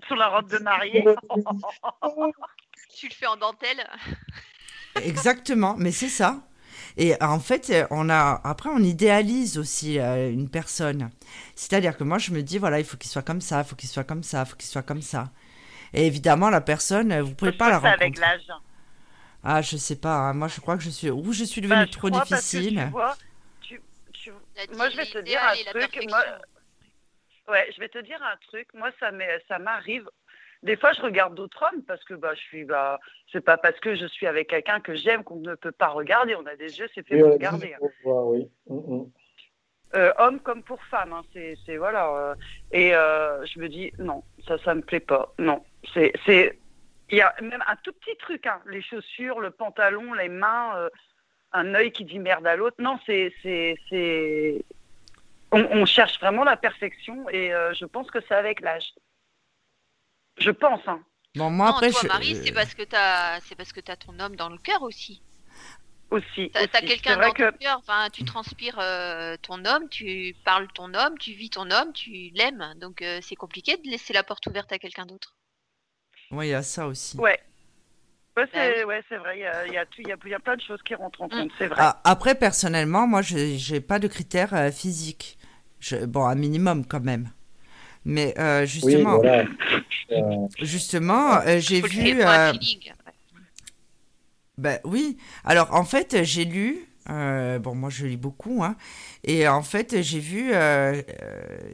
Sur la robe de mariée. tu le fais en dentelle. Exactement, mais c'est ça. Et en fait, on a, après, on idéalise aussi euh, une personne. C'est-à-dire que moi, je me dis, voilà, il faut qu'il soit comme ça, il faut qu'il soit comme ça, il faut qu'il soit comme ça. Et évidemment, la personne, vous pouvez pas la rencontrer. avec l'âge. Ah, je sais pas. Hein. Moi, je crois que je suis. Ou je suis devenue bah, trop difficile. Tu Moi, je vais te dire un truc. Moi... Ouais, je vais te dire un truc. Moi, ça m'arrive des fois, je regarde d'autres hommes parce que bah, je suis, bah, c'est pas parce que je suis avec quelqu'un que j'aime qu'on ne peut pas regarder. On a des yeux, c'est fait pour regarder. Hein. oui. Mm, mm. Euh, homme comme pour femme, hein, c'est, voilà. Euh, et euh, je me dis non, ça, ça me plaît pas. Non, c'est, c'est, il y a même un tout petit truc, hein, les chaussures, le pantalon, les mains, un œil qui dit merde à l'autre. Non, c'est, c'est, c'est, on, on, cherche vraiment la perfection et je pense que c'est avec l'âge. Je pense. Hein. Bon, moi, après, toi, Marie, c'est parce que tu as, c'est parce que as ton homme dans le cœur aussi. Aussi. Tu as, quelqu'un dans ton cœur. Enfin, tu transpires euh, ton homme, tu parles ton homme, tu vis ton homme, tu l'aimes. Donc euh, c'est compliqué de laisser la porte ouverte à quelqu'un d'autre. Oui, il y a ça aussi. Ouais. Ouais, c'est bah vrai, il y a, y, a, y a, plein de choses qui rentrent en mm. compte, c'est vrai. Ah, après, personnellement, moi, je n'ai pas de critères euh, physiques. Je, bon, un minimum quand même. Mais justement, justement, j'ai vu. Ben oui. Alors en fait, j'ai lu. Bon, moi je lis beaucoup, hein, et en fait j'ai vu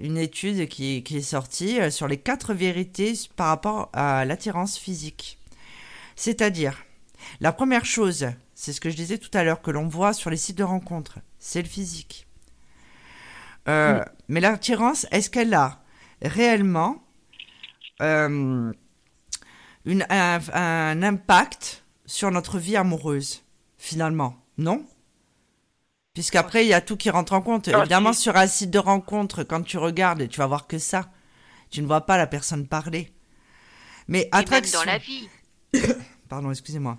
une étude qui, qui est sortie sur les quatre vérités par rapport à l'attirance physique. C'est-à-dire, la première chose, c'est ce que je disais tout à l'heure, que l'on voit sur les sites de rencontres, c'est le physique. Euh, mais l'attirance, est-ce qu'elle a réellement euh, un, impact sur notre vie amoureuse, finalement? Non Puisqu'après, il y a tout qui rentre en compte. Évidemment, sur un site de rencontre, quand tu regardes, tu vas voir que ça. Tu ne vois pas la personne parler. Mais attraction. dans la vie. Pardon, excusez-moi.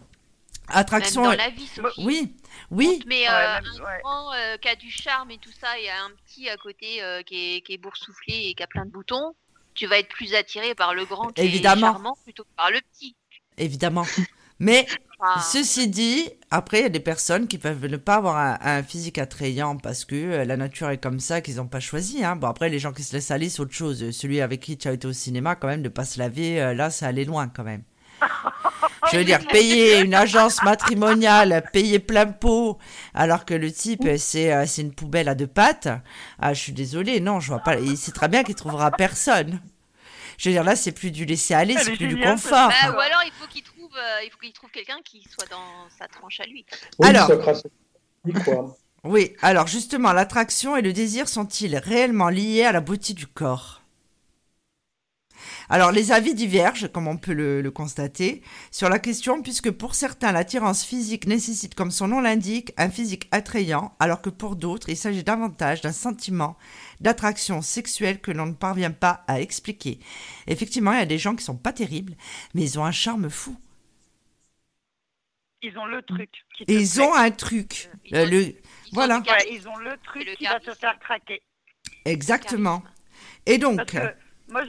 Attraction. Même dans la vie, Sophie. Oui, oui. Mais euh, un grand euh, qui a du charme et tout ça, et un petit à côté euh, qui, est, qui est boursouflé et qui a plein de boutons, tu vas être plus attiré par le grand qui Évidemment. est charmant plutôt que par le petit. Évidemment. Mais ceci dit, après, il y a des personnes qui peuvent ne pas avoir un, physique attrayant parce que la nature est comme ça, qu'ils n'ont pas choisi. Hein. Bon, après, les gens qui se laissent aller, c'est autre chose. Celui avec qui tu as été au cinéma, quand même, de pas se laver, là, ça allait loin quand même. Je veux dire, payer une agence matrimoniale, payer plein pot, alors que le type, c'est euh, c'est une poubelle à deux pattes. Ah, je suis désolée, non, je vois pas. Il sait très bien qu'il trouvera personne. Je veux dire, là, c'est plus du laisser aller, c'est plus du confort. Bah, ou alors, il faut euh, il faut qu'il trouve quelqu'un qui soit dans sa tranche à lui. alors, oui, alors justement, l'attraction et le désir sont-ils réellement liés à la beauté du corps? Alors, les avis divergent, comme on peut le, constater, sur la question, puisque pour certains, l'attirance physique nécessite, comme son nom l'indique, un physique attrayant, alors que pour d'autres, il s'agit davantage d'un sentiment d'attraction sexuelle que l'on ne parvient pas à expliquer. Effectivement, il y a des gens qui sont pas terribles, mais ils ont un charme fou. Ils ont le truc. ils ont un truc. Euh, le... voilà. ils ont le truc qui va te faire craquer. Exactement. Et donc moi,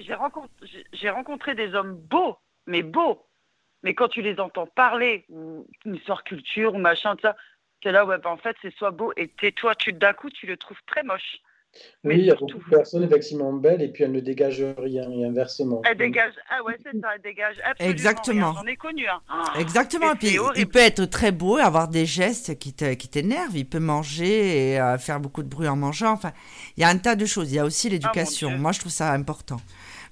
j'ai rencontré, rencontré des hommes beaux, mais beaux. Mais quand tu les entends parler, ou une histoire culture, ou machin, ça, c'est là, ouais, bah, en fait, c'est soit beau et tais-toi, tu d'un coup, tu le trouves très moche. Oui, il y a beaucoup de personnes effectivement belles et puis elles ne dégagent rien, et inversement. Elles dégagent, ah ouais, c'est ça, elles dégagent absolument Exactement. J'en ai connu un. Exactement, et puis il peut être très beau et avoir des gestes qui t'énervent. il peut manger et euh, faire beaucoup de bruit en mangeant. Enfin, il y a un tas de choses. Il y a aussi l'éducation. Moi, je trouve ça important.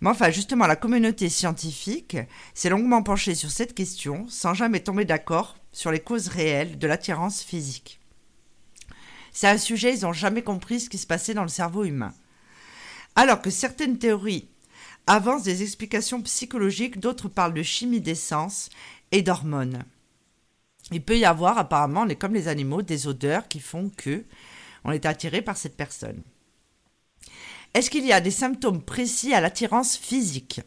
Mais enfin, justement, la communauté scientifique s'est longuement penchée sur cette question sans jamais tomber d'accord sur les causes réelles de l'attirance physique. C'est un sujet, ils n'ont jamais compris ce qui se passait dans le cerveau humain. Alors que certaines théories avancent des explications psychologiques, d'autres parlent de chimie d'essence et d'hormones. Il peut y avoir apparemment, comme les animaux, des odeurs qui font que on est attiré par cette personne. Est-ce qu'il y a des symptômes précis à l'attirance physique?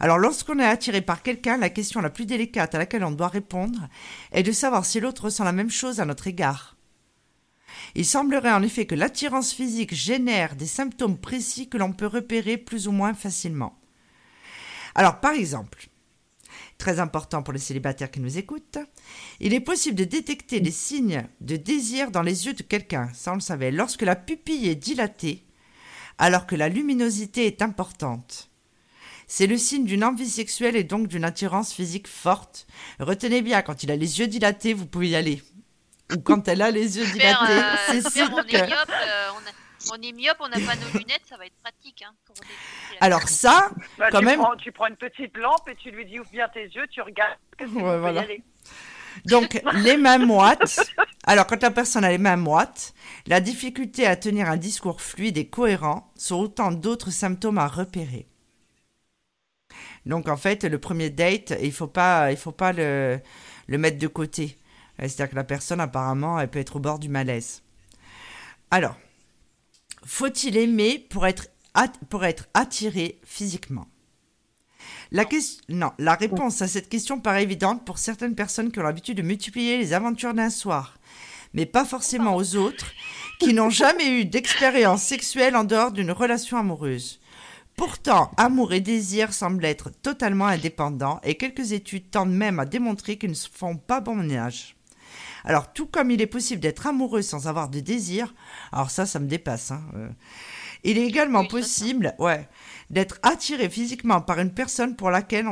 Alors lorsqu'on est attiré par quelqu'un, la question la plus délicate à laquelle on doit répondre est de savoir si l'autre ressent la même chose à notre égard. Il semblerait en effet que l'attirance physique génère des symptômes précis que l'on peut repérer plus ou moins facilement. Alors par exemple, très important pour les célibataires qui nous écoutent, il est possible de détecter des signes de désir dans les yeux de quelqu'un, ça on le savait, lorsque la pupille est dilatée, alors que la luminosité est importante. C'est le signe d'une envie sexuelle et donc d'une attirance physique forte. Retenez bien, quand il a les yeux dilatés, vous pouvez y aller ou quand elle a les yeux dilatés. Euh, c'est sûr on que... Est myope, euh, on, est myope, on n'a pas nos lunettes, ça va être pratique. Hein, pour Alors ça, bah, quand tu même... Prends, tu prends une petite lampe et tu lui dis ouvre bien tes yeux, tu regardes. Ouais, voilà. Donc, les mains moites. Alors, quand la personne a les mains moites, la difficulté à tenir un discours fluide et cohérent sont autant d'autres symptômes à repérer. Donc, en fait, le premier date, il faut pas, il faut pas le, le mettre de côté. C'est-à-dire que la personne, apparemment, elle peut être au bord du malaise. Alors, faut-il aimer pour être, pour être attiré physiquement? La, question, non, la réponse à cette question paraît évidente pour certaines personnes qui ont l'habitude de multiplier les aventures d'un soir, mais pas forcément aux autres qui n'ont jamais eu d'expérience sexuelle en dehors d'une relation amoureuse. Pourtant, amour et désir semblent être totalement indépendants et quelques études tendent même à démontrer qu'ils ne font pas bon ménage. Alors, tout comme il est possible d'être amoureux sans avoir de désir, alors ça, ça me dépasse. Hein, euh. Il est également possible, ouais, d'être attiré physiquement par une personne pour laquelle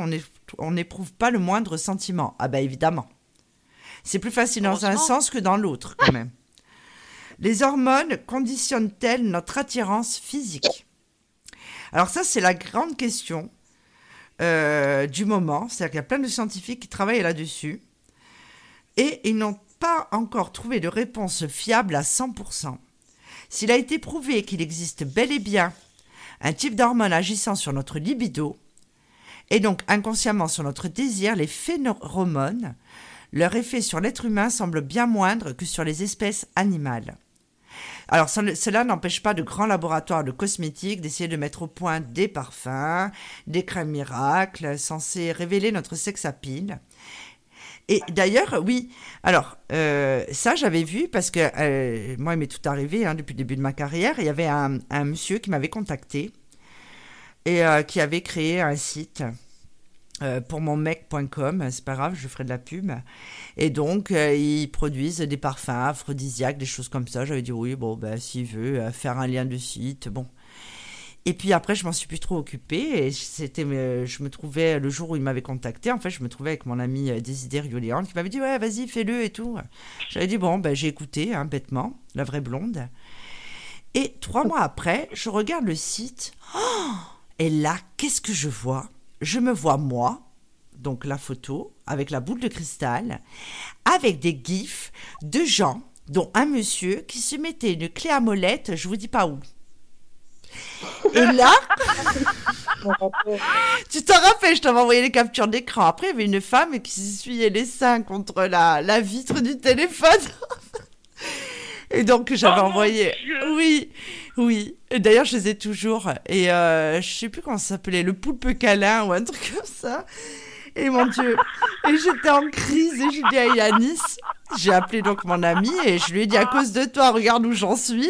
on n'éprouve pas le moindre sentiment. Ah bah évidemment. C'est plus facile dans un sens que dans l'autre, quand même. Les hormones conditionnent-elles notre attirance physique? Alors ça, c'est la grande question euh, du moment. C'est-à-dire qu'il y a plein de scientifiques qui travaillent là-dessus. Et ils n'ont pas encore trouvé de réponse fiable à 100%. S'il a été prouvé qu'il existe bel et bien un type d'hormone agissant sur notre libido, et donc inconsciemment sur notre désir, les phéromones, leur effet sur l'être humain semble bien moindre que sur les espèces animales. Alors cela n'empêche pas de grands laboratoires de cosmétiques d'essayer de mettre au point des parfums, des crèmes miracles censés révéler notre sex appeal. Et d'ailleurs, oui, alors euh, ça j'avais vu parce que euh, moi il m'est tout arrivé hein, depuis le début de ma carrière. Il y avait un, monsieur qui m'avait contacté et euh, qui avait créé un site pour mon mec.com, c'est pas grave, je ferai de la pub. Et donc, ils produisent des parfums aphrodisiaques, des choses comme ça. J'avais dit oui, bon, ben, s'il veut faire un lien de site, bon. Et puis après, je m'en suis plus trop occupée. Et c'était, je me trouvais, le jour où il m'avait contacté, en fait, je me trouvais avec mon ami Désidère Léon qui m'avait dit ouais, vas-y, fais-le et tout. J'avais dit bon, ben, j'ai écouté, hein, bêtement, la vraie blonde. Et trois mois après, je regarde le site. Oh et là, qu'est-ce que je vois? Je me vois moi, donc la photo, avec la boule de cristal, avec des gifs de gens, dont un monsieur qui se mettait une clé à molette, je vous dis pas où. Et là, tu t'en rappelles, je t'avais envoyé les captures d'écran. Après, il y avait une femme qui s'essuyait les seins contre la, la vitre du téléphone. Et donc, j'avais oh envoyé. Oui, oui. Et d'ailleurs, je les ai toujours. Et euh, je sais plus comment ça s'appelait, le poulpe câlin ou un truc comme ça. Et mon Dieu. Et j'étais en crise et j'ai dit à Yanis, j'ai appelé donc mon ami et je lui ai dit à cause de toi, regarde où j'en suis.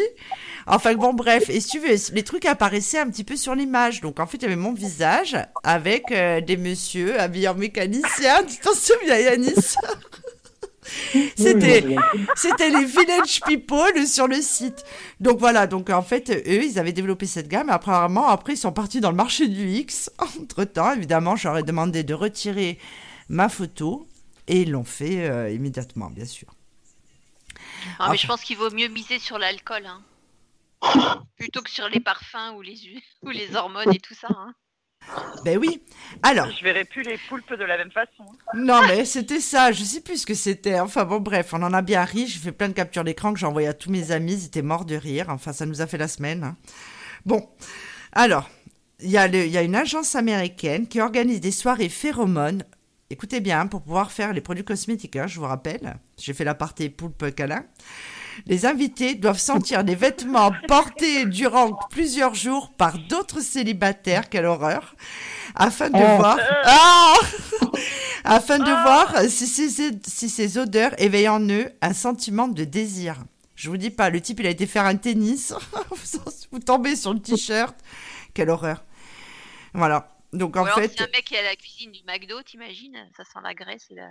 Enfin bon, bref. Et si tu veux, les trucs apparaissaient un petit peu sur l'image. Donc en fait, il y avait mon visage avec euh, des messieurs habillés en mécanicien. Tu t'en souviens, Yanis? C'était, c'était les Village People sur le site. Donc voilà, donc en fait, eux, ils avaient développé cette gamme. Apparemment, après, ils sont partis dans le marché du X. Entre temps, évidemment, j'aurais demandé de retirer ma photo et ils l'ont fait euh, immédiatement, bien sûr. Ah, mais je pense qu'il vaut mieux miser sur l'alcool, hein. Plutôt que sur les parfums ou les, ou les hormones et tout ça. Hein. Ben oui. Alors. Je verrai plus les poulpes de la même façon. Non, mais c'était ça. Je sais plus ce que c'était. Enfin bon, bref, on en a bien ri. J'ai fait plein de captures d'écran que j'ai envoyé à tous mes amis. Ils étaient morts de rire. Enfin, ça nous a fait la semaine. Hein. Bon. Alors, il y, a y a une agence américaine qui organise des soirées phéromones. Écoutez bien, pour pouvoir faire les produits cosmétiques, hein, je vous rappelle. J'ai fait la partie poulpe câlin. Les invités doivent sentir des vêtements portés durant plusieurs jours par d'autres célibataires, quelle horreur, afin de oh. voir, ah afin de voir si ces, si ces odeurs éveillent en eux un sentiment de désir. Je vous dis pas, le type il a été faire un tennis, vous tombez sur le t-shirt, quelle horreur. Voilà. Donc en fait. C'est un mec qui est à la cuisine du McDo, t'imagines Ça sent la graisse et la.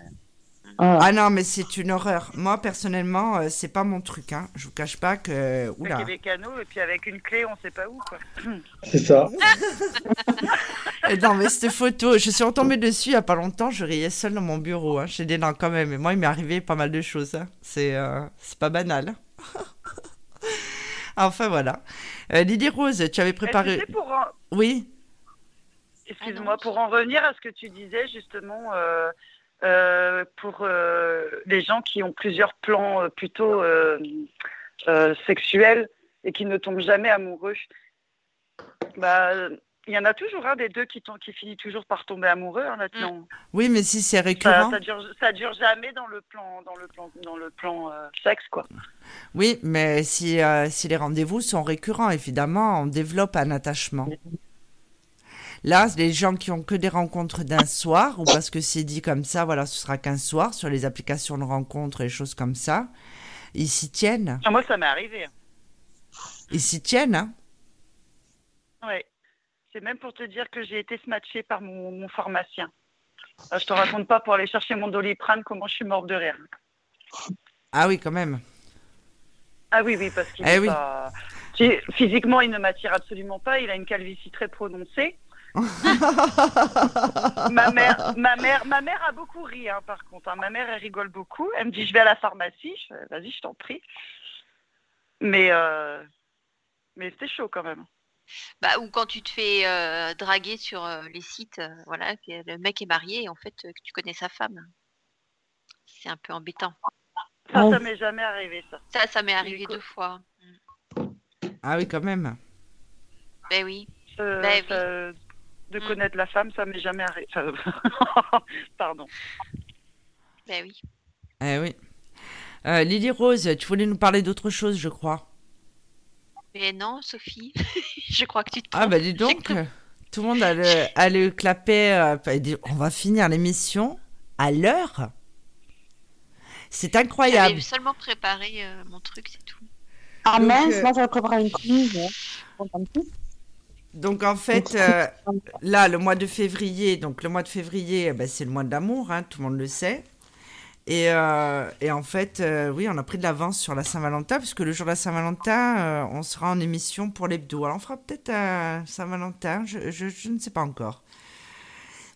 Ah. ah. non, mais c'est une horreur. Moi, personnellement, euh, c'est pas mon truc. Hein. Je vous cache pas que. Oula. Avec des canaux et puis avec une clé, on sait pas où. C'est ça. et non, mais cette photo, je suis retombée dessus il y a pas longtemps. Je riais seule dans mon bureau. Hein. J'ai des dents quand même. Et moi, il m'est arrivé pas mal de choses. Hein. C'est euh, c'est pas banal. enfin, voilà. Euh, Lydie Rose, tu avais préparé. Pour Oui. Excuse-moi, pour en revenir à ce que tu disais, justement. Euh, pour euh, les gens qui ont plusieurs plans euh, plutôt sexuels et qui ne tombent jamais amoureux. Bah, il y en a toujours un des deux qui, qui finit toujours par tomber amoureux hein, maintenant. Oui, mais si c'est récurrent. Ça, ça, dure, jamais dans le plan, dans le plan, dans le plan sexe, quoi. Oui, mais si, si les rendez-vous sont récurrents, évidemment, on développe un attachement. Là, les gens qui ont que des rencontres d'un soir, ou parce que c'est dit comme ça, voilà, ce sera qu'un soir sur les applications de rencontres et choses comme ça, ils s'y tiennent. Ah, moi, ça m'est arrivé. Ils s'y tiennent, hein Oui. C'est même pour te dire que j'ai été smatchée par mon, pharmacien. Je je te raconte pas pour aller chercher mon doliprane comment je suis morte de rire. Ah oui, quand même. Ah oui, oui, parce qu'il eh pas... Physiquement, il ne m'attire absolument pas. Il a une calvitie très prononcée. ma mère, ma mère, ma mère a beaucoup ri, hein, par contre. Hein. Ma mère, elle rigole beaucoup. Elle me dit, je vais à la pharmacie. Vas-y, je t'en prie. Mais, euh, mais c'était chaud quand même. Bah, ou quand tu te fais euh, draguer sur euh, les sites, voilà, le mec est marié et en fait, que tu connais sa femme. C'est un peu embêtant. Ça, ça m'est jamais arrivé, ça. Ça, ça m'est arrivé deux fois. Ah oui, quand même. Ben oui. Ben oui de mm. connaître la femme, ça m'est jamais arrivé. Pardon. Ben oui. Eh oui. Euh, Lily Rose, tu voulais nous parler d'autre chose, je crois. Mais non, Sophie. je crois que tu te Ah bah dis donc, tout le monde a le, a le clapet. Euh, on va finir l'émission à l'heure. C'est incroyable. J'avais seulement préparé euh, mon truc, c'est tout. Ah mince, moi j'avais préparé une quiz. Donc en fait, euh, là, le mois de février, donc le mois de février, eh ben, c'est le mois de l'amour, hein, tout le monde le sait. Et, euh, et en fait, euh, oui, on a pris de l'avance sur la Saint-Valentin, puisque le jour de la Saint-Valentin, on sera en émission pour l'hebdo. Alors on fera peut-être un Saint-Valentin, je, je, je, ne sais pas encore.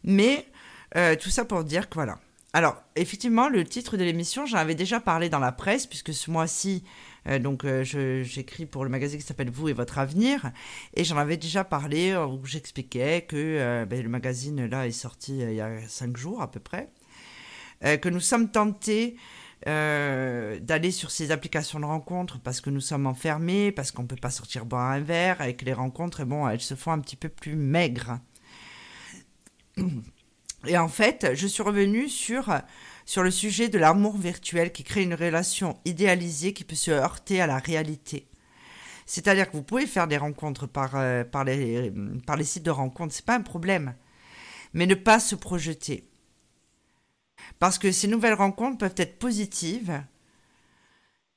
Mais tout ça pour dire que voilà. Alors, effectivement, le titre de l'émission, j'en avais déjà parlé dans la presse, puisque ce mois-ci, donc euh, j'écris pour le magazine qui s'appelle Vous et votre avenir. Et j'en avais déjà parlé euh, où j'expliquais que ben, le magazine là est sorti il y a cinq jours à peu près. que nous sommes tentés d'aller sur ces applications de rencontres parce que nous sommes enfermés, parce qu'on ne peut pas sortir boire un verre, et que les rencontres, bon, elles se font un petit peu plus maigres. Et en fait, je suis revenue sur sur le sujet de l'amour virtuel qui crée une relation idéalisée qui peut se heurter à la réalité. C'est-à-dire que vous pouvez faire des rencontres par, euh, les sites de rencontres, c'est pas un problème. Mais ne pas se projeter. Parce que ces nouvelles rencontres peuvent être positives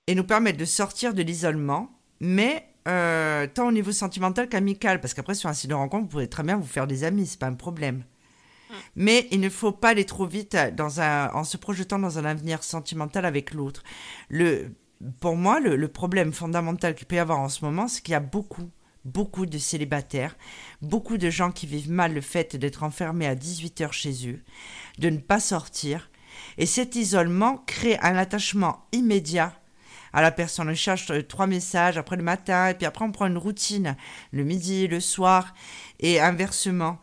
et nous permettre de sortir de l'isolement, mais euh, tant au niveau sentimental qu'amical, parce qu'après sur un site de rencontre, vous pouvez très bien vous faire des amis, c'est pas un problème. Mais il ne faut pas aller trop vite dans un, en se projetant dans un avenir sentimental avec l'autre. Le, pour moi, le, problème fondamental qu'il peut y avoir en ce moment, c'est qu'il y a beaucoup, beaucoup de célibataires, beaucoup de gens qui vivent mal le fait d'être enfermés à 18 heures chez eux, de ne pas sortir. Et cet isolement crée un attachement immédiat à la personne. On cherche trois messages après le matin, et puis après on prend une routine le midi, le soir, et inversement.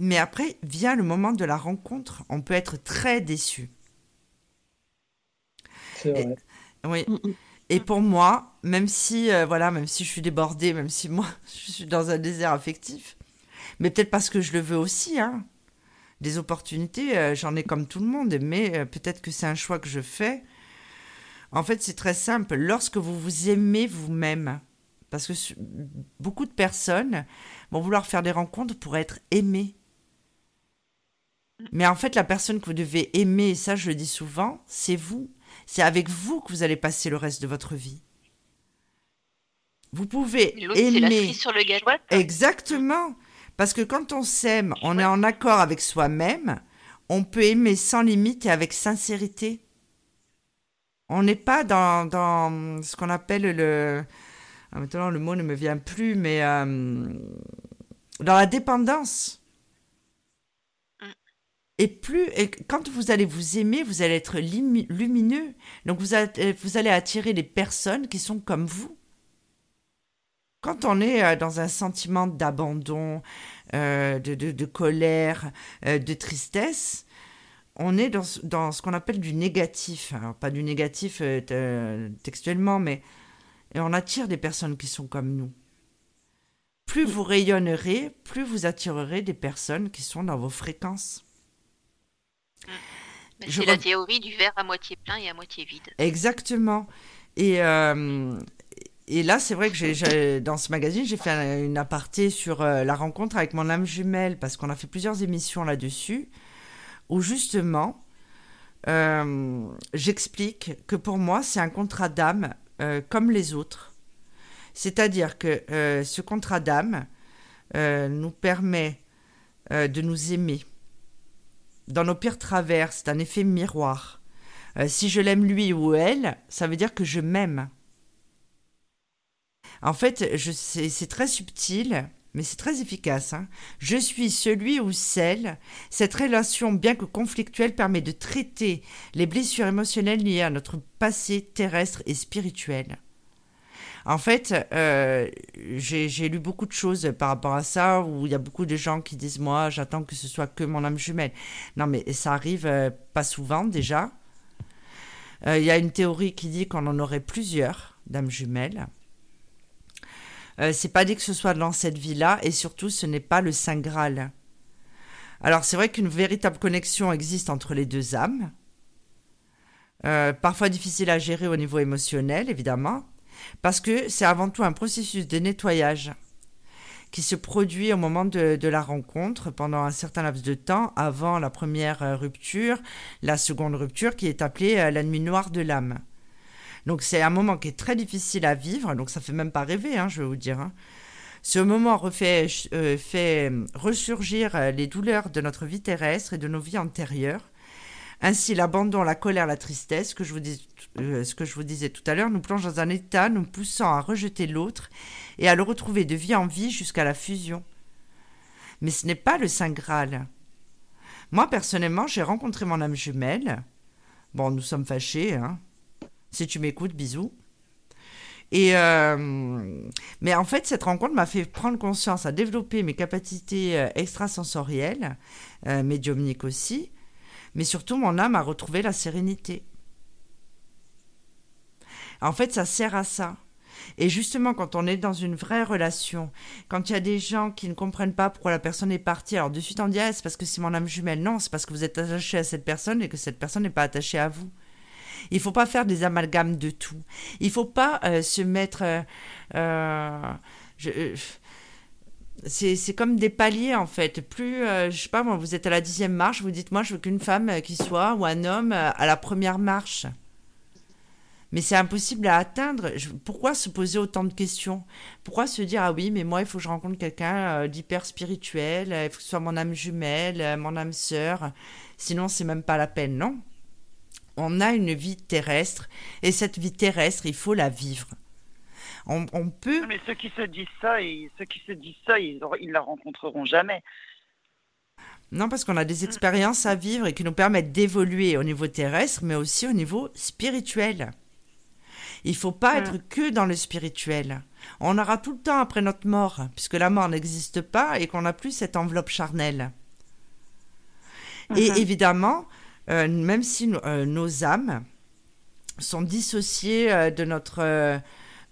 Mais après vient le moment de la rencontre. On peut être très déçu. C'est vrai. oui. Mm, mm. Et pour moi, même si euh, voilà, même si je suis débordée, même si moi je suis dans un désert affectif, mais peut-être parce que je le veux aussi, hein. Des opportunités, euh, j'en ai comme tout le monde, mais euh, peut-être que c'est un choix que je fais. En fait, c'est très simple. Lorsque vous vous aimez vous-même, parce que beaucoup de personnes vont vouloir faire des rencontres pour être aimées. Mais en fait, la personne que vous devez aimer, et ça je le dis souvent, c'est vous. C'est avec vous que vous allez passer le reste de votre vie. Vous pouvez aimer. La sur le Exactement. Parce que quand on s'aime, on est en accord avec soi-même, on peut aimer sans limite et avec sincérité. On n'est pas dans, dans, ce qu'on appelle le. Ah, maintenant, le mot ne me vient plus, mais euh, dans la dépendance. Et plus, et quand vous allez vous aimer, vous allez être lumineux. Donc vous, allez, vous allez attirer les personnes qui sont comme vous. Quand on est euh, dans un sentiment d'abandon, euh, de, de, colère, euh, de tristesse, on est dans, dans ce qu'on appelle du négatif. Alors, pas du négatif textuellement, mais et on attire des personnes qui sont comme nous. Plus vous rayonnerez, plus vous attirerez des personnes qui sont dans vos fréquences. C'est la théorie du verre à moitié plein et à moitié vide. Exactement. Et, euh, et là, c'est vrai que dans ce magazine, j'ai fait une aparté sur euh, la rencontre avec mon âme jumelle, parce qu'on a fait plusieurs émissions là-dessus, où justement, euh, j'explique que pour moi, c'est un contrat d'âme comme les autres. C'est-à-dire que ce contrat d'âme nous permet de nous aimer dans nos pires travers, c'est un effet miroir. Euh, si je l'aime lui ou elle, ça veut dire que je m'aime. En fait, c'est très subtil, mais c'est très efficace. Hein. Je suis celui ou celle. Cette relation, bien que conflictuelle, permet de traiter les blessures émotionnelles liées à notre passé terrestre et spirituel. En fait, euh, j'ai lu beaucoup de choses par rapport à ça, où il y a beaucoup de gens qui disent Moi, j'attends que ce soit que mon âme jumelle. Non, mais ça arrive euh, pas souvent déjà. Euh, il y a une théorie qui dit qu'on en aurait plusieurs d'âmes jumelles. c'est pas dit que ce soit dans cette vie-là, et surtout, ce n'est pas le Saint Graal. Alors, c'est vrai qu'une véritable connexion existe entre les deux âmes. parfois difficile à gérer au niveau émotionnel, évidemment parce que c'est avant tout un processus de nettoyage qui se produit au moment de, la rencontre pendant un certain laps de temps avant la première euh, rupture, la seconde rupture qui est appelée euh, la nuit noire de l'âme. Donc c'est un moment qui est très difficile à vivre, donc ça fait même pas rêver, hein, je vais vous dire. Hein. Ce moment euh, fait ressurgir les douleurs de notre vie terrestre et de nos vies antérieures ainsi, l'abandon, la colère, la tristesse, euh, ce que je vous disais tout à l'heure, nous plonge dans un état nous poussant à rejeter l'autre et à le retrouver de vie en vie jusqu'à la fusion. Mais ce n'est pas le Saint Graal. Moi, personnellement, j'ai rencontré mon âme jumelle. Bon, nous sommes fâchés, hein. Si tu m'écoutes, bisous. Et euh, mais en fait, cette rencontre m'a fait prendre conscience, à développer mes capacités euh, extrasensorielles, médiumniques aussi, mais surtout mon âme a retrouvé la sérénité. En fait, ça sert à ça. Et justement, quand on est dans une vraie relation, quand il y a des gens qui ne comprennent pas pourquoi la personne est partie, alors de suite on dit ah, c'est parce que c'est mon âme jumelle. Non, c'est parce que vous êtes attaché à cette personne et que cette personne n'est pas attachée à vous. Il ne faut pas faire des amalgames de tout. Il ne faut pas euh, se mettre. Euh, euh, c'est comme des paliers en fait. Plus, euh, je sais pas vous êtes à la dixième marche, vous dites moi je veux qu'une femme euh, qui soit ou un homme euh, à la première marche. Mais c'est impossible à atteindre. pourquoi se poser autant de questions? Pourquoi se dire ah oui mais moi il faut que je rencontre quelqu'un d'hyper spirituel, il faut que ce soit mon âme jumelle, mon âme sœur? Sinon c'est même pas la peine, non? On a une vie terrestre et cette vie terrestre il faut la vivre. On, peut. Mais ceux qui se disent ça, ceux qui se disent ça, ils, ils la rencontreront jamais. Non, parce qu'on a des expériences à vivre et qui nous permettent d'évoluer au niveau terrestre, mais aussi au niveau spirituel. Il faut pas être que dans le spirituel. On aura tout le temps après notre mort, puisque la mort n'existe pas et qu'on n'a plus cette enveloppe charnelle. Et mhm. évidemment, euh, même si euh, nos âmes sont dissociées euh, de notre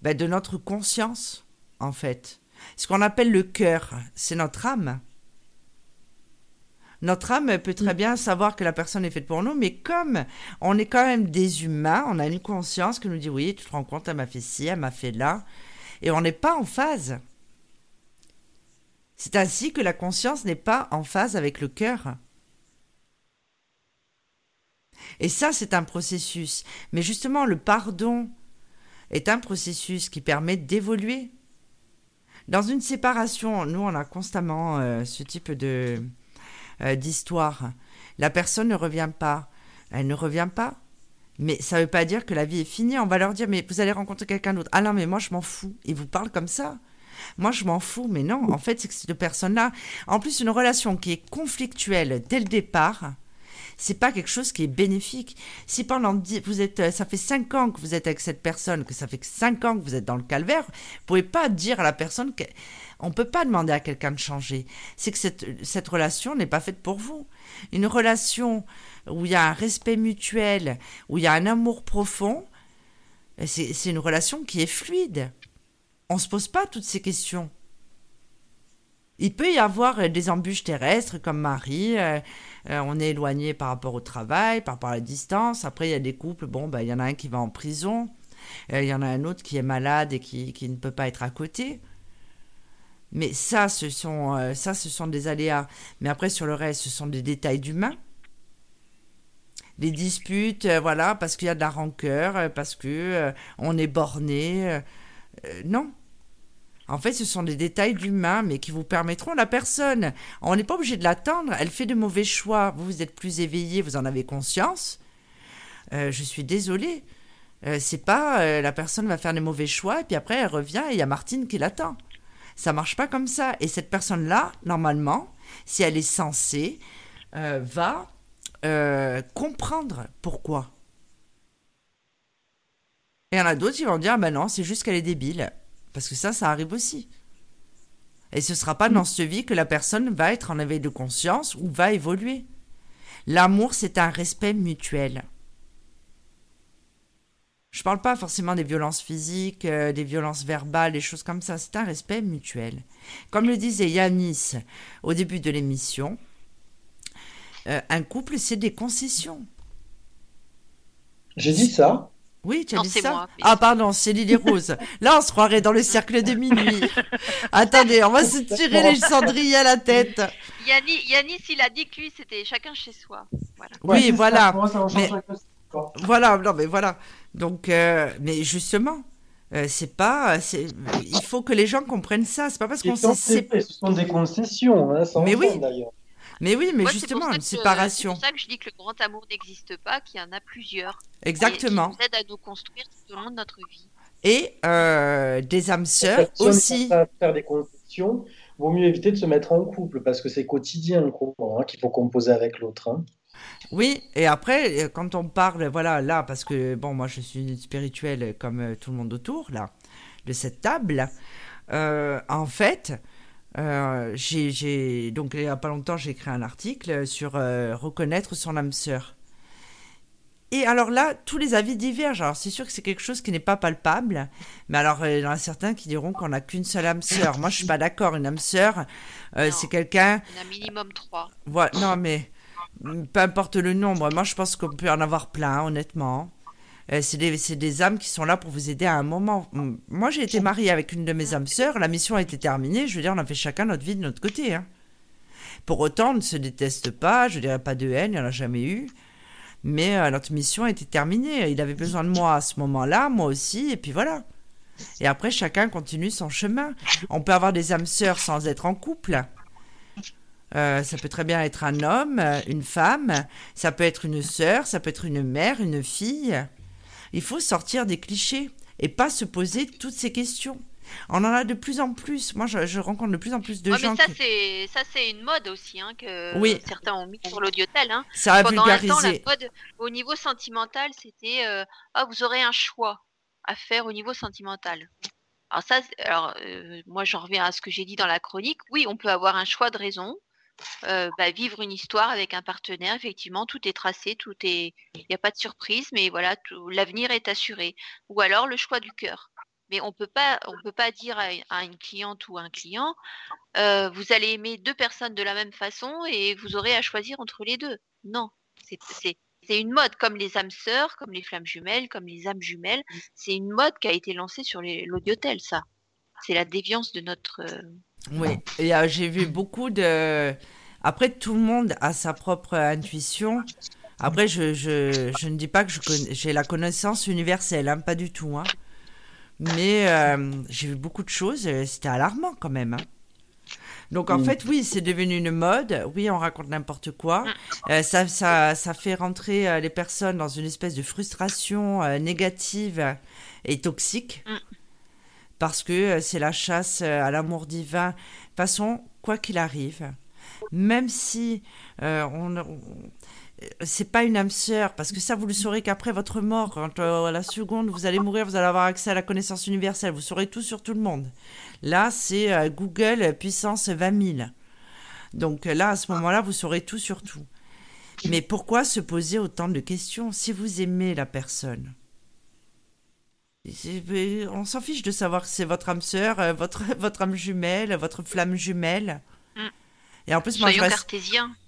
ben, de notre conscience, en fait. Ce qu'on appelle le cœur, c'est notre âme. Notre âme peut très bien savoir que la personne est faite pour nous, mais comme on est quand même des humains, on a une conscience qui nous dit oui, tu te rends compte, elle m'a fait ci, elle m'a fait là, et on n'est pas en phase. C'est ainsi que la conscience n'est pas en phase avec le cœur. Et ça, c'est un processus. Mais justement, le pardon, est un processus qui permet d'évoluer. Dans une séparation, nous, on a constamment euh, ce type de euh, d'histoire. La personne ne revient pas. Elle ne revient pas. Mais ça ne veut pas dire que la vie est finie. On va leur dire, mais vous allez rencontrer quelqu'un d'autre. Ah non, mais moi, je m'en fous. Ils vous parlent comme ça. Moi, je m'en fous. Mais non, en fait, c'est que cette personne-là, en plus, une relation qui est conflictuelle dès le départ, c'est pas quelque chose qui est bénéfique. Si pendant vous êtes, euh, ça fait cinq ans que vous êtes avec cette personne, que ça fait cinq ans que vous êtes dans le calvaire, vous pouvez pas dire à la personne que on peut pas demander à quelqu'un de changer. C'est que cette, cette relation n'est pas faite pour vous. Une relation où il y a un respect mutuel, où il y a un amour profond, c'est une relation qui est fluide. On se pose pas toutes ces questions. Il peut y avoir euh, des embûches terrestres comme Marie, euh, euh, on est éloigné par rapport au travail, par rapport à la distance. Après, il y a des couples, bon, bah, il y en a un qui va en prison, il y en a un autre qui est malade et qui, ne peut pas être à côté. Mais ça, ce sont, ça, ce sont des aléas. Mais après, sur le reste, ce sont des détails d'humains. Des disputes, voilà, parce qu'il y a de la rancœur, parce que on est borné. non, en fait, ce sont des détails d'humain, mais qui vous permettront la personne. On n'est pas obligé de l'attendre. Elle fait de mauvais choix. Vous, vous êtes plus éveillé, vous en avez conscience. Euh, je suis désolée. Euh, c'est pas euh, la personne va faire les mauvais choix et puis après elle revient et il y a Martine qui l'attend. Ça marche pas comme ça. Et cette personne-là, normalement, si elle est censée, euh, va comprendre pourquoi. Et il y en a d'autres qui vont dire, ah ben non, c'est juste qu'elle est débile. Parce que ça, ça arrive aussi. Et ce sera pas dans ce vie que la personne va être en de conscience ou va évoluer. L'amour, c'est un respect mutuel. Je parle pas forcément des violences physiques, euh, des violences verbales, des choses comme ça. C'est un respect mutuel. Comme le disait Yanis au début de l'émission, euh, un couple, c'est des concessions. J'ai dit ça oui, tu as dit ça Ah pardon, c'est Lily Rose. Là, on se croirait dans le cercle de minuit. Attendez, on va se tirer les cendriers à la tête. Yanis, il a dit que lui, c'était chacun chez soi. oui, voilà. Voilà, non, mais voilà. Donc, euh, mais justement, euh, c'est pas, il faut que les gens comprennent ça. C'est pas parce qu'on sait. Ce sont des concessions, hein, mais oui. Mais oui, mais justement, une séparation. C'est pour ça que je dis que le grand amour n'existe pas, qu'il y en a plusieurs. Exactement. Et qui nous aident à nous construire tout au long de notre vie. Et euh, des âmes sœurs aussi. faire des concessions, vaut mieux éviter de se mettre en couple parce que c'est quotidien hein, qu'il faut composer avec l'autre. Hein. Oui, et après, euh, quand on parle, voilà, là, parce que, bon, moi, je suis spirituelle comme euh, tout le monde autour, là, de cette table, euh, en fait, j'ai, donc, il n'y a pas longtemps, j'ai écrit un article sur reconnaître son âme sœur. Et alors là, tous les avis divergent. Alors c'est sûr que c'est quelque chose qui n'est pas palpable, mais alors il y en a certains qui diront qu'on n'a qu'une seule âme sœur. Moi, je suis pas d'accord. Une âme sœur, c'est quelqu'un. Il y en a minimum trois. Voilà. Non, mais peu importe le nombre, moi je pense qu'on peut en avoir plein, honnêtement. Euh, c'est des, des, âmes qui sont là pour vous aider à un moment. Moi j'ai été mariée avec une de mes âmes sœurs, la mission a été terminée, je veux dire, on a fait chacun notre vie de notre côté. Hein. Pour autant, on ne se déteste pas, je dirais pas de haine, il n'y en a jamais eu. Mais euh, notre mission a été terminée. Il avait besoin de moi à ce moment-là, moi aussi, et puis voilà. Et après, chacun continue son chemin. On peut avoir des âmes sœurs sans être en couple. Euh, ça peut très bien être un homme, une femme, ça peut être une sœur, ça peut être une mère, une fille. Il faut sortir des clichés et pas se poser toutes ces questions. On en a de plus en plus. Moi, je, rencontre de plus en plus de gens. Mais ça, c'est ça, c'est une mode aussi hein, que certains ont mis sur l'audiotel. Hein. Ça a Pendant vulgarisé. Un temps, la mode, au niveau sentimental, c'était euh, ah, vous aurez un choix à faire au niveau sentimental. Alors ça, alors moi, j'en reviens à ce que j'ai dit dans la chronique. Oui, on peut avoir un choix de raison euh, bah, vivre une histoire avec un partenaire, effectivement, tout est tracé, tout est, il n'y a pas de surprise, mais voilà, l'avenir est assuré. Ou alors le choix du cœur. Mais on peut pas, on peut pas dire à, une cliente ou un client, euh, vous allez aimer deux personnes de la même façon et vous aurez à choisir entre les deux. Non, c'est une mode comme les âmes sœurs, comme les flammes jumelles, comme les âmes jumelles. C'est une mode qui a été lancée sur l'audiotel, ça. C'est la déviance de notre, euh, oui, et euh, j'ai vu beaucoup de. Après, tout le monde a sa propre intuition. Après, je, je, je ne dis pas que j'ai la connaissance universelle, hein, pas du tout. Hein. Mais euh, j'ai vu beaucoup de choses, c'était alarmant quand même. Hein. Donc en mm. fait, oui, c'est devenu une mode. Oui, on raconte n'importe quoi. Mm. Euh, ça, ça, ça, fait rentrer les personnes dans une espèce de frustration négative et toxique. Mm parce que euh, c'est la chasse euh, à l'amour divin. De toute façon, quoi qu'il arrive, même si euh, on, c'est pas une âme sœur, parce que ça, vous le saurez qu'après votre mort, quand à la seconde vous allez mourir, vous allez avoir accès à la connaissance universelle, vous saurez tout sur tout le monde. Là, c'est Google puissance 20 000. Donc là, à ce moment-là, vous saurez tout sur tout. Mais pourquoi se poser autant de questions si vous aimez la personne? On s'en fiche de savoir que c'est votre âme sœur, euh, votre, votre âme jumelle, votre flamme jumelle. Mm. Et en plus, moi, je reste,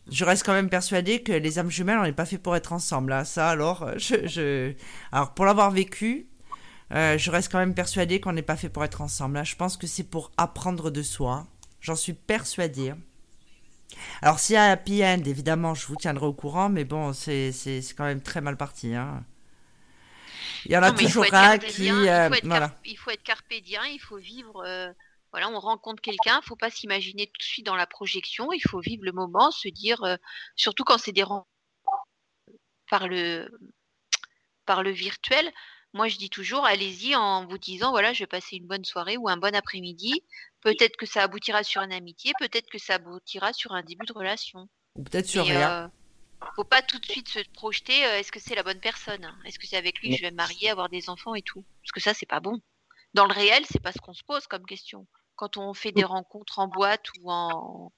je reste, quand même persuadée que les âmes jumelles, on n'est pas fait pour être ensemble. Hein. Ça, alors, euh, je, alors pour l'avoir vécu, euh, je reste quand même persuadée qu'on n'est pas fait pour être ensemble. Hein. Je pense que c'est pour apprendre de soi. J'en suis persuadée. Alors, s'il y a un happy end, évidemment, je vous tiendrai au courant, mais bon, c'est quand même très mal parti. Hein. Il y en a toujours un qui. Euh, il, faut être carpédien, il faut vivre. Euh, voilà, on rencontre quelqu'un, il ne faut pas s'imaginer tout de suite dans la projection, il faut vivre le moment, se dire, euh, surtout quand c'est des rencontres par le, par le virtuel, Moi, je dis toujours, allez-y en vous disant, voilà, je vais passer une bonne soirée ou un bon après-midi. Peut-être que ça aboutira sur une amitié, peut-être que ça aboutira sur un début de relation. Ou peut-être sur rien. Faut pas tout de suite se projeter, euh, est-ce que c'est la bonne personne Est-ce que c'est avec lui que je vais me marier, avoir des enfants et tout? Parce que ça, c'est pas bon. Dans le réel, c'est pas ce qu'on se pose comme question. Quand on fait des rencontres en boîte ou en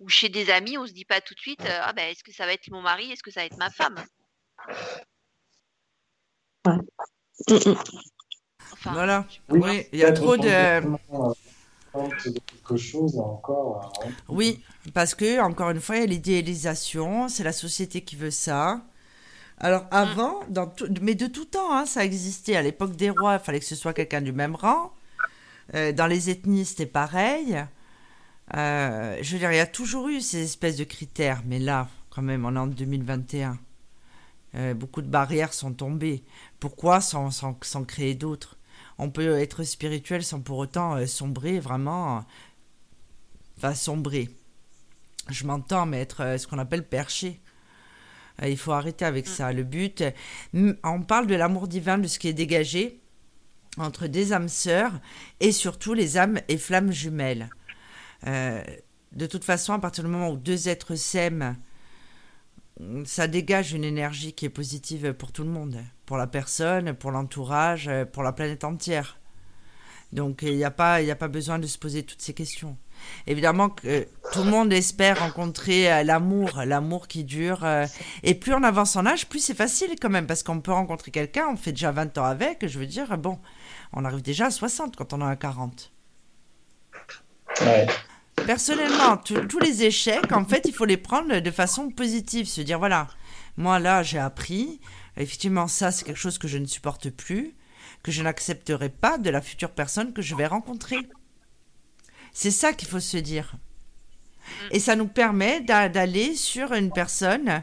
ou chez des amis, on se dit pas tout de suite, euh, ah ben, est-ce que ça va être mon mari, est-ce que ça va être ma femme? Voilà. Oui, il y a trop de. Quelque chose encore. Hein. Oui, parce que encore une fois, il y a l'idéalisation, c'est la société qui veut ça. Alors mm. avant, dans mais de tout temps, hein, ça existait. À l'époque des rois, il fallait que ce soit quelqu'un du même rang. Euh, dans les ethnies, c'était pareil. Euh, je veux dire, il y a toujours eu ces espèces de critères, mais là, quand même, on est en 2021. Euh, beaucoup de barrières sont tombées. Pourquoi sans, sans, sans créer d'autres? On peut être spirituel sans pour autant euh, sombrer, vraiment. Enfin, sombrer. Je m'entends, mais être euh, ce qu'on appelle perché. il faut arrêter avec mm. ça. Le but, on parle de l'amour divin, de ce qui est dégagé entre des âmes sœurs et surtout les âmes et flammes jumelles. de toute façon, à partir du moment où deux êtres s'aiment, ça dégage une énergie qui est positive pour tout le monde, pour la personne, pour l'entourage, pour la planète entière. Donc il n'y a, pas, a pas besoin de se poser toutes ces questions. Évidemment que tout le monde espère rencontrer euh, l'amour, l'amour qui dure. Euh, et plus on avance en âge, plus c'est facile quand même, parce qu'on peut rencontrer quelqu'un, on fait déjà 20 ans avec, je veux dire, bon, on arrive déjà à 60 quand on en a 40. Ouais personnellement, tous les échecs, en fait, il faut les prendre de façon positive. Se dire, voilà, moi là, j'ai appris. Effectivement, ça, c'est quelque chose que je ne supporte plus, que je n'accepterai pas de la future personne que je vais rencontrer. C'est ça qu'il faut se dire. Et ça nous permet d'aller sur une personne,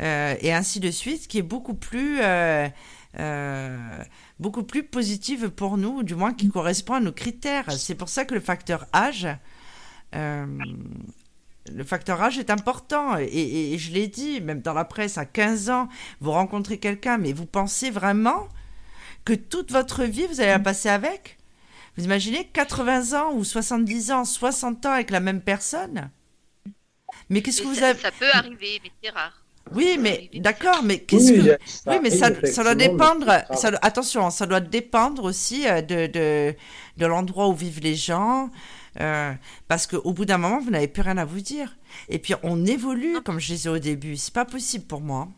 euh, et ainsi de suite, qui est beaucoup plus... Euh, euh, beaucoup plus positive pour nous, du moins qui correspond à nos critères. C'est pour ça que le facteur âge, le facteur âge est important et, je l'ai dit, même dans la presse, à 15 ans, vous rencontrez quelqu'un, mais vous pensez vraiment que toute votre vie, vous allez la passer avec? Vous imaginez 80 ans ou 70 ans, 60 ans avec la même personne? Mais qu'est-ce que vous avez Ça peut arriver, mais c'est rare. Oui, mais d'accord, mais qu'est-ce que. oui, mais ça, ça doit dépendre. Ça, attention, ça doit dépendre aussi euh, de, de, de l'endroit où vivent les gens, euh, parce qu'au bout d'un moment, vous n'avez plus rien à vous dire. Et puis, on évolue, comme je disais au début. C'est pas possible pour moi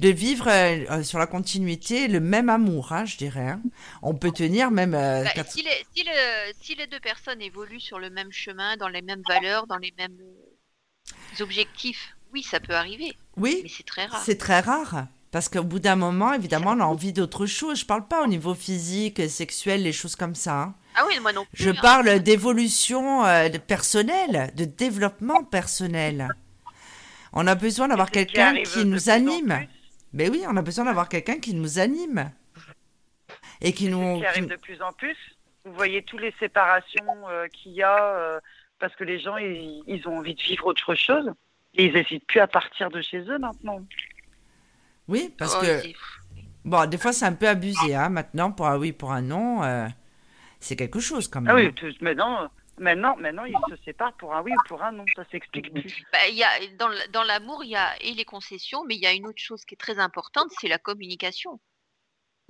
de vivre euh, euh, sur la continuité le même amour, hein, je dirais. Hein. On peut tenir même. Bah, si, les, si, le, si, les, deux personnes évoluent sur le même chemin, dans les mêmes valeurs, dans les mêmes objectifs, oui, ça peut arriver. Oui. Mais c'est très rare. C'est très rare. Parce qu'au bout d'un moment, évidemment, on a envie d'autre chose. Je parle pas au niveau physique, sexuel, les choses comme ça. Ah oui, moi non plus. Je hein. parle d'évolution euh, personnelle, de développement personnel. On a besoin d'avoir quelqu'un qui, nous anime. Mais oui, on a besoin d'avoir quelqu'un qui nous anime. Et qui nous. Qui arrive de plus en plus. Vous voyez toutes les séparations euh, qu'il y a euh, parce que les gens, ils, ont envie de vivre autre chose. Et ils n'hésitent plus à partir de chez eux maintenant. Oui, parce oh, que. Bon, des fois, c'est un peu abusé, hein, maintenant, pour un oui, pour un non c'est quelque chose quand même. Ah oui, maintenant, maintenant, maintenant, ils se séparent pour un oui ou pour un non, ça s'explique plus. Bah, y a, dans, l'amour, il y a et les concessions, mais il y a une autre chose qui est très importante, c'est la communication.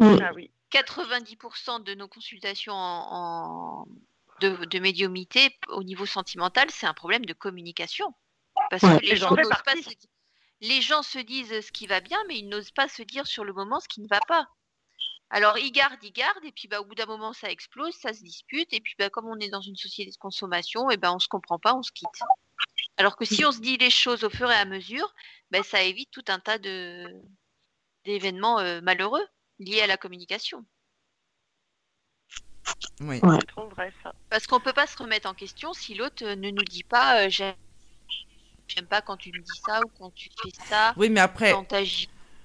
Ah oui. 90% de nos consultations en, de, de, médiumité au niveau sentimental, c'est un problème de communication. Parce que les gens, pas les gens se disent ce qui va bien, mais ils n'osent pas se dire sur le moment ce qui ne va pas. Alors, ils gardent, ils gardent, et puis bah, au bout d'un moment, ça explose, ça se dispute, et puis bah, comme on est dans une société de consommation, et ben on se comprend pas, on se quitte. Alors que si on se dit les choses au fur et à mesure, ben, ça évite tout un tas de d'événements euh, malheureux liés à la communication. Oui. C'est trop vrai ça. Parce qu'on peut pas se remettre en question si l'autre euh, ne nous dit pas euh, j'aime pas quand tu me dis ça ou quand tu fais ça. Oui, mais après. Quand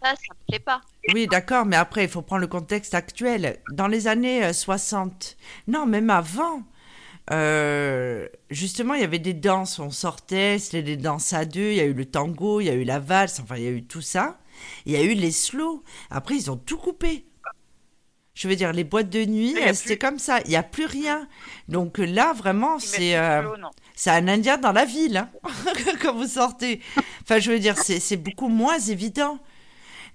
ça, ça me plaît pas. Oui, d'accord, mais après, il faut prendre le contexte actuel. Dans les années 60, euh, non, même avant, euh, justement, il y avait des danses, on sortait, c'était des danses à deux, il y a eu le tango, il y a eu la valse, enfin, il y a eu tout ça. Il y a eu les slows. Après, ils ont tout coupé. Je veux dire, les boîtes de nuit, c'était comme ça. Il n'y a plus rien. Donc là, vraiment, c'est euh, c'est un Indien dans la ville hein, quand vous sortez. Enfin, je veux dire, c'est beaucoup moins évident.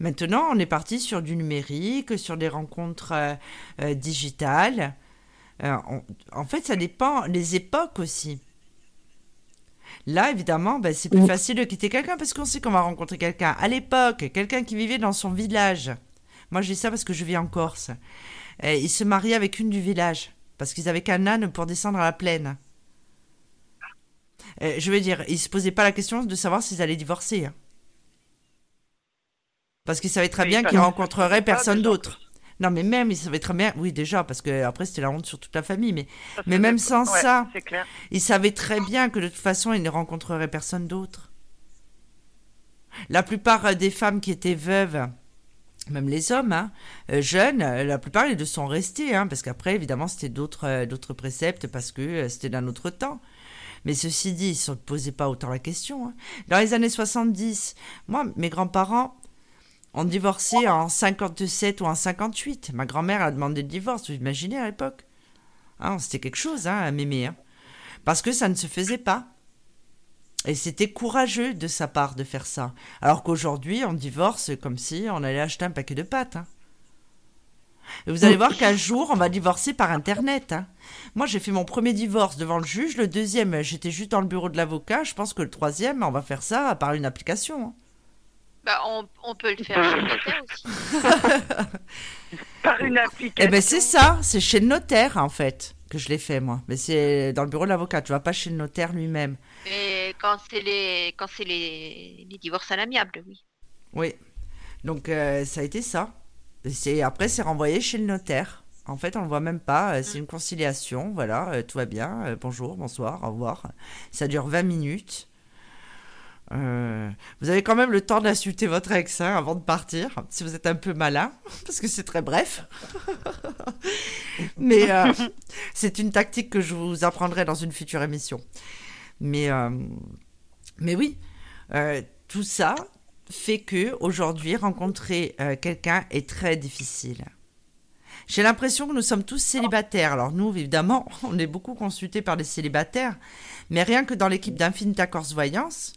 Maintenant, on est parti sur du numérique, sur des rencontres euh, euh, digitales. en fait, ça dépend les époques aussi. Là, évidemment, ben, c'est plus facile de quitter quelqu'un parce qu'on sait qu'on va rencontrer quelqu'un. À l'époque, quelqu'un qui vivait dans son village. Moi, je dis ça parce que je vis en Corse. il se mariait avec une du village parce qu'ils avaient qu'un âne pour descendre à la plaine. je veux dire, ils se posaient pas la question de savoir s'ils allaient divorcer. Hein. Parce qu'ils savaient très bien qu'ils rencontreraient personne d'autre. Non, mais même, ils savaient très bien, oui, déjà, parce que après, c'était la honte sur toute la famille, mais, mais même sans ça, ils savaient très bien que de toute façon, ils ne rencontreraient personne d'autre. La plupart des femmes qui étaient veuves, même les hommes, hein, euh, jeunes, euh, la plupart, ils sont restés, hein, parce qu'après, évidemment, c'était d'autres, euh, d'autres préceptes, parce que c'était d'un autre temps. Mais ceci dit, ils ne se posaient pas autant la question. Hein. Dans les années 70, moi, mes grands-parents, on divorçait en 57 ou en 58. Ma grand-mère a demandé le divorce, vous imaginez à l'époque ah, C'était quelque chose, hein, à m'aimer. Hein. Parce que ça ne se faisait pas. Et c'était courageux de sa part de faire ça. Alors qu'aujourd'hui, on divorce comme si on allait acheter un paquet de pâtes. Hein. Et vous allez voir qu'un jour, on va divorcer par Internet. Hein. Moi, j'ai fait mon premier divorce devant le juge. Le deuxième, j'étais juste dans le bureau de l'avocat. Je pense que le troisième, on va faire ça par une application. Bah, on, peut le faire chez le notaire aussi. Par une application. Eh ben c'est ça, c'est chez le notaire en fait que je l'ai fait moi. Mais c'est dans le bureau de l'avocat, tu vas pas chez le notaire lui-même. Mais quand c'est les quand c'est les... les divorces à l'amiable, oui. Oui. Donc euh, ça a été ça. C'est après c'est renvoyé chez le notaire. En fait, on le voit même pas. Euh, c'est une conciliation. Voilà, euh, tout va bien. bonjour, bonsoir, au revoir. Ça dure 20 minutes. Euh, vous avez quand même le temps d'insulter votre ex hein, avant de partir, si vous êtes un peu malin, parce que c'est très bref. Mais euh, c'est une tactique que je vous apprendrai dans une future émission. Mais, euh, mais oui, tout ça fait que aujourd'hui rencontrer quelqu'un est très difficile. J'ai l'impression que nous sommes tous célibataires. Alors nous, évidemment, on est beaucoup consultés par des célibataires, mais rien que dans l'équipe d'Infinita Corse Voyance,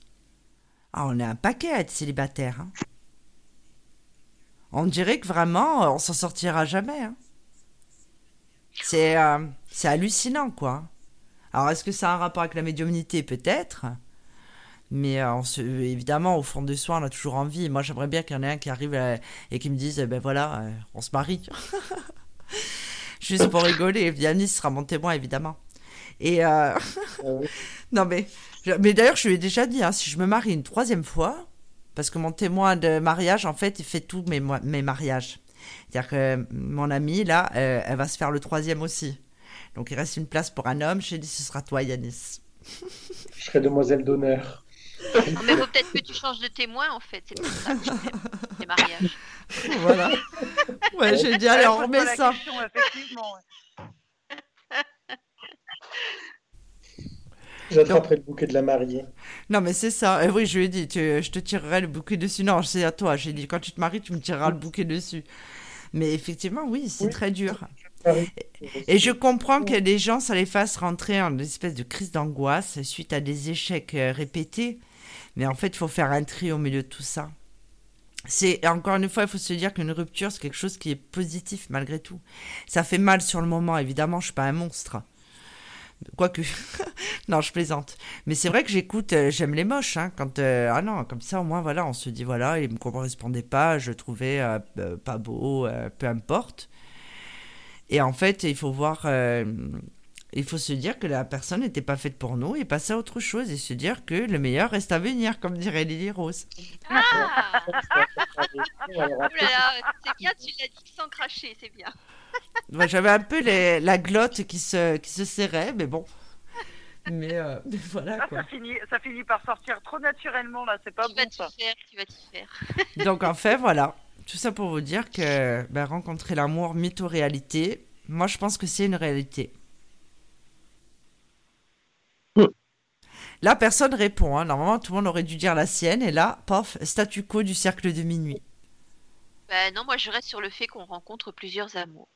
ah, on est un paquet à être célibataire. Hein. On dirait que vraiment, on s'en sortira jamais. Hein. C'est euh, c'est hallucinant, quoi. Alors, est-ce que ça a un rapport avec la médiumnité? Peut-être. Mais euh, on se, évidemment, au fond de soi, on a toujours envie. Moi, j'aimerais bien qu'il y en ait un qui arrive euh, et qui me dise Ben voilà, on se marie. Juste pour rigoler. Vianney sera mon témoin, évidemment. Et. Ah non, mais mais d'ailleurs, je lui ai déjà dit, hein, si je me marie une troisième fois, parce que mon témoin de mariage, en fait, il fait tous mes, mes mariages. C'est-à-dire que mon amie, là, euh, elle va se faire le troisième aussi. Donc il reste une place pour un homme. J'ai dit, ce sera toi, Yanis. Je serai demoiselle d'honneur. mais faut peut-être que tu changes de témoin, en fait. C'est pour ça que je mariages. Voilà. Ouais, j'ai dit, allez, on remet ça. effectivement, J'attraperai le bouquet de la mariée. Non, mais c'est ça. Et oui, je lui ai dit, je te tirerai le bouquet dessus. Non, c'est à toi. J'ai dit, quand tu te maries, tu me tireras le bouquet dessus. Mais effectivement, oui, c'est très dur. Et, je comprends que des gens, ça les fasse rentrer en une espèce de crise d'angoisse suite à des échecs euh, répétés. Mais en fait, il faut faire un tri au milieu de tout ça. C'est encore une fois, il faut se dire qu'une rupture, c'est quelque chose qui est positif malgré tout. Ça fait mal sur le moment, évidemment, je suis pas un monstre. Quoique. non, je plaisante. Mais c'est vrai que j'écoute, euh, j'aime les moches. Hein, quand, euh, ah non, comme ça, au moins, voilà, on se dit, voilà, il me correspondait pas, je trouvais euh, pas beau, peu importe. Et en fait, il faut voir. il faut se dire que la personne n'était pas faite pour nous et passer à autre chose et se dire que le meilleur reste à venir, comme dirait Lily Rose. Ah C'est bien, tu l'as dit sans cracher, c'est bien. J'avais un peu la glotte qui se, qui se serrait, mais bon. Mais, euh, voilà ah, Ça, finit, ça finit par sortir trop naturellement, là, c'est pas tu bon vas ça. Faire, tu vas t'y faire? Donc en fait, voilà. Tout ça pour vous dire que ben, rencontrer l'amour, mytho-réalité, moi je pense que c'est une réalité. Là, personne répond. Hein. Normalement, tout le monde aurait dû dire la sienne. Et là, pof, statu quo du cercle de minuit. Ben non, moi je reste sur le fait qu'on rencontre plusieurs amours.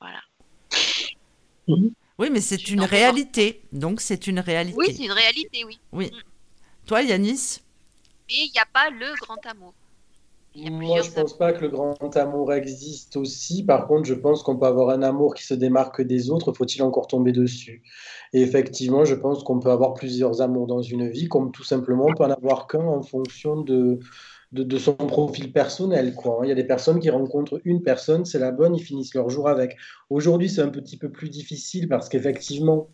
Voilà. Oui, mais c'est une réalité. Donc, c'est une réalité. Oui, c'est une réalité, oui. Oui. Toi, Yanis? Mais il n'y a pas le grand amour. Moi, je pense pas que le grand amour existe aussi. Par contre, je pense qu'on peut avoir un amour qui se démarque des autres. Faut-il encore tomber dessus? Et effectivement, je pense qu'on peut avoir plusieurs amours dans une vie, comme tout simplement on peut en avoir qu'un en fonction de, de, son profil personnel. Quoi. Il y a des personnes qui rencontrent une personne, c'est la bonne, ils finissent leur jour avec. Aujourd'hui, c'est un petit peu plus difficile parce qu'effectivement,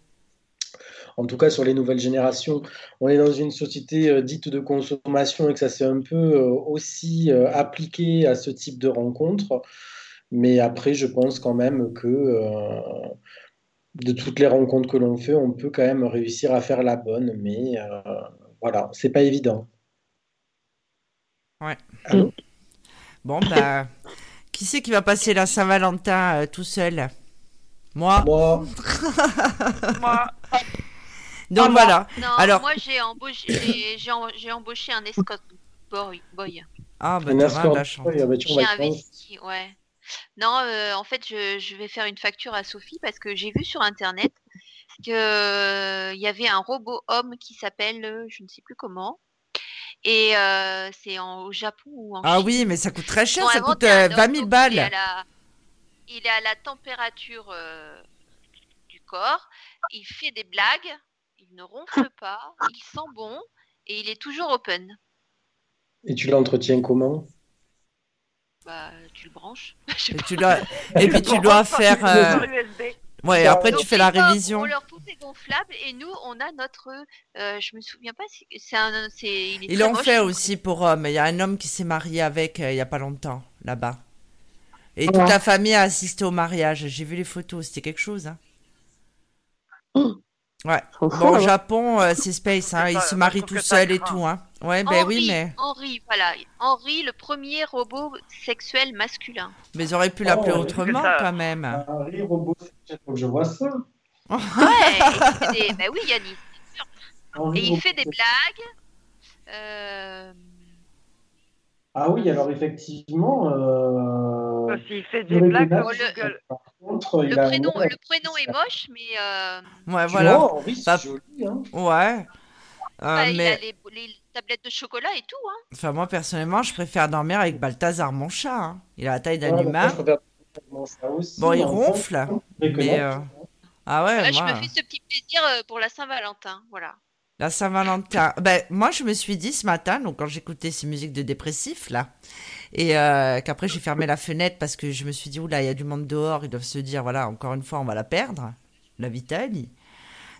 en tout cas sur les nouvelles générations, on est dans une société euh, dite de consommation et que ça s'est un peu euh, aussi euh, appliqué à ce type de rencontres. Mais après, je pense quand même que de toutes les rencontres que l'on fait, on peut quand même réussir à faire la bonne. Mais voilà, c'est pas évident. Ouais. Bon, bah, qui c'est qui va passer la Saint-Valentin tout seul? Moi. Moi. Moi. Donc ah, voilà. Non, Alors... moi j'ai embauché, j'ai embauché un escort boy. Ah bah un escort la chance. J'ai investi, ouais. Non, euh, en fait, je, je, vais faire une facture à Sophie parce que j'ai vu sur internet qu'il euh, y avait un robot homme qui s'appelle, euh, je ne sais plus comment, et euh, c'est au Japon ou en Ah oui, mais ça coûte très cher, ça coûte 20 000 balles. Il est, la, il est à la température du corps, il fait des blagues, il ne ronfle pas, il sent bon et il est toujours open. Et tu l'entretiens comment? Bah, tu le branches. Et, tu dois... et puis tu dois faire. Ouais, après tu fais la révision. Leur tout est gonflable et nous on a notre. Euh, je me souviens pas si c'est un. Il, Ils l'ont fait aussi pour hommes. Il y a un homme qui s'est marié avec euh, il y a pas longtemps là-bas. Et toute la famille a assisté au mariage. J'ai vu les photos, c'était quelque chose. Hein. Oh. Ouais. Bon, au Japon, euh, c'est space, hein. il se marie tout seul et tout, hein. Ouais, ben oui, mais. Henri, voilà. Henri, le premier robot sexuel masculin. Mais ils auraient pu l'appeler oh, autrement, quand même. Henri, robot sexuel, faut que je vois ça. Ouais, il des... bah oui, Yannis, et il fait des blagues. Euh... Ah oui, alors effectivement. Euh... S'il fait des blagues, le, le, prénom, le prénom est moche, mais. Euh... Ouais, voilà. Vois, bah, joli, hein. Ouais. Bah, euh, mais... Il a les, les, tablettes de chocolat et tout. Hein. Enfin, moi, personnellement, je préfère dormir avec Balthazar, mon chat. Hein. Il a la taille d'un ouais, humain. bon, il ronfle. Mais, euh... Ah ouais, ouais moi... Je me fais ce petit plaisir euh, pour la Saint-Valentin. Voilà. La Saint-Valentin. Ben, moi, je me suis dit ce matin, donc quand j'écoutais ces musiques de dépressif, là, et euh, qu'après j'ai fermé la fenêtre parce que je me suis dit, oula, il y a du monde dehors, ils doivent se dire, voilà, encore une fois, on va la perdre, la Vitalie.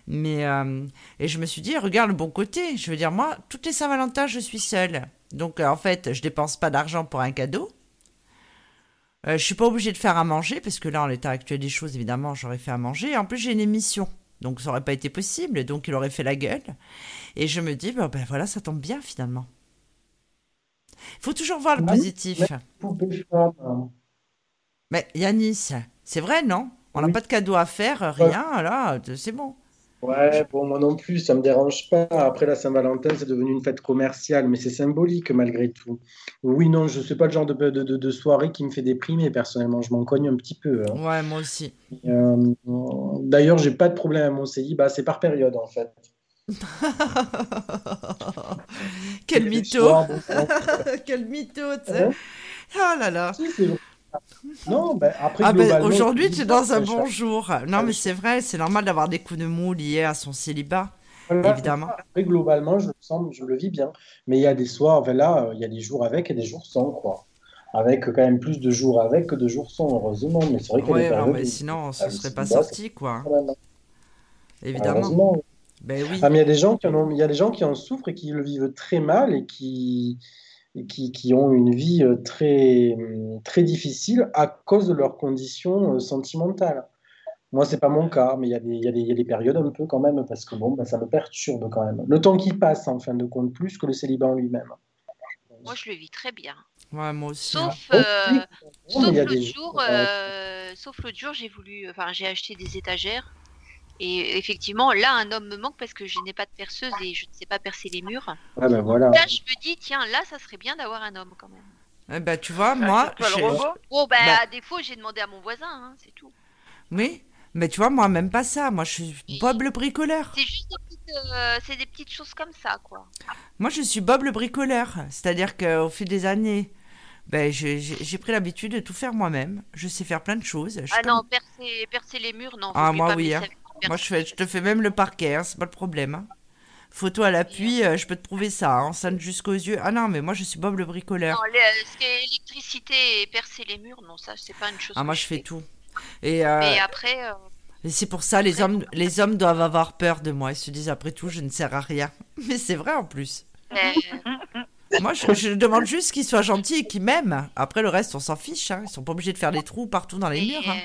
Mais, euh, et je me suis dit, regarde le bon côté. Je veux dire, moi, toutes les Saint-Valentin, je suis seule. Donc, euh, en fait, je dépense pas d'argent pour un cadeau. Euh, je suis pas obligée de faire à manger, parce que là, en l'état actuel des choses, évidemment, j'aurais fait à manger. En plus, j'ai une émission. Donc ça aurait pas été possible, donc il aurait fait la gueule. Et je me dis, ben, ben voilà, ça tombe bien finalement. Il faut toujours voir le positif. Mais Yanis, c'est vrai, non? On n'a pas de cadeau à faire, rien, là, c'est bon. Ouais, bon, moi non plus, ça me dérange pas. Après la Saint-Valentin, c'est devenu une fête commerciale, mais c'est symbolique malgré tout. Oui, non, je ne suis pas le genre de, de, de, soirée qui me fait déprimer, personnellement. Je m'en cogne un petit peu. Hein. Ouais, moi aussi. Euh, D'ailleurs, j'ai pas de problème à mon CI. Bah, c'est par période, en fait. Quel mytho Quel mytho, tu sais. Oh là là non, ben après, ah ben, aujourd'hui, tu es dans un bon jour. Non, mais c'est vrai, c'est normal d'avoir des coups de mou liés à son célibat. évidemment. Après, globalement, je le sens, je le vis bien. Mais il y a des soirs, enfin là, il y a des jours avec et des jours sans, quoi. Avec quand même plus de jours avec que de jours sans, heureusement. Mais c'est vrai qu'il a mais sinon, ce serait pas sorti, quoi. Évidemment. Ben oui. Ah, mais il y a des gens qui en il y a des gens qui en souffrent et qui le vivent très mal et qui qui, qui, ont une vie euh, très, très difficile à cause de leurs conditions euh, sentimentales. Moi, c'est pas mon cas, mais il y, y, y, a des périodes un peu quand même, parce que bon, ben, ça me perturbe quand même. Le temps qui passe, en fin de compte, plus que le célibat en lui-même. Moi, je le vis très bien. Ouais, moi aussi. Sauf, hein. euh, sauf l'autre jour, euh, sauf jour, j'ai voulu, enfin, j'ai acheté des étagères et effectivement, là, un homme me manque parce que je n'ai pas de perceuse et je ne sais pas percer les murs. Ah ben voilà. Là, je me dis, tiens, là, ça serait bien d'avoir un homme quand même. Eh ben, tu vois, moi. Je... Bon, ben, bah... à défaut, j'ai demandé à mon voisin, hein, c'est tout. Oui, mais tu vois, moi, même pas ça. Moi, je suis Bob le bricoleur. C'est juste des petites, euh, c'est des petites choses comme ça, quoi. Moi, je suis Bob le bricoleur. C'est-à-dire qu'au fil des années, ben, j'ai pris l'habitude de tout faire moi-même. Je sais faire plein de choses. Je Ah comme- non, percer, percer les murs, non. Ah, moi, pas oui. hein. avec Moi, je, fais, je te fais même le parquet, hein, c'est pas le problème. hein. Photo à l'appui, euh, je peux te prouver ça, hein, enceinte jusqu'aux yeux. Ah non, mais moi, je suis Bob le bricoleur. Non, les- ce qui est électricité et percer les murs, non, ça, c'est pas une chose. Ah, moi, je fais tout. Et, euh, après, euh, et c'est pour ça, les hommes, les hommes doivent avoir peur de moi. Ils se disent, après tout, je ne sers à rien. Mais c'est vrai en plus. euh, Moi, je, je demande juste qu'ils soient gentils et qu'ils m'aiment. Après, le reste, on s'en fiche. Hein. Ils sont pas obligés de faire des trous partout dans les murs.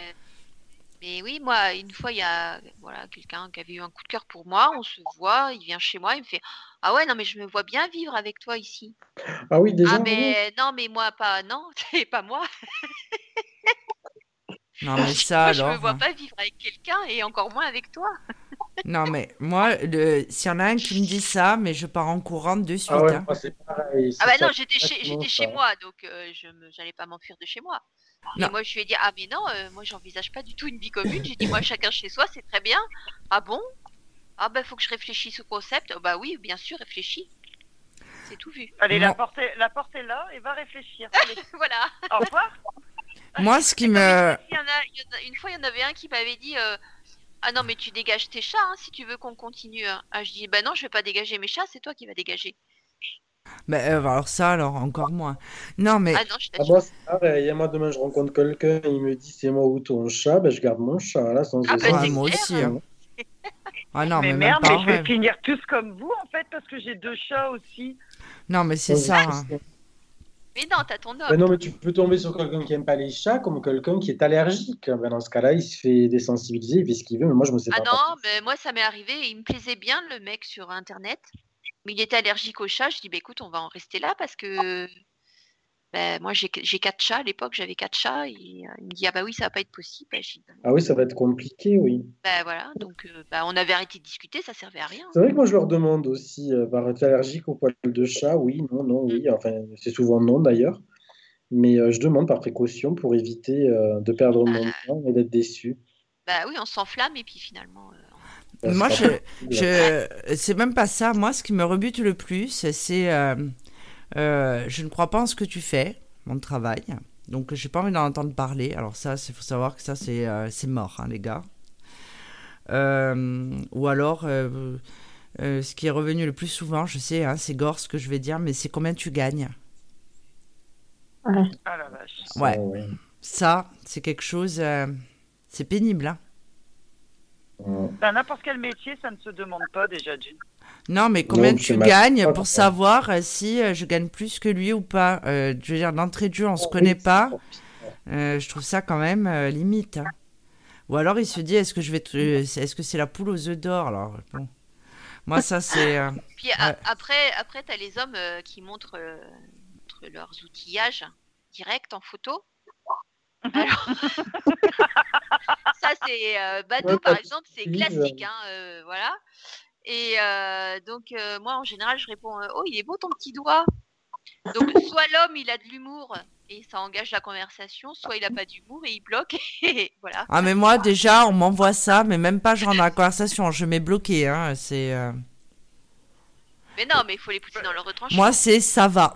Hein. mais oui, moi, une fois, il y a voilà, quelqu'un qui avait eu un coup de cœur pour moi. On se voit, il vient chez moi, il me fait Ah ouais, non, mais je me vois bien vivre avec toi ici. Ah oui, déjà. ah, oui. mais non, mais moi, pas. Non, c'est pas moi. Non, mais ça moi, je alors. me vois hein. pas vivre avec quelqu'un et encore moins avec toi. Non, mais moi, le- s'il y en a un qui me dit ça, mais je pars en courant de suite. Ah ouais, hein. moi, c'est pareil. Ah bah non, j'étais chez, exactement j'étais chez ça. moi, donc euh, je me, j'allais pas m'enfuir de chez moi. Et moi, je lui ai dit, ah mais non, euh, moi, j'envisage pas du tout une vie commune. J'ai dit, moi, chacun chez soi, c'est très bien. Ah bon? Ah bah, faut que je réfléchisse au concept. Oh, bah oui, bien sûr, réfléchis. C'est tout vu. Allez, Non. la porte, est, la porte est là et va réfléchir. Allez, voilà. au revoir. Moi, ce qui me. il y en a- il y en a- une fois, il y en avait un qui m'avait dit, euh, ah non, mais tu dégages tes chats hein, si tu veux qu'on continue. hein. Ah, je dis, bah non, je vais pas dégager mes chats, c'est toi qui vas dégager. Bah, euh, alors, ça, alors, encore moins. Non, mais. Ah non, je Ah, t'assure. moi, c'est pareil. Moi, demain, je rencontre quelqu'un, il me dit c'est moi ou ton chat, ben, je garde mon chat, là, sans Ah, bah, Ah, c'est moi clair. aussi. hein. Ah non, mais, mais même merde, pas mais je vais finir tous comme vous en fait parce que j'ai deux chats aussi. Non, mais c'est ça. hein. Mais non, t'as ton homme. Mais non, mais tu peux tomber sur quelqu'un qui aime pas les chats comme quelqu'un qui est allergique. Ben, dans ce cas-là, il se fait désensibiliser, il fait ce qu'il veut, mais moi, je me sais Ah pas. non, mais moi ça m'est arrivé, il me plaisait bien le mec sur internet, mais il était allergique aux chats. Je dis bah écoute, on va en rester là parce que bah, moi j'ai quatre chats à l'époque, j'avais quatre chats et euh, il me dit ah bah oui ça va pas être possible. Bah, dit, Ah oui, ça va être compliqué, oui. bah voilà, donc euh, bah, on avait arrêté de discuter, ça servait à rien. C'est vrai que moi, je leur demande aussi, euh, bah, es allergique aux poils de chat? Oui, non, non, oui. Enfin, c'est souvent non, d'ailleurs. Mais euh, je demande par précaution pour éviter de perdre mon temps et d'être déçu. Bah oui, on s'enflamme et puis finalement. Moi, c'est je, je, c'est même pas ça. Moi, ce qui me rebute le plus, c'est, euh, euh, je ne crois pas en ce que tu fais, mon travail. Donc, j'ai pas envie d'en entendre parler. Alors ça, il faut savoir que ça, c'est, euh, mort, hein, les gars. Euh, ou alors, euh, euh, ce qui est revenu le plus souvent, je sais, hein, c'est gore ce que je vais dire, mais c'est combien tu gagnes. Ah la vache. Ouais. Ah ouais. Ça, c'est quelque chose, euh, c'est pénible. Hein. Dans n'importe quel métier, ça ne se demande pas déjà. Non, mais combien Non, tu gagnes pour savoir euh, si euh, je gagne plus que lui ou pas? Euh, Je veux dire, d'entrée de jeu, on se Oui, connaît pas. Euh, je trouve ça quand même euh, limite. hein. Ou alors il se dit, est-ce que je vais, est-ce que c'est la poule aux œufs d'or Alors? Bon, moi ça c'est. euh, Puis Ouais. après, après tu as les hommes euh, qui montrent, euh, montrent leurs outillages direct en photo. Alors, ça c'est euh, Badou Ouais, par exemple, c'est classique, hein, euh, voilà. Et euh, donc euh, moi en général je réponds euh, oh il est beau ton petit doigt. Donc soit l'homme il a de l'humour et ça engage la conversation, soit il a pas d'humour et il bloque et voilà. Ah mais moi déjà on m'envoie ça, mais même pas genre dans la conversation, je mets bloqué. Hein, c'est. euh, Mais non mais il faut les pousser dans leur retranchement. Moi c'est ça va.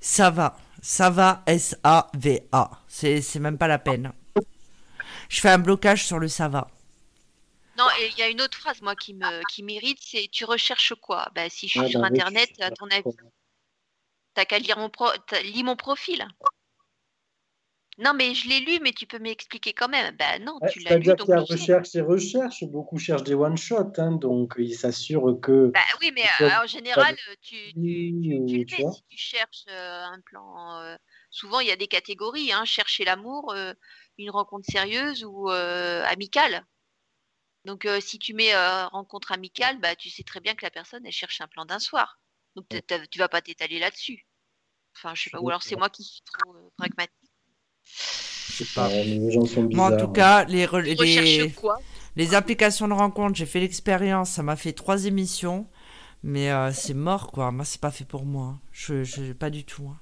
Ça va. Ça va, S-A-V-A. C'est c'est même pas la peine. Je fais un blocage sur le ça va. Non, et il y a une autre phrase, moi, qui me qui m'irrite, c'est tu recherches quoi? Bah, si je suis Ah, sur bah Internet, à ton avis, t'as qu'à lire mon pro... t'as- lis mon profil. Non, mais je l'ai lu, mais tu peux m'expliquer quand même. Bah non, Ouais, tu l'as lu, C'est-à-dire qu'il y a recherche et recherche. Beaucoup cherchent des one-shots, hein, donc ils s'assurent que. Bah oui, mais euh, en général, euh, tu, tu, tu, le vois. si tu cherches euh, un plan. euh, souvent, il y a des catégories, hein, chercher l'amour, une rencontre sérieuse ou amicale. Donc, si tu mets rencontre amicale, bah, tu sais très bien que la personne, elle cherche un plan d'un soir. Donc, tu vas pas t'étaler là-dessus. Enfin, je sais pas. Ou alors, c'est moi qui suis trop pragmatique. Je sais pas. Les gens sont Moi, en bizarres. tout cas, les, quoi? applications de rencontre, j'ai fait l'expérience, ça m'a fait trois émissions, mais euh, c'est mort, quoi. Moi, c'est pas fait pour moi. hein. Je, je, pas du tout. hein.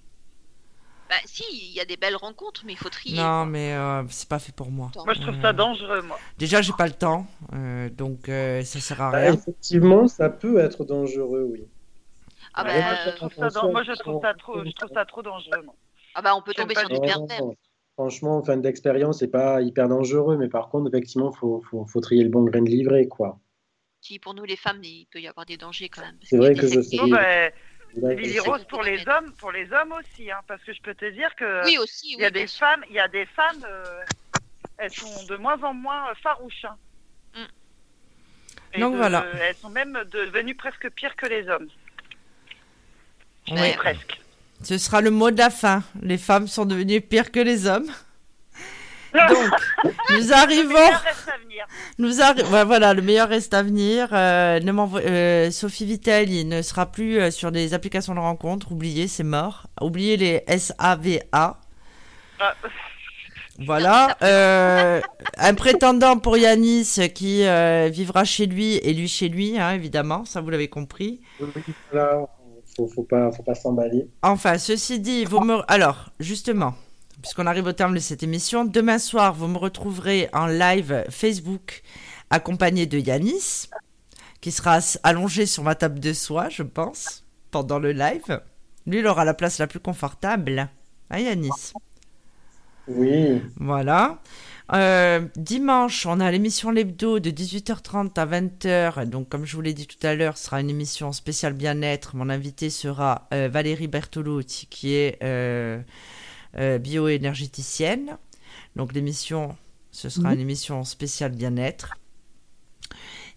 Bah si, il y a des belles rencontres, mais il faut trier. Non, mais euh, c'est pas fait pour moi. Moi, je trouve ça dangereux, moi. Déjà, j'ai pas le temps, euh, donc euh, ça sert à Bah, rien. effectivement, ça peut être dangereux, oui. Ah bah, moi, je trouve ça, trop, je trouve ça trop dangereux. moi. ah bah, on peut tomber sur du pervers. Franchement, fin d'expérience, c'est pas hyper dangereux, mais par contre, effectivement, faut, faut, faut trier le bon grain de livret, quoi. Si pour nous les femmes, il peut y avoir des dangers quand même. C'est vrai que je sais. Bah, Ouais, Lily c'est Rose pour pour les hommes, pour les hommes aussi, hein, parce que je peux te dire que Oui aussi, il y a oui, des sûr. femmes, il y a des femmes, euh, elles sont de moins en moins euh, farouches. hein. Mm. Donc de- voilà. Elles sont même devenues presque pires que les hommes. Ouais. Presque. Ce sera le mot de la fin. Les femmes sont devenues pires que les hommes. Donc, nous arrivons. meilleur reste à venir. Nous arri- ouais, voilà, le meilleur reste à venir. Euh, ne m'envoie- euh, Sophie Vittel, il ne sera plus euh, sur les applications de rencontre. Oubliez, c'est mort. Oubliez les SAVA. Ah, Voilà. Euh, un prétendant pour Yanis qui euh, vivra chez lui et lui chez lui, hein, évidemment. Ça, vous l'avez compris. Faut, faut pas, faut pas s'emballer. Enfin, ceci dit, vous me... Alors, justement, puisqu'on arrive au terme de cette émission, demain soir, vous me retrouverez en live Facebook accompagné de Yanis, qui sera allongé sur ma table de soie, je pense, pendant le live. Lui, il aura la place la plus confortable. Hein, Yanis? Oui. Voilà. Euh, dimanche, on a l'émission L'Hebdo de 18h30 à 20h. Donc, comme je vous l'ai dit tout à l'heure, ce sera une émission spéciale bien-être. Mon invité sera euh, Valérie Bertolotti, qui est euh, euh, bioénergéticienne. Donc, l'émission, ce sera Mhm. une émission spéciale bien-être.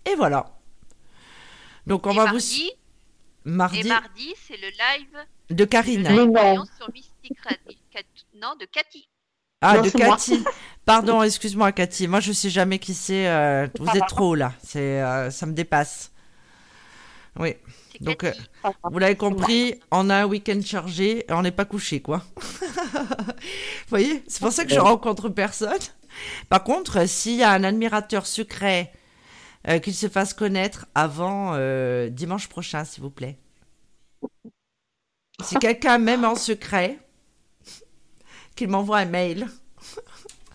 Et voilà. Donc, on Et va mardi, vous. Mardi Et mardi, c'est le live de Karine. Non. voyance sur Mystic Radio. Cat- Non, de Cathy. Ah, Non, de. Cathy. Pardon, excuse-moi, Cathy. Moi, je sais jamais qui c'est. euh, vous êtes trop là. C'est, euh, ça me dépasse. Oui. Donc, Cathy. Vous l'avez compris, on a un week-end chargé et on n'est pas couché, quoi. Vous voyez C'est pour ça que je rencontre personne. Par contre, euh, s'il y a un admirateur secret, euh, qu'il se fasse connaître avant euh, dimanche prochain, s'il vous plaît. Si quelqu'un m'aime en secret, qu'il m'envoie un mail.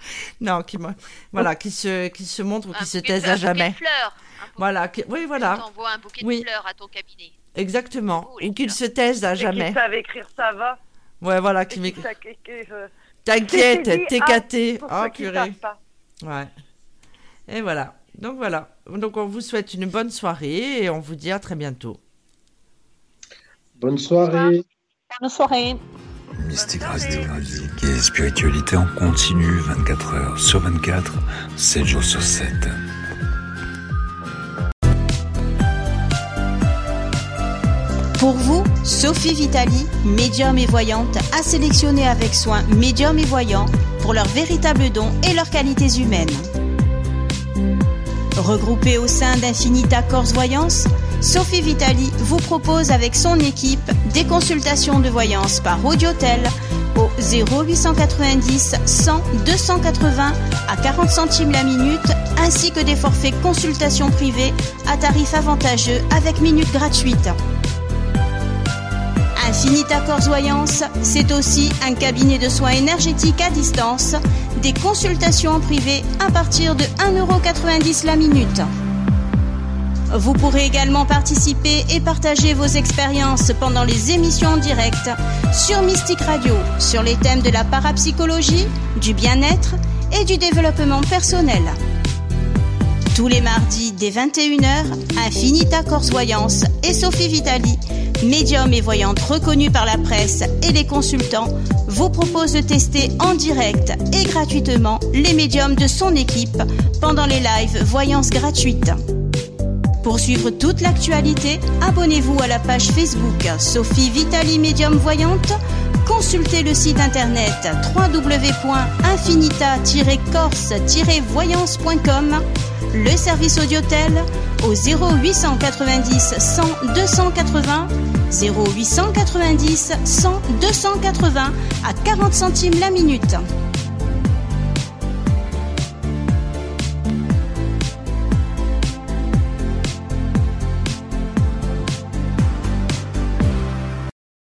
non, qu'il me... voilà, qu'il se, qu'il se montre ou Un qu'il se taise à fleurs, un bouquet jamais. de fleurs. Un bouquet- Voilà, oui, Tu voilà, t'envoies un bouquet Oui. de fleurs à ton cabinet. exactement. Ou qu'il fleurs. se taise à et jamais. qui savent écrire ça va. Ouais, voilà, qui qui m'écrit. qui- qui, euh, T'inquiète, qui t'es ah Oh, qui purée. Ouais. Et voilà. Donc voilà. Donc on vous souhaite une bonne soirée et on vous dit à très bientôt. Bonne soirée. Bonne soirée. Mystique musique et spiritualité en continu 24 heures sur 24, 7 jours sur 7. Pour vous, Sophie Vitali, médium et voyante, a sélectionné avec soin médiums et voyants pour leurs véritables dons et leurs qualités humaines. Regroupée au sein d'Infinita Corse Voyance, Sophie Vitali vous propose avec son équipe des consultations de voyance par audiotel au 0890 100 280 à 40 centimes la minute ainsi que des forfaits consultations privées à tarif avantageux avec minutes gratuites. Infinita Corse Voyance, c'est aussi un cabinet de soins énergétiques à distance, des consultations en privé à partir de 1,90€ la minute. Vous pourrez également participer et partager vos expériences pendant les émissions en direct sur Mystique Radio sur les thèmes de la parapsychologie, du bien-être et du développement personnel. Tous les mardis dès 21h, Infinita Corse Voyance et Sophie Vitali, médium et voyante reconnue par la presse et les consultants, vous proposent de tester en direct et gratuitement les médiums de son équipe pendant les lives voyances gratuites. Pour suivre toute l'actualité, abonnez-vous à la page Facebook Sophie Vitali Médium Voyante. Consultez le site internet www.infinita-corse-voyance.com, le service audiotel au 0890 100 280, 0890 100 280 à 40 centimes la minute.